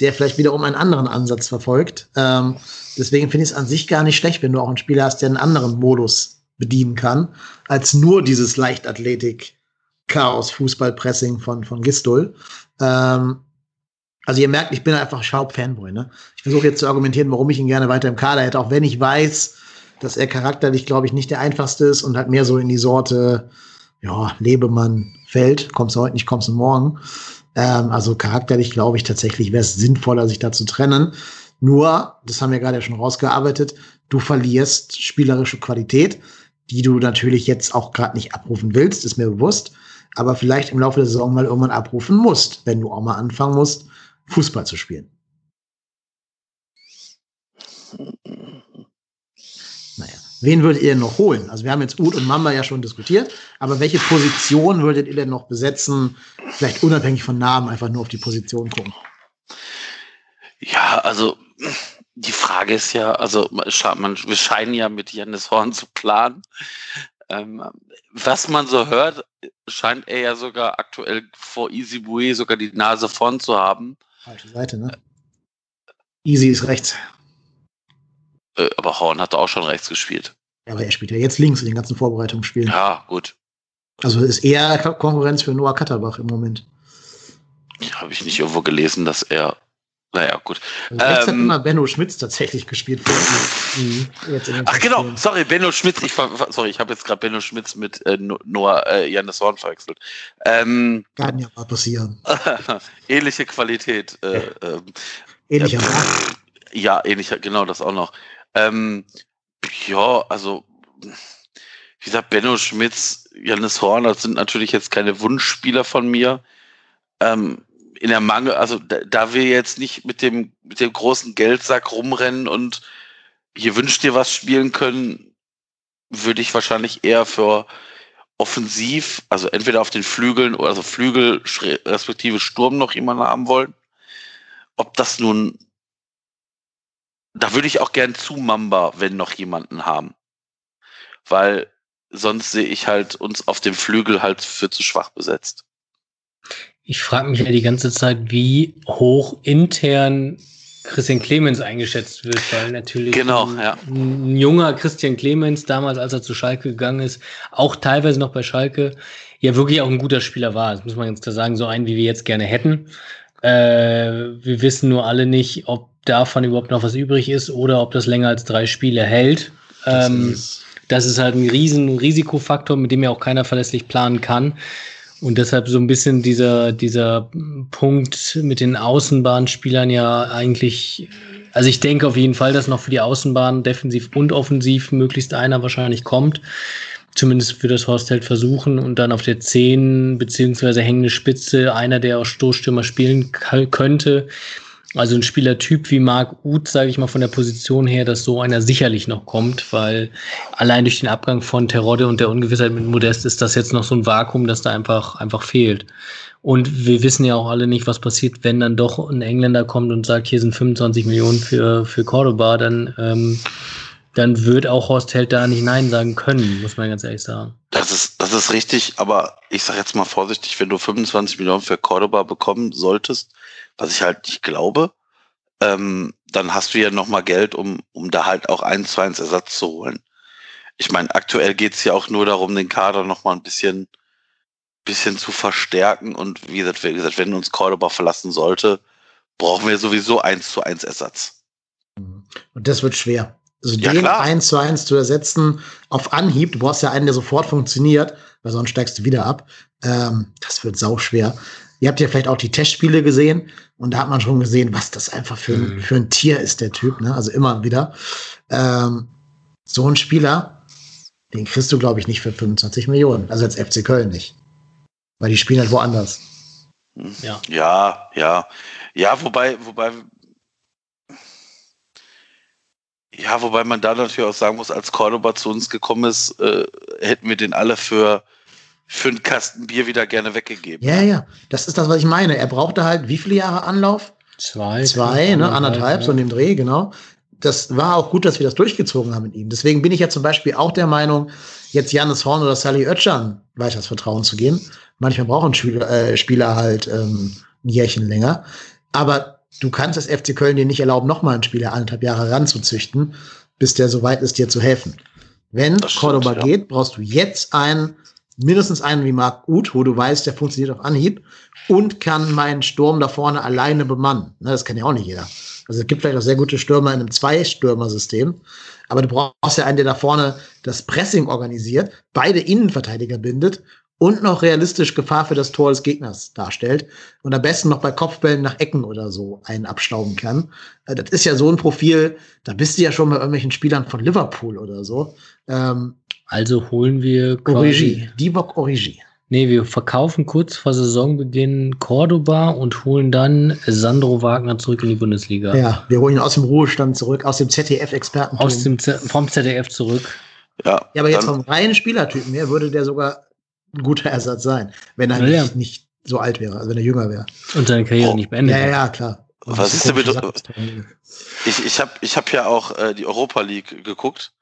der vielleicht wiederum einen anderen Ansatz verfolgt. Ähm, deswegen finde ich es an sich gar nicht schlecht, wenn du auch einen Spieler hast, der einen anderen Modus bedienen kann, als nur dieses Leichtathletik- Chaos Fußballpressing von, von Gistol. Ähm, also ihr merkt, ich bin einfach Schaub-Fanboy. Ne? Ich versuche jetzt zu argumentieren, warum ich ihn gerne weiter im Kader hätte, auch wenn ich weiß, dass er charakterlich, glaube ich, nicht der einfachste ist und halt mehr so in die Sorte, ja, Lebemann fällt. Kommst du heute nicht, kommst du morgen. Ähm, also charakterlich, glaube ich, tatsächlich wäre es sinnvoller, sich da zu trennen. Nur, das haben wir gerade schon rausgearbeitet, du verlierst spielerische Qualität, die du natürlich jetzt auch gerade nicht abrufen willst, ist mir bewusst aber vielleicht im Laufe der Saison mal irgendwann abrufen musst, wenn du auch mal anfangen musst, Fußball zu spielen. Naja, wen würdet ihr denn noch holen? Also wir haben jetzt Uth und Mamba ja schon diskutiert, aber welche Position würdet ihr denn noch besetzen? Vielleicht unabhängig von Namen, einfach nur auf die Position gucken. Ja, also die Frage ist ja, also man, wir scheinen ja mit Janis Horn zu planen. Ähm, was man so hört, scheint er ja sogar aktuell vor Easy Bue sogar die Nase vorn zu haben. Falsche Seite, ne? Easy ist rechts. Äh, aber Horn hat auch schon rechts gespielt. Ja, aber er spielt ja jetzt links in den ganzen Vorbereitungsspielen. Ja, gut. Also ist eher Konkurrenz für Noah Katterbach im Moment. Habe ich nicht irgendwo gelesen, dass er naja, gut. Also rechts ähm, hat immer Benno Schmitz tatsächlich gespielt. Mhm. Ach genau, sorry, Benno Schmitz. Ich, sorry, ich habe jetzt gerade Benno Schmitz mit äh, Noah äh, Janis Horn verwechselt. Ähm, Kann ja mal passieren. ähnliche Qualität. Äh, äh, ähnlicher äh, Ja, ähnlicher, genau, das auch noch. Ähm, ja, also wie gesagt, Benno Schmitz, Janis Horn, das sind natürlich jetzt keine Wunschspieler von mir. Ähm, in der Mangel, also da, da wir jetzt nicht mit dem, mit dem großen Geldsack rumrennen und hier wünscht dir was spielen können, würde ich wahrscheinlich eher für offensiv, also entweder auf den Flügeln oder also Flügel respektive Sturm noch jemanden haben wollen. Ob das nun, da würde ich auch gern zu Mamba, wenn noch jemanden haben. Weil sonst sehe ich halt uns auf dem Flügel halt für zu schwach besetzt. Ich frage mich ja die ganze Zeit, wie hoch intern Christian Clemens eingeschätzt wird, weil natürlich genau, ein, ja. ein, junger Christian Clemens damals, als er zu Schalke gegangen ist, auch teilweise noch bei Schalke, ja wirklich auch ein guter Spieler war. Das muss man ganz klar sagen, so einen, wie wir jetzt gerne hätten. Äh, wir wissen nur alle nicht, ob davon überhaupt noch was übrig ist oder ob das länger als drei Spiele hält. Ähm, ist das ist halt ein riesen Risikofaktor, mit dem ja auch keiner verlässlich planen kann. Und deshalb so ein bisschen dieser, dieser Punkt mit den Außenbahnspielern ja eigentlich, also ich denke auf jeden Fall, dass noch für die Außenbahn defensiv und offensiv möglichst einer wahrscheinlich kommt. Zumindest wird das Horstheld versuchen und dann auf der 10 beziehungsweise hängende Spitze einer, der auch Stoßstürmer spielen könnte. Also ein Spielertyp wie Marc Uth, sage ich mal von der Position her, dass so einer sicherlich noch kommt, weil allein durch den Abgang von Terodde und der Ungewissheit mit Modest ist das jetzt noch so ein Vakuum, das da einfach, einfach fehlt. Und wir wissen ja auch alle nicht, was passiert, wenn dann doch ein Engländer kommt und sagt, hier sind 25 Millionen für, für Cordoba, dann, ähm, dann wird auch Horst Held da nicht Nein sagen können, muss man ganz ehrlich sagen. Das ist, das ist richtig, aber ich sage jetzt mal vorsichtig, wenn du 25 Millionen für Cordoba bekommen solltest, was ich halt nicht glaube, ähm, dann hast du ja nochmal Geld, um, um da halt auch eins zu eins Ersatz zu holen. Ich meine, aktuell geht es ja auch nur darum, den Kader nochmal ein bisschen, bisschen zu verstärken. Und wie gesagt, wie gesagt, wenn uns Cordoba verlassen sollte, brauchen wir sowieso eins zu eins Ersatz. Und das wird schwer. Also Ja, den klar. eins zu eins zu ersetzen auf Anhieb, du brauchst ja einen, der sofort funktioniert, weil sonst steigst du wieder ab. Ähm, das wird sau schwer. Ihr habt ja vielleicht auch die Testspiele gesehen und da hat man schon gesehen, was das einfach für, ein- Mhm. für ein Tier ist, der Typ. Ne? Also immer wieder. Ähm, so ein Spieler, den kriegst du, glaube ich, nicht für 25 Millionen. Also als FC Köln nicht. Weil die spielen halt woanders. Ja. Ja, ja. Ja, wobei, wobei. Ja, wobei man da natürlich auch sagen muss, als Cordoba zu uns gekommen ist, äh, hätten wir den alle für, für einen Kasten Bier wieder gerne weggegeben. Ja, ja. Das ist das, was ich meine. Er brauchte halt wie viele Jahre Anlauf? Zwei. Zwei, ne, anderthalb, ja. so in dem Dreh, genau. Das war auch gut, dass wir das durchgezogen haben mit ihm. Deswegen bin ich ja zum Beispiel auch der Meinung, jetzt Janis Horn oder Sally Oetschan weiter das Vertrauen zu geben. Manchmal brauchen Spieler, äh, Spieler halt ähm, ein Jährchen länger. Aber du kannst das FC Köln dir nicht erlauben, nochmal einen Spieler anderthalb Jahre ranzuzüchten, bis der so weit ist, dir zu helfen. Wenn stimmt, Cordoba ja. geht, brauchst du jetzt einen, mindestens einen wie Marc Uth, wo du weißt, der funktioniert auf Anhieb und kann meinen Sturm da vorne alleine bemannen. Ne, das kann ja auch nicht jeder. Also es gibt vielleicht auch sehr gute Stürmer in einem Zwei-Stürmer-System, aber du brauchst ja einen, der da vorne das Pressing organisiert, beide Innenverteidiger bindet und noch realistisch Gefahr für das Tor des Gegners darstellt und am besten noch bei Kopfbällen nach Ecken oder so einen abstauben kann. Äh, Das ist ja so ein Profil, da bist du ja schon bei irgendwelchen Spielern von Liverpool oder so. Ähm, Also holen wir Origi. Divock Origi. Nee, wir verkaufen kurz vor Saisonbeginn Cordoba und holen dann Sandro Wagner zurück in die Bundesliga. Ja, wir holen ihn aus dem Ruhestand zurück, aus dem ZDF-Experten. Aus dem Z vom ZDF zurück. Ja, Ja, aber jetzt vom reinen Spielertypen her würde der sogar ein guter Ersatz sein, wenn er Ja, nicht, ja. nicht so alt wäre, also wenn er jünger wäre. Und seine Karriere Oh, nicht beendet. Ja, ja, klar. Und Was ist denn mit- Ich, ich habe ich hab ja auch äh, die Europa League geguckt.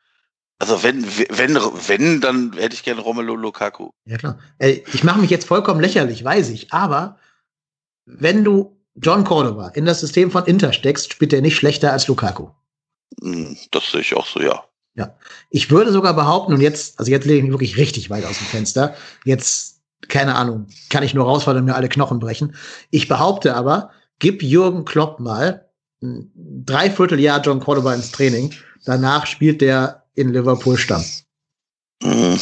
Also wenn, wenn, wenn, dann hätte ich gerne Romelu Lukaku. Ja, klar. Ey, ich mache mich jetzt vollkommen lächerlich, weiß ich, aber wenn du John Cordova in das System von Inter steckst, spielt er nicht schlechter als Lukaku. Hm, Das sehe ich auch so, ja. Ich würde sogar behaupten, und jetzt, also jetzt lege ich mich wirklich richtig weit aus dem Fenster, jetzt, keine Ahnung, kann ich nur rausfallen und mir alle Knochen brechen. Ich behaupte aber, gib Jürgen Klopp mal ein Dreivierteljahr John Cordova ins Training, danach spielt der in Liverpool Stamm. Hm.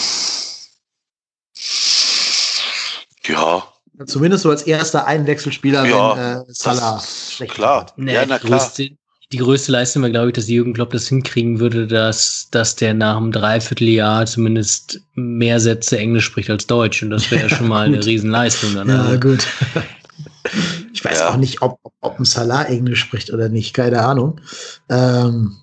Ja, Zumindest so als erster Einwechselspieler, Ja, wenn äh, Salah das ist schlecht klar. Nee, Ja, na ich, klar. wüsste, die größte Leistung wäre, glaube ich, dass Jürgen Klopp das hinkriegen würde, dass, dass der nach einem Dreivierteljahr zumindest mehr Sätze Englisch spricht als Deutsch. Und das wäre ja schon mal eine Riesenleistung. Dann, Ja, also. gut. Ich weiß Ja. auch nicht, ob, ob ein Salah Englisch spricht oder nicht, keine Ahnung. Ähm,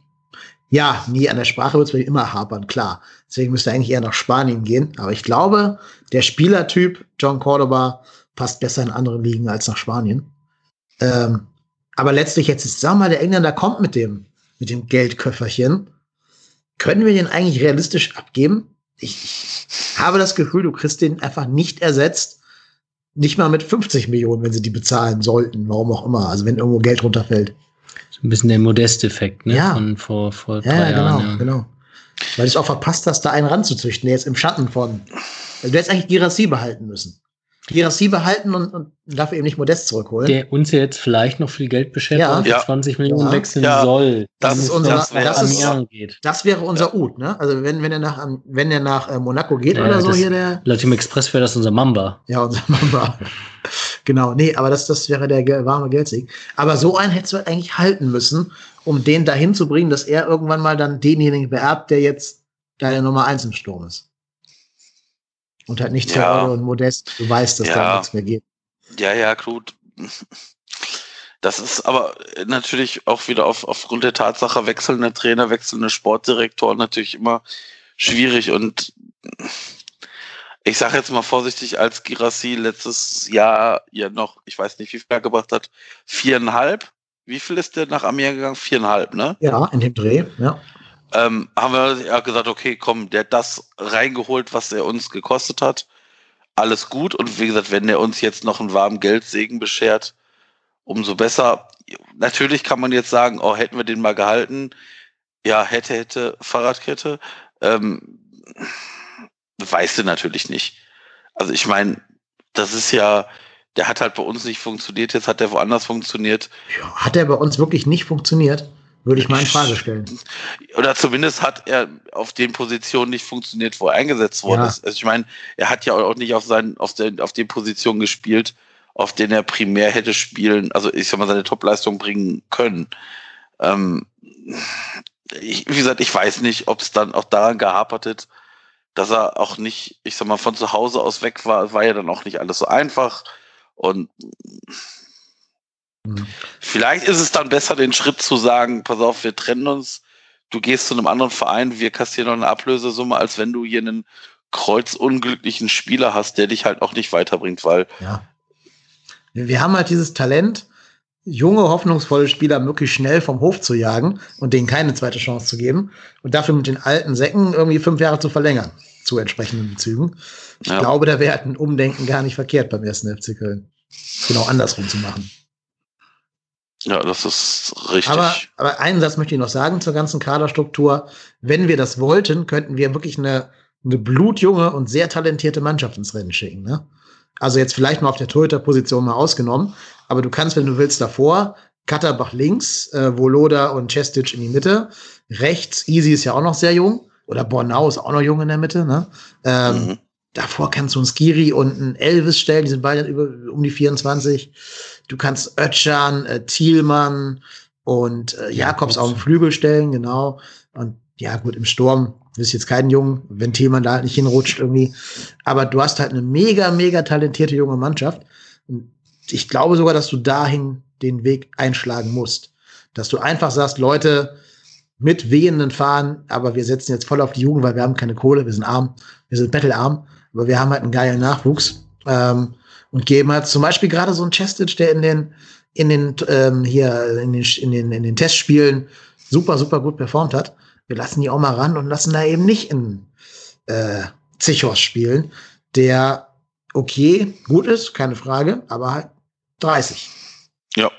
ja, nie an der Sprache wird es immer hapern, klar. Deswegen müsste eigentlich eher nach Spanien gehen. Aber ich glaube, der Spielertyp John Cordoba passt besser in andere Ligen als nach Spanien. Ähm, aber letztlich jetzt, ist, sag mal, der Engländer kommt mit dem, mit dem Geldköfferchen. Können wir den eigentlich realistisch abgeben? Ich, ich habe das Gefühl, du kriegst den einfach nicht ersetzt. Nicht mal mit 50 Millionen, wenn sie die bezahlen sollten, warum auch immer. Also wenn irgendwo Geld runterfällt. Ein bisschen der Modest-Effekt, ne? Ja. Von vor, vor drei ja, genau, Jahren. Ja. genau. Weil du es auch verpasst hast, da einen ranzuzüchten, der jetzt im Schatten von. Also du hättest eigentlich Girassi behalten müssen. Girassi behalten und, und dafür eben nicht Modest zurückholen. Der uns ja jetzt vielleicht noch viel Geld beschert Ja. und Ja. 20 Millionen Ja. wechseln Ja. soll. Das ist unser- nach das ist- das wäre unser Ut, ne? Also wenn, wenn er nach, wenn er nach äh, Monaco geht Ja, oder so das- hier der. Laut dem Express wäre das unser Mamba. Ja, unser Mamba. genau, nee, aber das, das wäre der warme Geldsieg. Aber so einen hättest du halt eigentlich halten müssen, um den dahin zu bringen, dass er irgendwann mal dann denjenigen beerbt, der jetzt deine Nummer eins im Sturm ist. Und halt nicht Ja. Und Modest, du weißt, dass da Ja. nichts mehr geht. Ja, ja, gut. Das ist aber natürlich auch wieder auf, aufgrund der Tatsache wechselnde Trainer, wechselnde Sportdirektoren natürlich immer schwierig und ich sage jetzt mal vorsichtig, als Girassi letztes Jahr ja noch, ich weiß nicht, wie viel er gebracht hat, viereinhalb. Wie viel ist der nach Amiens gegangen? Viereinhalb, ne? Ja, in dem Dreh, ja. Ähm, haben wir ja gesagt, okay, komm, der hat das reingeholt, was er uns gekostet hat. Alles gut. Und wie gesagt, wenn der uns jetzt noch einen warmen Geldsegen beschert, umso besser. Natürlich kann man jetzt sagen, oh, hätten wir den mal gehalten. Ja, hätte, hätte, Fahrradkette. Ähm, weißt du natürlich nicht. Also ich meine, das ist ja, der hat halt bei uns nicht funktioniert, jetzt hat der woanders funktioniert. Hat er bei uns wirklich nicht funktioniert? Würde ich mal in Frage stellen. oder zumindest hat er auf den Positionen nicht funktioniert, wo er eingesetzt worden Ja. ist. Also ich meine, er hat ja auch nicht auf seinen, auf den, auf den Positionen gespielt, auf denen er primär hätte spielen, also ich sag mal, seine Topleistung bringen können. Ähm, ich, wie gesagt, ich weiß nicht, ob es dann auch daran gehapert hat, dass er auch nicht, ich sag mal, von zu Hause aus weg war, war ja dann auch nicht alles so einfach. Und. Vielleicht ist es dann besser, den Schritt zu sagen, pass auf, wir trennen uns, du gehst zu einem anderen Verein, wir kassieren noch eine Ablösesumme, als wenn du hier einen kreuzunglücklichen Spieler hast, der dich halt auch nicht weiterbringt, weil Ja. Wir wir haben halt dieses Talent, junge, hoffnungsvolle Spieler möglichst schnell vom Hof zu jagen und denen keine zweite Chance zu geben und dafür mit den alten Säcken irgendwie fünf Jahre zu verlängern zu entsprechenden Bezügen. Ich Ja. glaube, da wäre ein Umdenken gar nicht verkehrt beim ersten FC Köln. Genau andersrum zu machen. Ja, das ist richtig. Aber, aber einen Satz möchte ich noch sagen zur ganzen Kaderstruktur. Wenn wir das wollten, könnten wir wirklich eine, eine blutjunge und sehr talentierte Mannschaft ins Rennen schicken. Ne? Also jetzt vielleicht mal auf der Torhüter-Position mal ausgenommen. Aber du kannst, wenn du willst, davor Katterbach links, äh, Voloda und Cestic in die Mitte. Rechts, Easy ist ja auch noch sehr jung. Oder Bornau ist auch noch jung in der Mitte. Ne? Ähm, Mhm. Davor kannst du einen Skiri und einen Elvis stellen, die sind beide über, um die 24. Du kannst Ötchan, äh, Thielmann und äh, Jakobs auf den Flügel stellen, genau. Und ja, gut, im Sturm ist jetzt kein Jungen, wenn Thielmann da halt nicht hinrutscht irgendwie. Aber du hast halt eine mega, mega talentierte junge Mannschaft. Und ich glaube sogar, dass du dahin den Weg einschlagen musst. Dass du einfach sagst, Leute, mit wehenden Fahnen, aber wir setzen jetzt voll auf die Jugend, weil wir haben keine Kohle, wir sind arm, wir sind bettelarm, aber wir haben halt einen geilen Nachwuchs ähm, und geben halt zum Beispiel gerade so einen Chestic, der in den in den ähm, hier in den, in den in den Testspielen super super gut performt hat. Wir lassen die auch mal ran und lassen da eben nicht in äh, Zichos spielen, der okay gut ist, keine Frage, aber halt 30. Ja.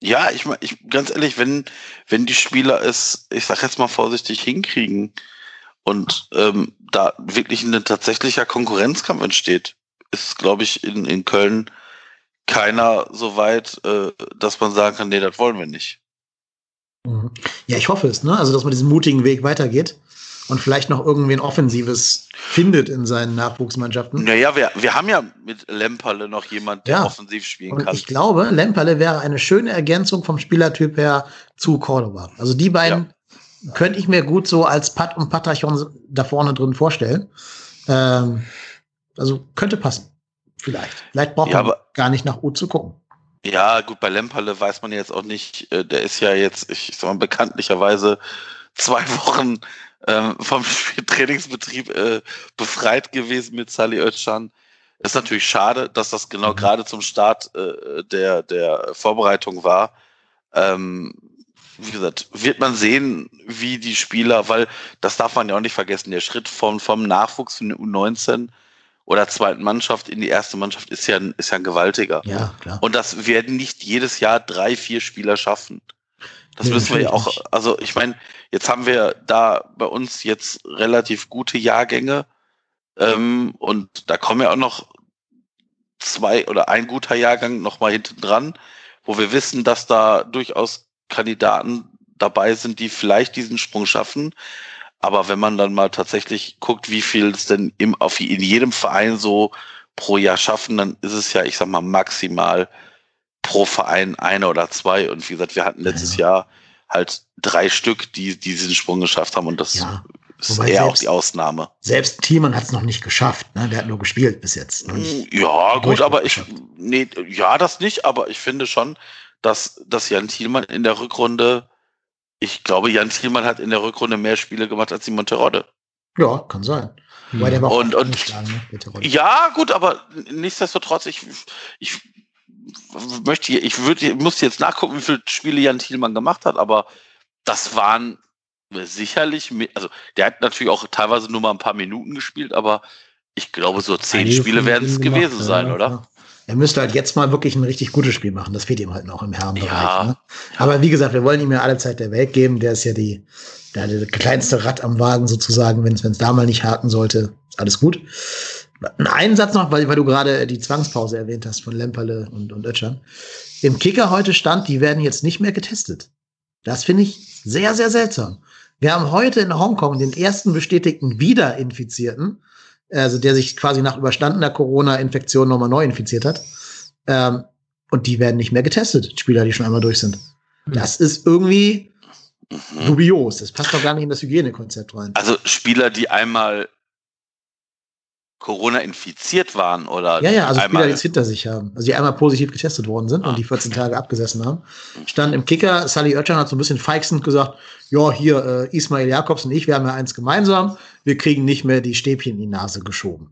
Ja, ich meine, ich, ganz ehrlich, wenn, wenn die Spieler es, ich sag jetzt mal vorsichtig, hinkriegen und ähm, da wirklich ein tatsächlicher Konkurrenzkampf entsteht, ist, glaube ich, in, in Köln keiner so weit, äh, dass man sagen kann, nee, das wollen wir nicht. Mhm. Ja, ich hoffe es, ne? Also, dass man diesen mutigen Weg weitergeht und vielleicht noch irgendwie ein Offensives findet in seinen Nachwuchsmannschaften. Naja, wir, wir haben ja mit Lemperle noch jemand, der Ja. offensiv spielen Und kann. ich glaube, Lemperle wäre eine schöne Ergänzung vom Spielertyp her zu Cordoba. Also die beiden könnte ich mir gut so als Pat und Patachon da vorne drin vorstellen. Ähm, also könnte passen. Vielleicht. Vielleicht braucht Ja, man aber- gar nicht nach U zu gucken. Ja, gut, bei Lemperle weiß man jetzt auch nicht, äh, der ist ja jetzt, ich sag mal, bekanntlicherweise zwei Wochen ähm, vom Trainingsbetrieb äh, befreit gewesen mit Sally Özcan. Ist natürlich schade, dass das genau gerade zum Start äh, der, der Vorbereitung war. Ähm, wie gesagt, wird man sehen, wie die Spieler, weil das darf man ja auch nicht vergessen, der Schritt vom, vom Nachwuchs der U19 oder zweiten Mannschaft in die erste Mannschaft ist ja, ein- ist ja ein gewaltiger. Ja, klar. Und das werden nicht jedes Jahr drei, vier Spieler schaffen. Das Nee, müssen wir ja auch, also ich meine, jetzt haben wir da bei uns jetzt relativ gute Jahrgänge ähm, und da kommen ja auch noch zwei oder ein guter Jahrgang noch mal hinten dran, wo wir wissen, dass da durchaus Kandidaten dabei sind, die vielleicht diesen Sprung schaffen. Aber wenn man dann mal tatsächlich guckt, wie viel es denn im, auf, in jedem Verein so pro Jahr schaffen, dann ist es ja, ich sag mal, maximal pro Verein eine oder zwei. Und wie gesagt, wir hatten letztes Jahr halt drei Stück, die, die diesen Sprung geschafft haben. Und das Ja. ist Wobei eher auch selbst- die Ausnahme. Selbst Thiemann hat es noch nicht geschafft. Ne? Der hat nur gespielt bis jetzt. Nicht. Ja, gut, aber ich, nee, ja, das nicht, aber ich finde schon, dass, dass Jan Thielmann in der Rückrunde, ich glaube, Jan Thielmann hat in der Rückrunde mehr Spiele gemacht als Simon Terodde. Ja, kann sein. Wobei der war auch Und- und- ne? Ja, gut, aber nichtsdestotrotz, ich, ich möchte, ich würde, muss jetzt nachgucken, wie viele Spiele Jan Thielmann gemacht hat, aber das waren sicherlich, also der hat natürlich auch teilweise nur mal ein paar Minuten gespielt, aber ich glaube, so zehn Einige Spiele werden es gewesen ja, sein, Ja, oder? Er müsste halt jetzt mal wirklich ein richtig gutes Spiel machen. Das fehlt ihm halt noch im Herrenbereich. Ja. Ne? Aber wie gesagt, wir wollen ihm ja alle Zeit der Welt geben. Der ist ja die, der, der kleinste Rad am Wagen sozusagen. Wenn es da mal nicht haken sollte, ist alles gut. Einen Satz noch, weil, weil du gerade die Zwangspause erwähnt hast von Lemperle und, und Ötschern. Im Kicker heute stand, die werden jetzt nicht mehr getestet. Das finde ich sehr, sehr seltsam. Wir haben heute in Hongkong den ersten bestätigten Wiederinfizierten, also der sich quasi nach überstandener Corona-Infektion nochmal neu infiziert hat. Ähm, und die werden nicht mehr getestet, Spieler, die schon einmal durch sind. Das ist irgendwie Mhm. dubios. Das passt doch gar nicht in das Hygienekonzept rein. Also Spieler, die einmal Corona infiziert waren oder Ja, ja, also Spieler, einmal die es hinter sich haben. Also die einmal positiv getestet worden sind Ah. und die 14 Tage abgesessen haben. Stand im Kicker, Sally Oetschan hat so ein bisschen feixend gesagt, ja, hier, äh, Ismail Jakobs und ich, wir haben ja eins gemeinsam, wir kriegen nicht mehr die Stäbchen in die Nase geschoben.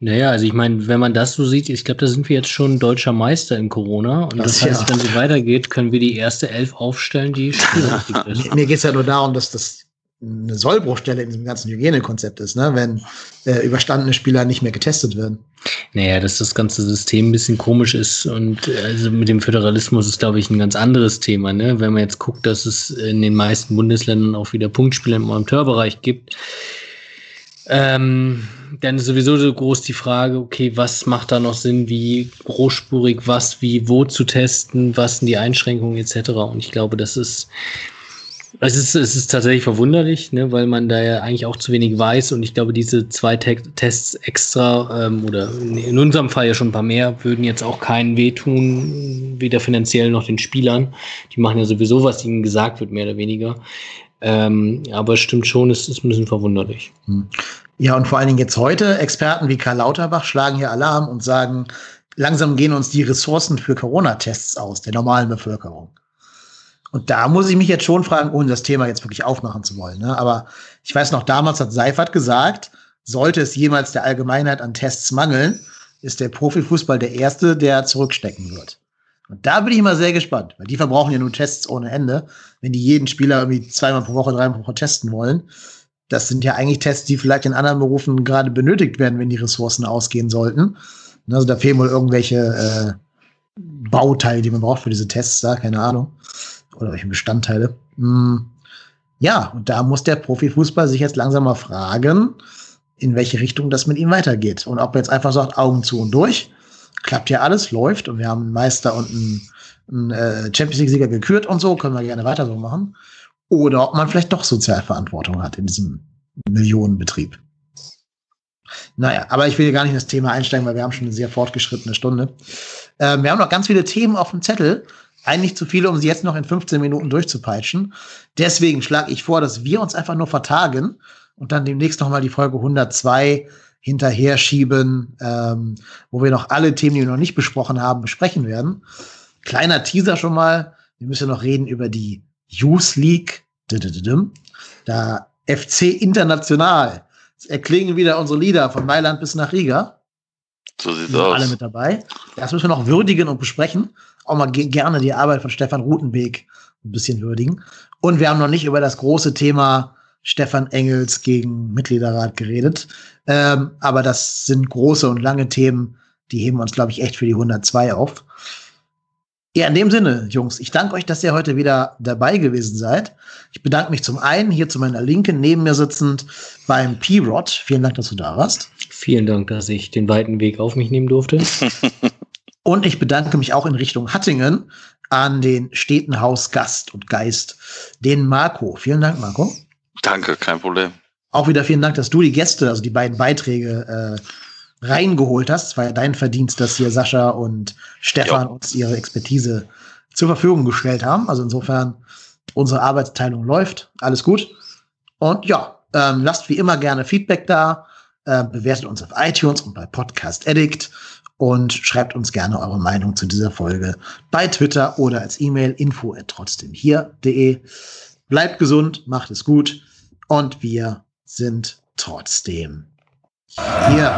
Naja, also ich meine, wenn man das so sieht, ich glaube, da sind wir jetzt schon deutscher Meister in Corona. Und das, Das heißt, ja. wenn so weitergeht, können wir die erste Elf aufstellen, die ist. Mir, geht es ja nur darum, dass das eine Sollbruchstelle in diesem ganzen Hygienekonzept ist, ne? wenn äh, überstandene Spieler nicht mehr getestet werden. Naja, dass das ganze System ein bisschen komisch ist und also mit dem Föderalismus ist, glaube ich, ein ganz anderes Thema. Ne? Wenn man jetzt guckt, dass es in den meisten Bundesländern auch wieder Punktspiele im Amateurbereich gibt, ähm, dann ist sowieso so groß die Frage, okay, was macht da noch Sinn, wie großspurig, was, wie, wo zu testen, was sind die Einschränkungen etc. Und ich glaube, das ist es ist, es ist tatsächlich verwunderlich, ne, weil man da ja eigentlich auch zu wenig weiß und ich glaube, diese zwei Te Tests extra ähm, oder in unserem Fall ja schon ein paar mehr würden jetzt auch keinen wehtun, weder finanziell noch den Spielern. Die machen ja sowieso, was ihnen gesagt wird, mehr oder weniger. Ähm, aber es stimmt schon, es ist ein bisschen verwunderlich. Ja, und vor allen Dingen jetzt heute, Experten wie Karl Lauterbach schlagen hier Alarm und sagen, langsam gehen uns die Ressourcen für Corona-Tests aus, der normalen Bevölkerung. Und da muss ich mich jetzt schon fragen, ohne das Thema jetzt wirklich aufmachen zu wollen. Ne? Aber ich weiß noch, damals hat Seifert gesagt, sollte es jemals der Allgemeinheit an Tests mangeln, ist der Profifußball der Erste, der zurückstecken wird. Und da bin ich mal sehr gespannt, weil die verbrauchen ja nur Tests ohne Ende. Wenn die jeden Spieler irgendwie zweimal pro Woche, dreimal pro Woche testen wollen, das sind ja eigentlich Tests, die vielleicht in anderen Berufen gerade benötigt werden, wenn die Ressourcen ausgehen sollten. Also da fehlen wohl irgendwelche äh, Bauteile, die man braucht für diese Tests, da, keine Ahnung. Oder welche Bestandteile. Hm. Ja, und da muss der Profifußball sich jetzt langsam mal fragen, in welche Richtung das mit ihm weitergeht. Und ob er jetzt einfach sagt, Augen zu und durch, klappt ja alles, läuft und wir haben einen Meister und einen, einen äh, Champions League-Sieger gekürt und so, können wir gerne weiter so machen. Oder ob man vielleicht doch Sozialverantwortung hat in diesem Millionenbetrieb. Naja, aber ich will hier gar nicht in das Thema einsteigen, weil wir haben schon eine sehr fortgeschrittene Stunde. Ähm, wir haben noch ganz viele Themen auf dem Zettel. Eigentlich zu viele, um sie jetzt noch in 15 Minuten durchzupeitschen. Deswegen schlage ich vor, dass wir uns einfach nur vertagen und dann demnächst noch mal die Folge 102 hinterher schieben, ähm, wo wir noch alle Themen, die wir noch nicht besprochen haben, besprechen werden. Kleiner Teaser schon mal. Wir müssen noch reden über die Youth League. Da FC International. Es erklingen wieder unsere Lieder von Mailand bis nach Riga. So sieht's aus. alle mit dabei. Das müssen wir noch würdigen und besprechen. Auch mal ge gerne die Arbeit von Stefan Rutenbeek ein bisschen würdigen. Und wir haben noch nicht über das große Thema Stefan Engels gegen Mitgliederrat geredet. Ähm, aber das sind große und lange Themen, die heben uns, glaube ich, echt für die 102 auf. Ja, in dem Sinne, Jungs, ich danke euch, dass ihr heute wieder dabei gewesen seid. Ich bedanke mich zum einen hier zu meiner Linken, neben mir sitzend beim P-Rod. Vielen Dank, dass du da warst. Vielen Dank, dass ich den weiten Weg auf mich nehmen durfte. Und ich bedanke mich auch in Richtung Hattingen an den Städtenhaus-Gast und Geist, den Marco. Vielen Dank, Marco. Danke, kein Problem. Auch wieder vielen Dank, dass du die Gäste, also die beiden Beiträge, äh, reingeholt hast. Es war ja dein Verdienst, dass hier Sascha und Stefan Jo. uns ihre Expertise zur Verfügung gestellt haben. Also insofern, unsere Arbeitsteilung läuft. Alles gut. Und ja, ähm, lasst wie immer gerne Feedback da. Äh, bewertet uns auf iTunes und bei Podcast Addict und schreibt uns gerne eure Meinung zu dieser Folge bei Twitter oder als E-Mail info at trotzdem hier.de. Bleibt gesund, macht es gut und wir sind trotzdem hier.